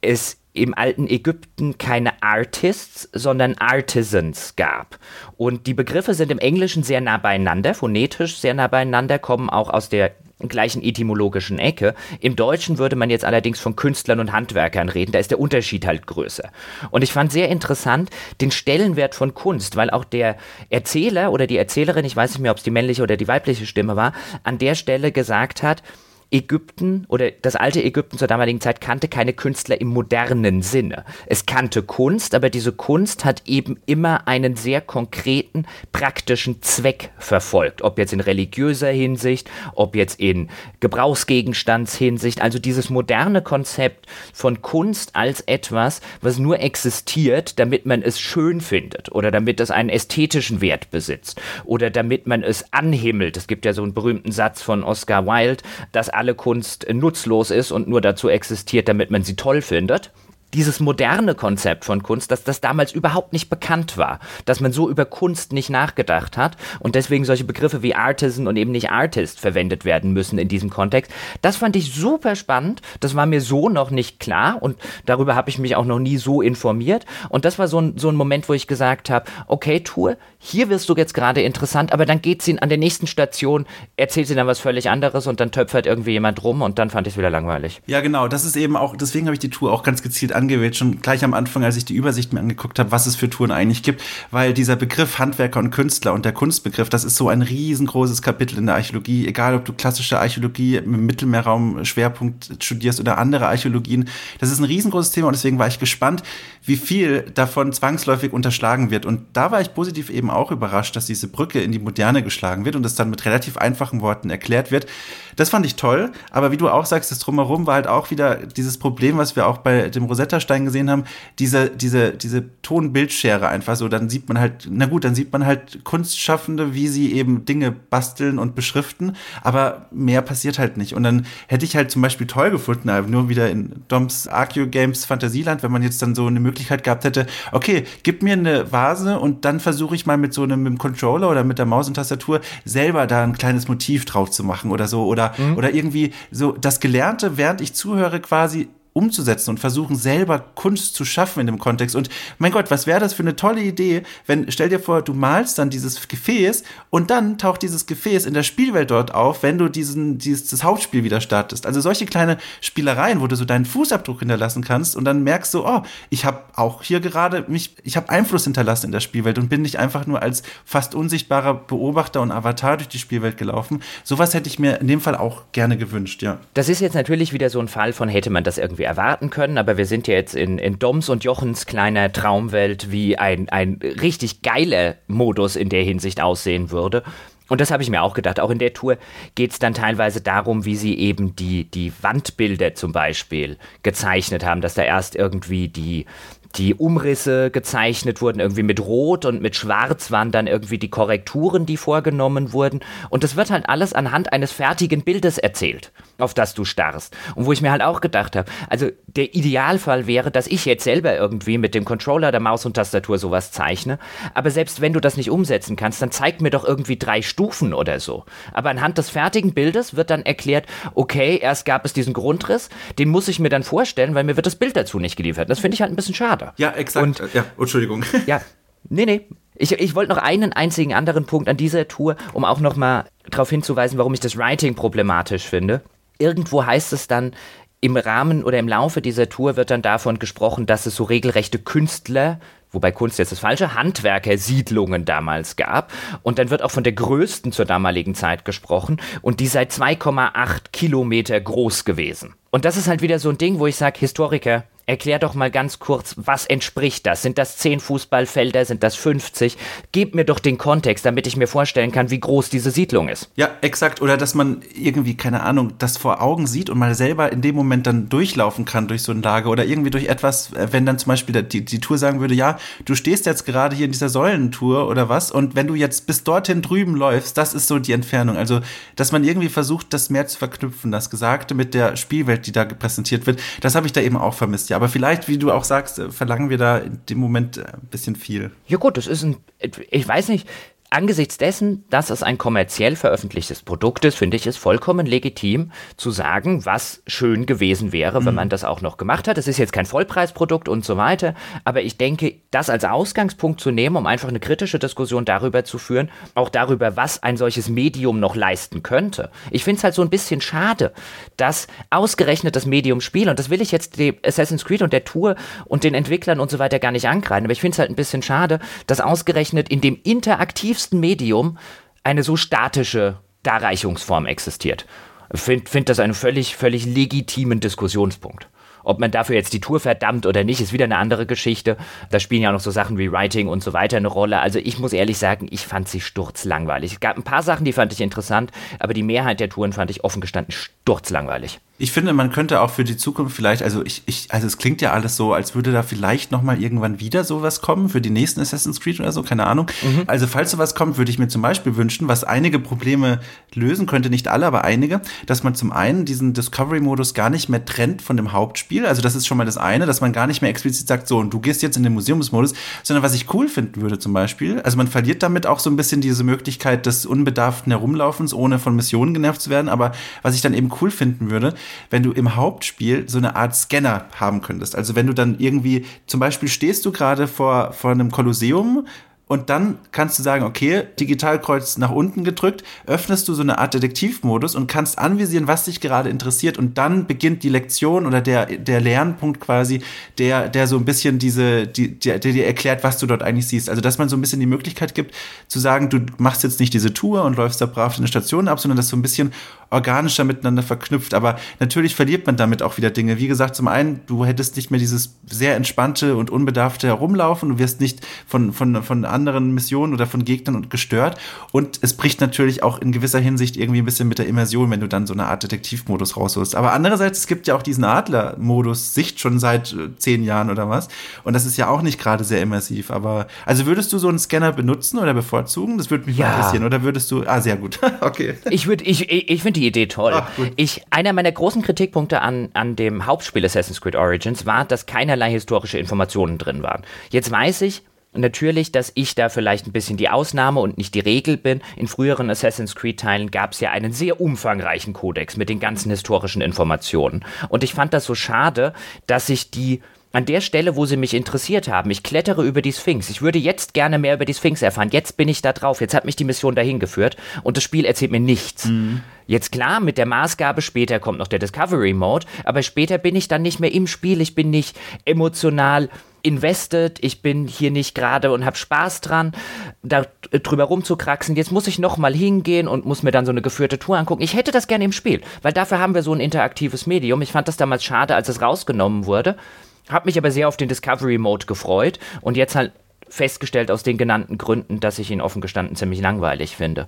[SPEAKER 1] es im alten Ägypten keine Artists, sondern Artisans gab. Und die Begriffe sind im Englischen sehr nah beieinander, phonetisch sehr nah beieinander, kommen auch aus der gleichen etymologischen Ecke. Im Deutschen würde man jetzt allerdings von Künstlern und Handwerkern reden, da ist der Unterschied halt größer. Und ich fand sehr interessant den Stellenwert von Kunst, weil auch der Erzähler oder die Erzählerin, ich weiß nicht mehr, ob es die männliche oder die weibliche Stimme war, an der Stelle gesagt hat, Ägypten oder das alte Ägypten zur damaligen Zeit kannte keine Künstler im modernen Sinne. Es kannte Kunst, aber diese Kunst hat eben immer einen sehr konkreten, praktischen Zweck verfolgt. Ob jetzt in religiöser Hinsicht, ob jetzt in Gebrauchsgegenstandshinsicht. Also dieses moderne Konzept von Kunst als etwas, was nur existiert, damit man es schön findet oder damit es einen ästhetischen Wert besitzt oder damit man es anhimmelt. Es gibt ja so einen berühmten Satz von Oscar Wilde, dass alle Kunst nutzlos ist und nur dazu existiert, damit man sie toll findet dieses moderne Konzept von Kunst, dass das damals überhaupt nicht bekannt war, dass man so über Kunst nicht nachgedacht hat und deswegen solche Begriffe wie Artisan und eben nicht Artist verwendet werden müssen in diesem Kontext. Das fand ich super spannend, das war mir so noch nicht klar und darüber habe ich mich auch noch nie so informiert und das war so ein, so ein Moment, wo ich gesagt habe, okay Tour, hier wirst du jetzt gerade interessant, aber dann geht sie an der nächsten Station, erzählt sie dann was völlig anderes und dann töpfert irgendwie jemand rum und dann fand ich es wieder langweilig.
[SPEAKER 2] Ja genau, das ist eben auch, deswegen habe ich die Tour auch ganz gezielt angewählt, schon gleich am Anfang, als ich die Übersicht mir angeguckt habe, was es für Touren eigentlich gibt, weil dieser Begriff Handwerker und Künstler und der Kunstbegriff, das ist so ein riesengroßes Kapitel in der Archäologie, egal ob du klassische Archäologie im Mittelmeerraum Schwerpunkt studierst oder andere Archäologien, das ist ein riesengroßes Thema und deswegen war ich gespannt, wie viel davon zwangsläufig unterschlagen wird. Und da war ich positiv eben auch überrascht, dass diese Brücke in die Moderne geschlagen wird und das dann mit relativ einfachen Worten erklärt wird. Das fand ich toll, aber wie du auch sagst, das Drumherum war halt auch wieder dieses Problem, was wir auch bei dem Rosetta Rosetta Stein gesehen haben, diese, diese, diese Ton-Bildschere einfach so, dann sieht man halt, na gut, dann sieht man halt Kunstschaffende, wie sie eben Dinge basteln und beschriften, aber mehr passiert halt nicht. Und dann hätte ich halt zum Beispiel toll gefunden, nur wieder in Doms Arceo Games Fantasieland, wenn man jetzt dann so eine Möglichkeit gehabt hätte, okay, gib mir eine Vase und dann versuche ich mal mit so einem mit dem Controller oder mit der Maus und Tastatur selber da ein kleines Motiv drauf zu machen oder so oder, mhm. oder irgendwie so das Gelernte, während ich zuhöre, quasi umzusetzen und versuchen selber Kunst zu schaffen in dem Kontext. Und mein Gott, was wäre das für eine tolle Idee, wenn, stell dir vor, du malst dann dieses Gefäß und dann taucht dieses Gefäß in der Spielwelt dort auf, wenn du diesen, dieses, das Hauptspiel wieder startest. Also solche kleine Spielereien, wo du so deinen Fußabdruck hinterlassen kannst und dann merkst du, oh, ich habe auch hier gerade mich, ich habe Einfluss hinterlassen in der Spielwelt und bin nicht einfach nur als fast unsichtbarer Beobachter und Avatar durch die Spielwelt gelaufen. Sowas hätte ich mir in dem Fall auch gerne gewünscht, ja.
[SPEAKER 1] Das ist jetzt natürlich wieder so ein Fall von hätte man das irgendwie erwarten können, aber wir sind ja jetzt in, in Doms und Jochens kleiner Traumwelt, wie ein, ein richtig geiler Modus in der Hinsicht aussehen würde. Und das habe ich mir auch gedacht. Auch in der Tour geht es dann teilweise darum, wie sie eben die, die Wandbilder zum Beispiel gezeichnet haben, dass da erst irgendwie die, die Umrisse gezeichnet wurden, irgendwie mit Rot und mit Schwarz waren dann irgendwie die Korrekturen, die vorgenommen wurden. Und das wird halt alles anhand eines fertigen Bildes erzählt, auf das du starrst. Und wo ich mir halt auch gedacht habe, also der Idealfall wäre, dass ich jetzt selber irgendwie mit dem Controller, der Maus und Tastatur sowas zeichne. Aber selbst wenn du das nicht umsetzen kannst, dann zeig mir doch irgendwie drei Stufen oder so. Aber anhand des fertigen Bildes wird dann erklärt, okay, erst gab es diesen Grundriss, den muss ich mir dann vorstellen, weil mir wird das Bild dazu nicht geliefert. Das finde ich halt ein bisschen schade. Charakter.
[SPEAKER 2] Ja, exakt. Und, ja, Entschuldigung. [LAUGHS]
[SPEAKER 1] Ja, nee, nee. Ich, ich wollte noch einen einzigen anderen Punkt an dieser Tour, um auch noch mal darauf hinzuweisen, warum ich das Writing problematisch finde. Irgendwo heißt es dann, im Rahmen oder im Laufe dieser Tour wird dann davon gesprochen, dass es so regelrechte Künstler, wobei Kunst jetzt das falsche, Handwerkersiedlungen damals gab. Und dann wird auch von der größten zur damaligen Zeit gesprochen und die sei 2,8 Kilometer groß gewesen. Und das ist halt wieder so ein Ding, wo ich sage, Historiker, Erklär doch mal ganz kurz, was entspricht das? Sind das 10 Fußballfelder? Sind das 50? Gib mir doch den Kontext, damit ich mir vorstellen kann, wie groß diese Siedlung ist.
[SPEAKER 2] Ja, exakt. Oder dass man irgendwie, keine Ahnung, das vor Augen sieht und mal selber in dem Moment dann durchlaufen kann durch so ein Lager oder irgendwie durch etwas, äh, wenn dann zum Beispiel die, die Tour sagen würde, ja, du stehst jetzt gerade hier in dieser Säulentour oder was und wenn du jetzt bis dorthin drüben läufst, das ist so die Entfernung. Also, dass man irgendwie versucht, das mehr zu verknüpfen, das Gesagte mit der Spielwelt, die da präsentiert wird, das habe ich da eben auch vermisst. Ja, aber vielleicht, wie du auch sagst, äh, verlangen wir da in dem Moment äh, ein bisschen viel.
[SPEAKER 1] Ja gut, das ist ein, ich weiß nicht, angesichts dessen, dass es ein kommerziell veröffentlichtes Produkt ist, finde ich es vollkommen legitim zu sagen, was schön gewesen wäre, wenn mhm. man das auch noch gemacht hat. Es ist jetzt kein Vollpreisprodukt und so weiter, aber ich denke, das als Ausgangspunkt zu nehmen, um einfach eine kritische Diskussion darüber zu führen, auch darüber, was ein solches Medium noch leisten könnte. Ich finde es halt so ein bisschen schade, dass ausgerechnet das Medium Spiel, und das will ich jetzt dem Assassin's Creed und der Tour und den Entwicklern und so weiter gar nicht angreifen, aber ich finde es halt ein bisschen schade, dass ausgerechnet in dem interaktiv aktivsten Medium eine so statische Darreichungsform existiert. Ich finde find das einen völlig, völlig legitimen Diskussionspunkt. Ob man dafür jetzt die Tour verdammt oder nicht, ist wieder eine andere Geschichte. Da spielen ja auch noch so Sachen wie Writing und so weiter eine Rolle. Also ich muss ehrlich sagen, ich fand sie sturzlangweilig. Es gab ein paar Sachen, die fand ich interessant, aber die Mehrheit der Touren fand ich offen gestanden sturzlangweilig.
[SPEAKER 2] Ich finde, man könnte auch für die Zukunft vielleicht, also ich, ich, also es klingt ja alles so, als würde da vielleicht noch mal irgendwann wieder sowas kommen für die nächsten Assassin's Creed oder so, keine Ahnung. Mhm. Also falls sowas kommt, würde ich mir zum Beispiel wünschen, was einige Probleme lösen könnte, nicht alle, aber einige, dass man zum einen diesen Discovery-Modus gar nicht mehr trennt von dem Hauptspiel. Also das ist schon mal das eine, dass man gar nicht mehr explizit sagt, so und du gehst jetzt in den Museumsmodus, sondern was ich cool finden würde zum Beispiel, also man verliert damit auch so ein bisschen diese Möglichkeit des unbedarften Herumlaufens, ohne von Missionen genervt zu werden. Aber was ich dann eben cool finden würde, wenn du im Hauptspiel so eine Art Scanner haben könntest. Also wenn du dann irgendwie, zum Beispiel stehst du gerade vor, vor einem Kolosseum und dann kannst du sagen, okay, Digitalkreuz nach unten gedrückt, öffnest du so eine Art Detektivmodus und kannst anvisieren, was dich gerade interessiert. Und dann beginnt die Lektion oder der, der Lernpunkt quasi, der, der so ein bisschen diese, die, der, dir erklärt, was du dort eigentlich siehst. Also, dass man so ein bisschen die Möglichkeit gibt, zu sagen, du machst jetzt nicht diese Tour und läufst da brav eine Station ab, sondern dass so ein bisschen, organischer miteinander verknüpft. Aber natürlich verliert man damit auch wieder Dinge. Wie gesagt, zum einen, du hättest nicht mehr dieses sehr entspannte und unbedarfte Herumlaufen. Du wirst nicht von, von, von anderen Missionen oder von Gegnern gestört. Und es bricht natürlich auch in gewisser Hinsicht irgendwie ein bisschen mit der Immersion, wenn du dann so eine Art Detektivmodus rausholst. Aber andererseits, es gibt ja auch diesen Adler-Modus Sicht schon seit äh, zehn Jahren oder was. Und das ist ja auch nicht gerade sehr immersiv. Aber also würdest du so einen Scanner benutzen oder bevorzugen? Das würde mich ja. mal interessieren. Oder würdest du. Ah, sehr gut. [LAUGHS] okay.
[SPEAKER 1] Ich würde, ich, ich finde die Idee toll. Ach, ich, einer meiner großen Kritikpunkte an, an dem Hauptspiel Assassin's Creed Origins war, dass keinerlei historische Informationen drin waren. Jetzt weiß ich, natürlich, dass ich da vielleicht ein bisschen die Ausnahme und nicht die Regel bin. In früheren Assassin's Creed-Teilen gab es ja einen sehr umfangreichen Kodex mit den ganzen historischen Informationen. Und ich fand das so schade, dass sich die an der Stelle, wo sie mich interessiert haben. Ich klettere über die Sphinx. Ich würde jetzt gerne mehr über die Sphinx erfahren. Jetzt bin ich da drauf. Jetzt hat mich die Mission dahin geführt und das Spiel erzählt mir nichts. Mhm. Jetzt klar, mit der Maßgabe, später kommt noch der Discovery Mode, aber später bin ich dann nicht mehr im Spiel. Ich bin nicht emotional invested, ich bin hier nicht gerade und habe Spaß dran, da drüber rumzukraxen. Jetzt muss ich nochmal hingehen und muss mir dann so eine geführte Tour angucken. Ich hätte das gerne im Spiel, weil dafür haben wir so ein interaktives Medium. Ich fand das damals schade, als es rausgenommen wurde. Hab mich aber sehr auf den Discovery Mode gefreut und jetzt halt festgestellt aus den genannten Gründen, dass ich ihn offen gestanden ziemlich langweilig finde.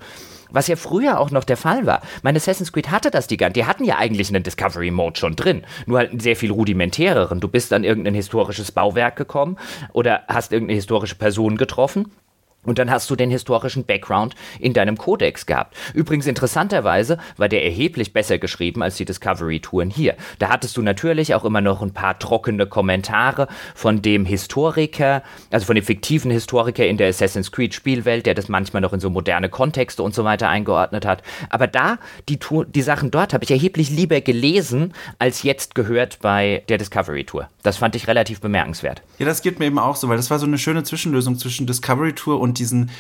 [SPEAKER 1] Was ja früher auch noch der Fall war. Mein Assassin's Creed hatte das die ganze Die hatten ja eigentlich einen Discovery Mode schon drin. Nur halt einen sehr viel rudimentäreren. Du bist an irgendein historisches Bauwerk gekommen oder hast irgendeine historische Person getroffen und dann hast du den historischen Background in deinem Kodex gehabt. Übrigens interessanterweise war der erheblich besser geschrieben als die Discovery-Touren hier. Da hattest du natürlich auch immer noch ein paar trockene Kommentare von dem Historiker, also von dem fiktiven Historiker in der Assassin's Creed-Spielwelt, der das manchmal noch in so moderne Kontexte und so weiter eingeordnet hat. Aber da, die, Tour, die Sachen dort habe ich erheblich lieber gelesen, als jetzt gehört bei der Discovery-Tour. Das fand ich relativ bemerkenswert.
[SPEAKER 2] Ja, das geht mir eben auch so, weil das war so eine schöne Zwischenlösung zwischen Discovery-Tour und diesen,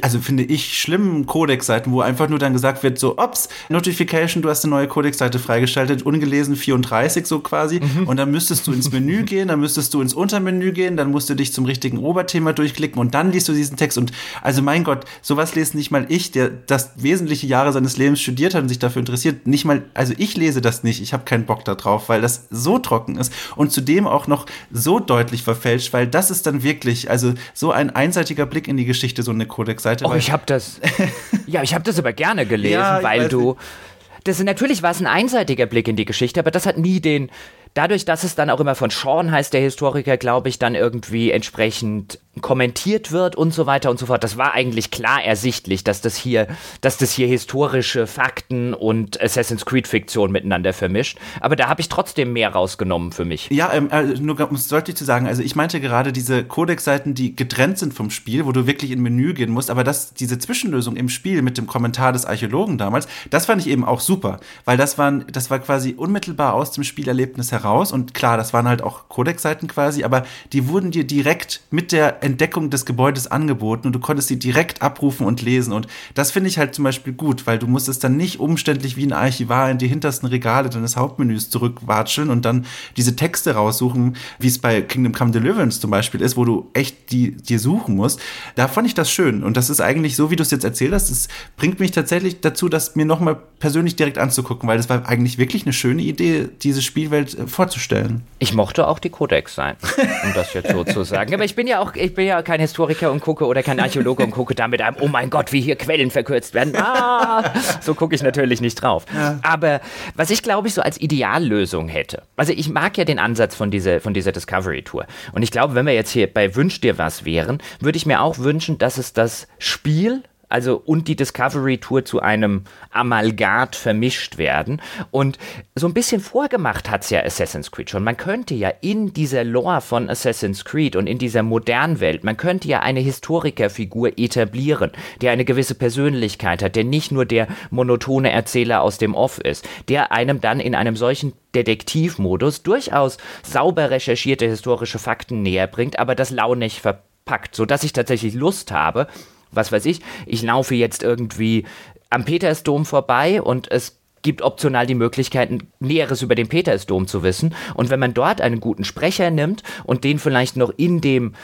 [SPEAKER 2] also finde ich, schlimmen Codex-Seiten, wo einfach nur dann gesagt wird, so, ops, Notification, du hast eine neue Codex-Seite freigeschaltet, ungelesen 34 so quasi. Mhm. Und dann müsstest du ins Menü [LAUGHS] gehen, dann müsstest du ins Untermenü gehen, dann musst du dich zum richtigen Oberthema durchklicken und dann liest du diesen Text. Und also mein Gott, sowas lest nicht mal ich, der das wesentliche Jahre seines Lebens studiert hat und sich dafür interessiert, nicht mal, also ich lese das nicht, ich habe keinen Bock da drauf, weil das so trocken ist und zudem auch noch so deutlich verfälscht, weil das ist dann wirklich, also so ein einseitiger Blick in die Geschichte so eine Codex-Seite.
[SPEAKER 1] Oh, ich habe das. [LAUGHS] ja, ich habe das aber gerne gelesen, ja, weil du. Das natürlich war es ein einseitiger Blick in die Geschichte, aber das hat nie den dadurch, dass es dann auch immer von Sean heißt, der Historiker, glaube ich, dann irgendwie entsprechend kommentiert wird und so weiter und so fort. Das war eigentlich klar ersichtlich, dass das hier, dass das hier historische Fakten und Assassin's Creed Fiktion miteinander vermischt. Aber da habe ich trotzdem mehr rausgenommen für mich.
[SPEAKER 2] Ja, ähm, äh, nur um es deutlich zu sagen, also ich meinte gerade diese Codex-Seiten, die getrennt sind vom Spiel, wo du wirklich in Menü gehen musst, aber das, diese Zwischenlösung im Spiel mit dem Kommentar des Archäologen damals, das fand ich eben auch super, weil das waren, das war quasi unmittelbar aus dem Spielerlebnis heraus heraus. Und klar, das waren halt auch Codex-Seiten quasi, aber die wurden dir direkt mit der Entdeckung des Gebäudes angeboten und du konntest sie direkt abrufen und lesen. Und das finde ich halt zum Beispiel gut, weil du musstest dann nicht umständlich wie ein Archivar in die hintersten Regale deines Hauptmenüs zurückwatscheln und dann diese Texte raussuchen, wie es bei Kingdom Come Deliverance zum Beispiel ist, wo du echt die dir suchen musst. Da fand ich das schön. Und das ist eigentlich so, wie du es jetzt erzählt hast, das bringt mich tatsächlich dazu, das mir nochmal persönlich direkt anzugucken, weil das war eigentlich wirklich eine schöne Idee, diese Spielwelt äh, vorzustellen.
[SPEAKER 1] Ich mochte auch die Codex sein, um das jetzt so zu sagen. Aber ich bin ja auch, bin ja kein Historiker und gucke oder kein Archäologe und gucke da mit einem, oh mein Gott, wie hier Quellen verkürzt werden. Ah, so gucke ich natürlich nicht drauf. Ja. Aber was ich glaube ich so als Ideallösung hätte, also ich mag ja den Ansatz von dieser, von dieser Discovery Tour. Und ich glaube, wenn wir jetzt hier bei Wünsch dir was wären, würde ich mir auch wünschen, dass es das Spiel also und die Discovery Tour zu einem Amalgat vermischt werden. Und so ein bisschen vorgemacht hat es ja Assassin's Creed schon. Man könnte ja in dieser Lore von Assassin's Creed und in dieser modernen Welt, man könnte ja eine Historikerfigur etablieren, der eine gewisse Persönlichkeit hat, der nicht nur der monotone Erzähler aus dem Off ist, der einem dann in einem solchen Detektivmodus durchaus sauber recherchierte historische Fakten näher bringt, aber das launig verpackt, sodass ich tatsächlich Lust habe, was weiß ich, ich laufe jetzt irgendwie am Petersdom vorbei und es gibt optional die Möglichkeit, Näheres über den Petersdom zu wissen. Und wenn man dort einen guten Sprecher nimmt und den vielleicht noch in dem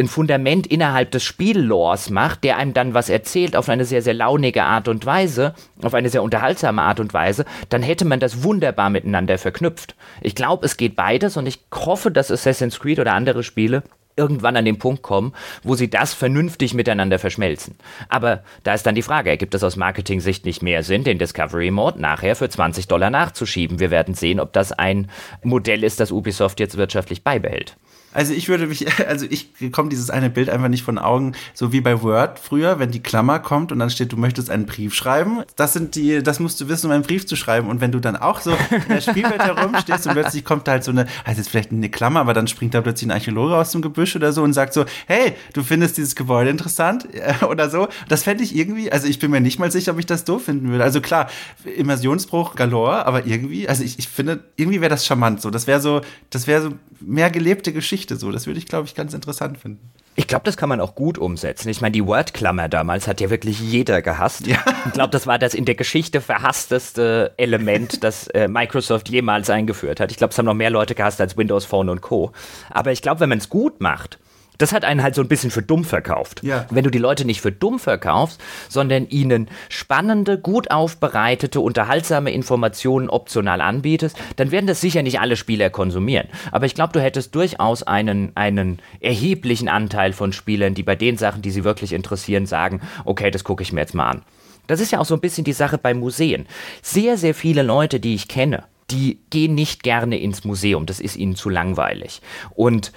[SPEAKER 1] ein Fundament innerhalb des Spiellores macht, der einem dann was erzählt auf eine sehr, sehr launige Art und Weise, auf eine sehr unterhaltsame Art und Weise, dann hätte man das wunderbar miteinander verknüpft. Ich glaube, es geht beides und ich hoffe, dass Assassin's Creed oder andere Spiele irgendwann an den Punkt kommen, wo sie das vernünftig miteinander verschmelzen. Aber da ist dann die Frage, ergibt es aus Marketing-Sicht nicht mehr Sinn, den Discovery Mode nachher für 20 Dollar nachzuschieben? Wir werden sehen, ob das ein Modell ist, das Ubisoft jetzt wirtschaftlich beibehält.
[SPEAKER 2] Also ich würde mich, [LAUGHS] also ich bekomme dieses eine Bild einfach nicht von Augen, so wie bei Word früher, wenn die Klammer kommt und dann steht, du möchtest einen Brief schreiben. Das sind die, das musst du wissen, um einen Brief zu schreiben. Und wenn du dann auch so in der Spielwelt herumstehst und plötzlich kommt da halt so eine, also jetzt vielleicht eine Klammer, aber dann springt da plötzlich ein Archäologe aus dem Gebüsch oder so und sagt so, hey, du findest dieses Gebäude interessant oder so. Das fände ich irgendwie, also ich bin mir nicht mal sicher, ob ich das doof finden würde. Also klar, Immersionsbruch galore, aber irgendwie, also ich, ich finde, irgendwie wäre das charmant so. Das wäre so, das wäre so mehr gelebte Geschichte so. Das würde ich, glaube ich, ganz interessant finden.
[SPEAKER 1] Ich glaube, das kann man auch gut umsetzen. Ich meine, die Word-Klammer damals hat ja wirklich jeder gehasst. Ja. Ich glaube, das war das in der Geschichte verhassteste Element, [LAUGHS] das äh, Microsoft jemals eingeführt hat. Ich glaube, es haben noch mehr Leute gehasst als Windows Phone und Co. Aber ich glaube, wenn man es gut macht, das hat einen halt so ein bisschen für dumm verkauft. Ja. Wenn du die Leute nicht für dumm verkaufst, sondern ihnen spannende, gut aufbereitete, unterhaltsame Informationen optional anbietest, dann werden das sicher nicht alle Spieler konsumieren. Aber ich glaube, du hättest durchaus einen, einen erheblichen Anteil von Spielern, die bei den Sachen, die sie wirklich interessieren, sagen, okay, das gucke ich mir jetzt mal an. Das ist ja auch so ein bisschen die Sache bei Museen. Sehr, sehr viele Leute, die ich kenne, die gehen nicht gerne ins Museum. Das ist ihnen zu langweilig. Und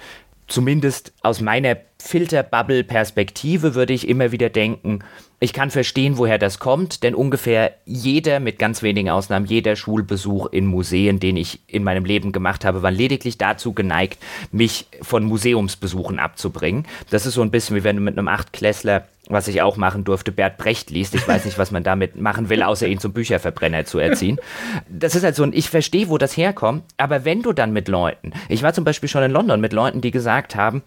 [SPEAKER 1] zumindest aus meiner Filterbubble-Perspektive würde ich immer wieder denken, ich kann verstehen, woher das kommt, denn ungefähr jeder, mit ganz wenigen Ausnahmen, jeder Schulbesuch in Museen, den ich in meinem Leben gemacht habe, war lediglich dazu geneigt, mich von Museumsbesuchen abzubringen. Das ist so ein bisschen wie wenn du mit einem Achtklässler, was ich auch machen durfte, Bert Brecht liest. Ich weiß nicht, was man damit machen will, außer ihn zum Bücherverbrenner zu erziehen. Das ist halt so ein, ich verstehe, wo das herkommt, aber wenn du dann mit Leuten, ich war zum Beispiel schon in London mit Leuten, die gesagt haben,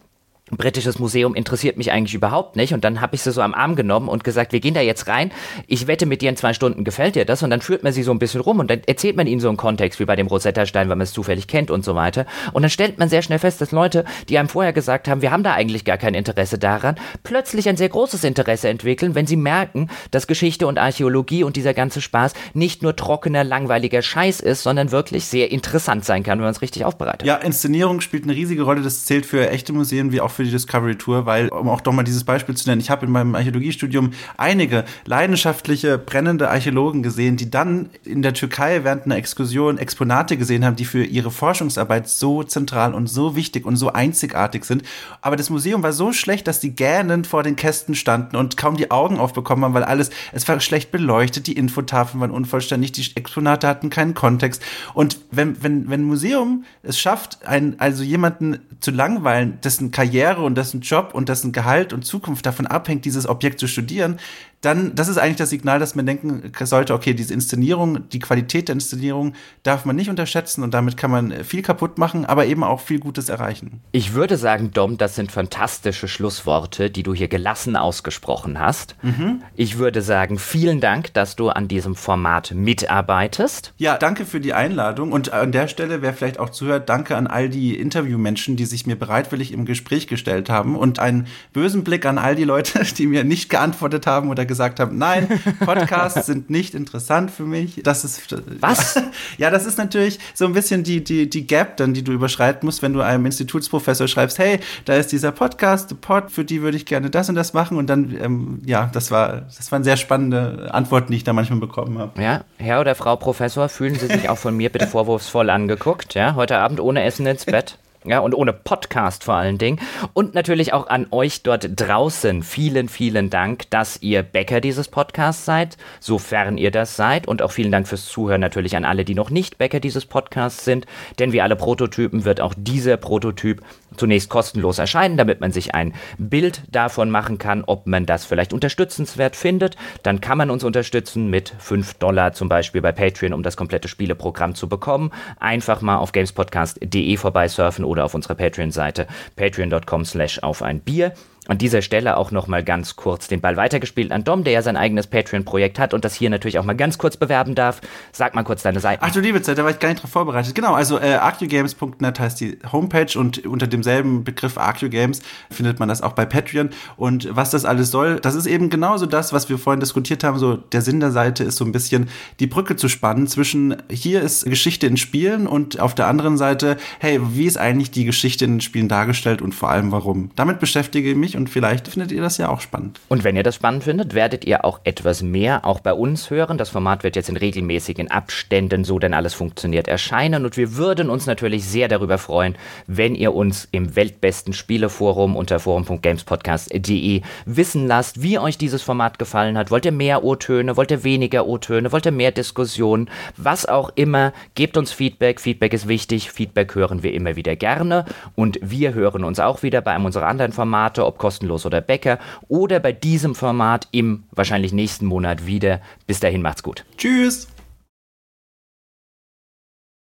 [SPEAKER 1] britisches Museum interessiert mich eigentlich überhaupt nicht. Und dann habe ich sie so am Arm genommen und gesagt, wir gehen da jetzt rein. Ich wette mit dir in zwei Stunden gefällt dir das. Und dann führt man sie so ein bisschen rum und dann erzählt man ihnen so einen Kontext, wie bei dem Rosetta-Stein, weil man es zufällig kennt und so weiter. Und dann stellt man sehr schnell fest, dass Leute, die einem vorher gesagt haben, wir haben da eigentlich gar kein Interesse daran, plötzlich ein sehr großes Interesse entwickeln, wenn sie merken, dass Geschichte und Archäologie und dieser ganze Spaß nicht nur trockener, langweiliger Scheiß ist, sondern wirklich sehr interessant sein kann, wenn man es richtig aufbereitet.
[SPEAKER 2] Ja, Inszenierung spielt eine riesige Rolle. Das zählt für echte Museen wie auch für die Discovery Tour, weil, um auch doch mal dieses Beispiel zu nennen, ich habe in meinem Archäologiestudium einige leidenschaftliche, brennende Archäologen gesehen, die dann in der Türkei während einer Exkursion Exponate gesehen haben, die für ihre Forschungsarbeit so zentral und so wichtig und so einzigartig sind. Aber das Museum war so schlecht, dass die gähnend vor den Kästen standen und kaum die Augen aufbekommen haben, weil alles, es war schlecht beleuchtet, die Infotafeln waren unvollständig, die Exponate hatten keinen Kontext. Und wenn, wenn, wenn ein Museum es schafft, ein, also jemanden zu langweilen, dessen Karriere und dessen Job und dessen Gehalt und Zukunft davon abhängt, dieses Objekt zu studieren, dann, das ist eigentlich das Signal, dass man denken sollte, okay, diese Inszenierung, die Qualität der Inszenierung darf man nicht unterschätzen und damit kann man viel kaputt machen, aber eben auch viel Gutes erreichen.
[SPEAKER 1] Ich würde sagen, Dom, das sind fantastische Schlussworte, die du hier gelassen ausgesprochen hast. Mhm. Ich würde sagen, vielen Dank, dass du an diesem Format mitarbeitest.
[SPEAKER 2] Ja, danke für die Einladung und an der Stelle, wer vielleicht auch zuhört, danke an all die Interviewmenschen, die sich mir bereitwillig im Gespräch gestellt haben und einen bösen Blick an all die Leute, [LAUGHS] die mir nicht geantwortet haben oder gesagt haben, nein, [LAUGHS] Podcasts sind nicht interessant für mich. Das ist
[SPEAKER 1] was? [LAUGHS]
[SPEAKER 2] Ja, das ist natürlich so ein bisschen die die die Gap, dann die du überschreiten musst, wenn du einem Institutsprofessor schreibst, hey, da ist dieser Podcast, Pod, für die würde ich gerne das und das machen und dann ähm, ja, das war das waren sehr spannende Antworten, die ich da manchmal bekommen habe.
[SPEAKER 1] Ja, Herr oder Frau Professor, fühlen Sie sich auch von mir bitte [LAUGHS] vorwurfsvoll angeguckt, ja? Heute Abend ohne Essen ins Bett. Ja, und ohne Podcast vor allen Dingen. Und natürlich auch an euch dort draußen. Vielen, vielen Dank, dass ihr Bäcker dieses Podcasts seid, sofern ihr das seid. Und auch vielen Dank fürs Zuhören natürlich an alle, die noch nicht Bäcker dieses Podcasts sind. Denn wie alle Prototypen wird auch dieser Prototyp zunächst kostenlos erscheinen, damit man sich ein Bild davon machen kann, ob man das vielleicht unterstützenswert findet. Dann kann man uns unterstützen mit 5 Dollar zum Beispiel bei Patreon, um das komplette Spieleprogramm zu bekommen. Einfach mal auf gamespodcast.de vorbeisurfen oder auf unserer Patreon-Seite patreon.com slash auf ein Bier. An dieser Stelle auch noch mal ganz kurz den Ball weitergespielt an Dom, der ja sein eigenes Patreon-Projekt hat und das hier natürlich auch mal ganz kurz bewerben darf. Sag mal kurz deine Seite.
[SPEAKER 2] Ach du liebe Zeit, da war ich gar nicht drauf vorbereitet. Genau, also äh, arcugames.net heißt die Homepage und unter demselben Begriff ArcuGames findet man das auch bei Patreon. Und was das alles soll, das ist eben genauso das, was wir vorhin diskutiert haben. So der Sinn der Seite ist so ein bisschen die Brücke zu spannen zwischen hier ist Geschichte in Spielen und auf der anderen Seite, hey, wie ist eigentlich die Geschichte in den Spielen dargestellt und vor allem warum? Damit beschäftige ich mich und vielleicht findet ihr das ja auch spannend.
[SPEAKER 1] Und wenn ihr das spannend findet, werdet ihr auch etwas mehr auch bei uns hören. Das Format wird jetzt in regelmäßigen Abständen, so denn alles funktioniert, erscheinen. Und wir würden uns natürlich sehr darüber freuen, wenn ihr uns im weltbesten Spieleforum unter forum.gamespodcast.de wissen lasst, wie euch dieses Format gefallen hat. Wollt ihr mehr O-Töne? Wollt ihr weniger O-Töne? Wollt ihr mehr Diskussionen? Was auch immer. Gebt uns Feedback. Feedback ist wichtig. Feedback hören wir immer wieder gerne. Und wir hören uns auch wieder bei einem unserer anderen Formate, ob kostenlos oder Bäcker, oder bei diesem Format im wahrscheinlich nächsten Monat wieder. Bis dahin macht's gut.
[SPEAKER 2] Tschüss.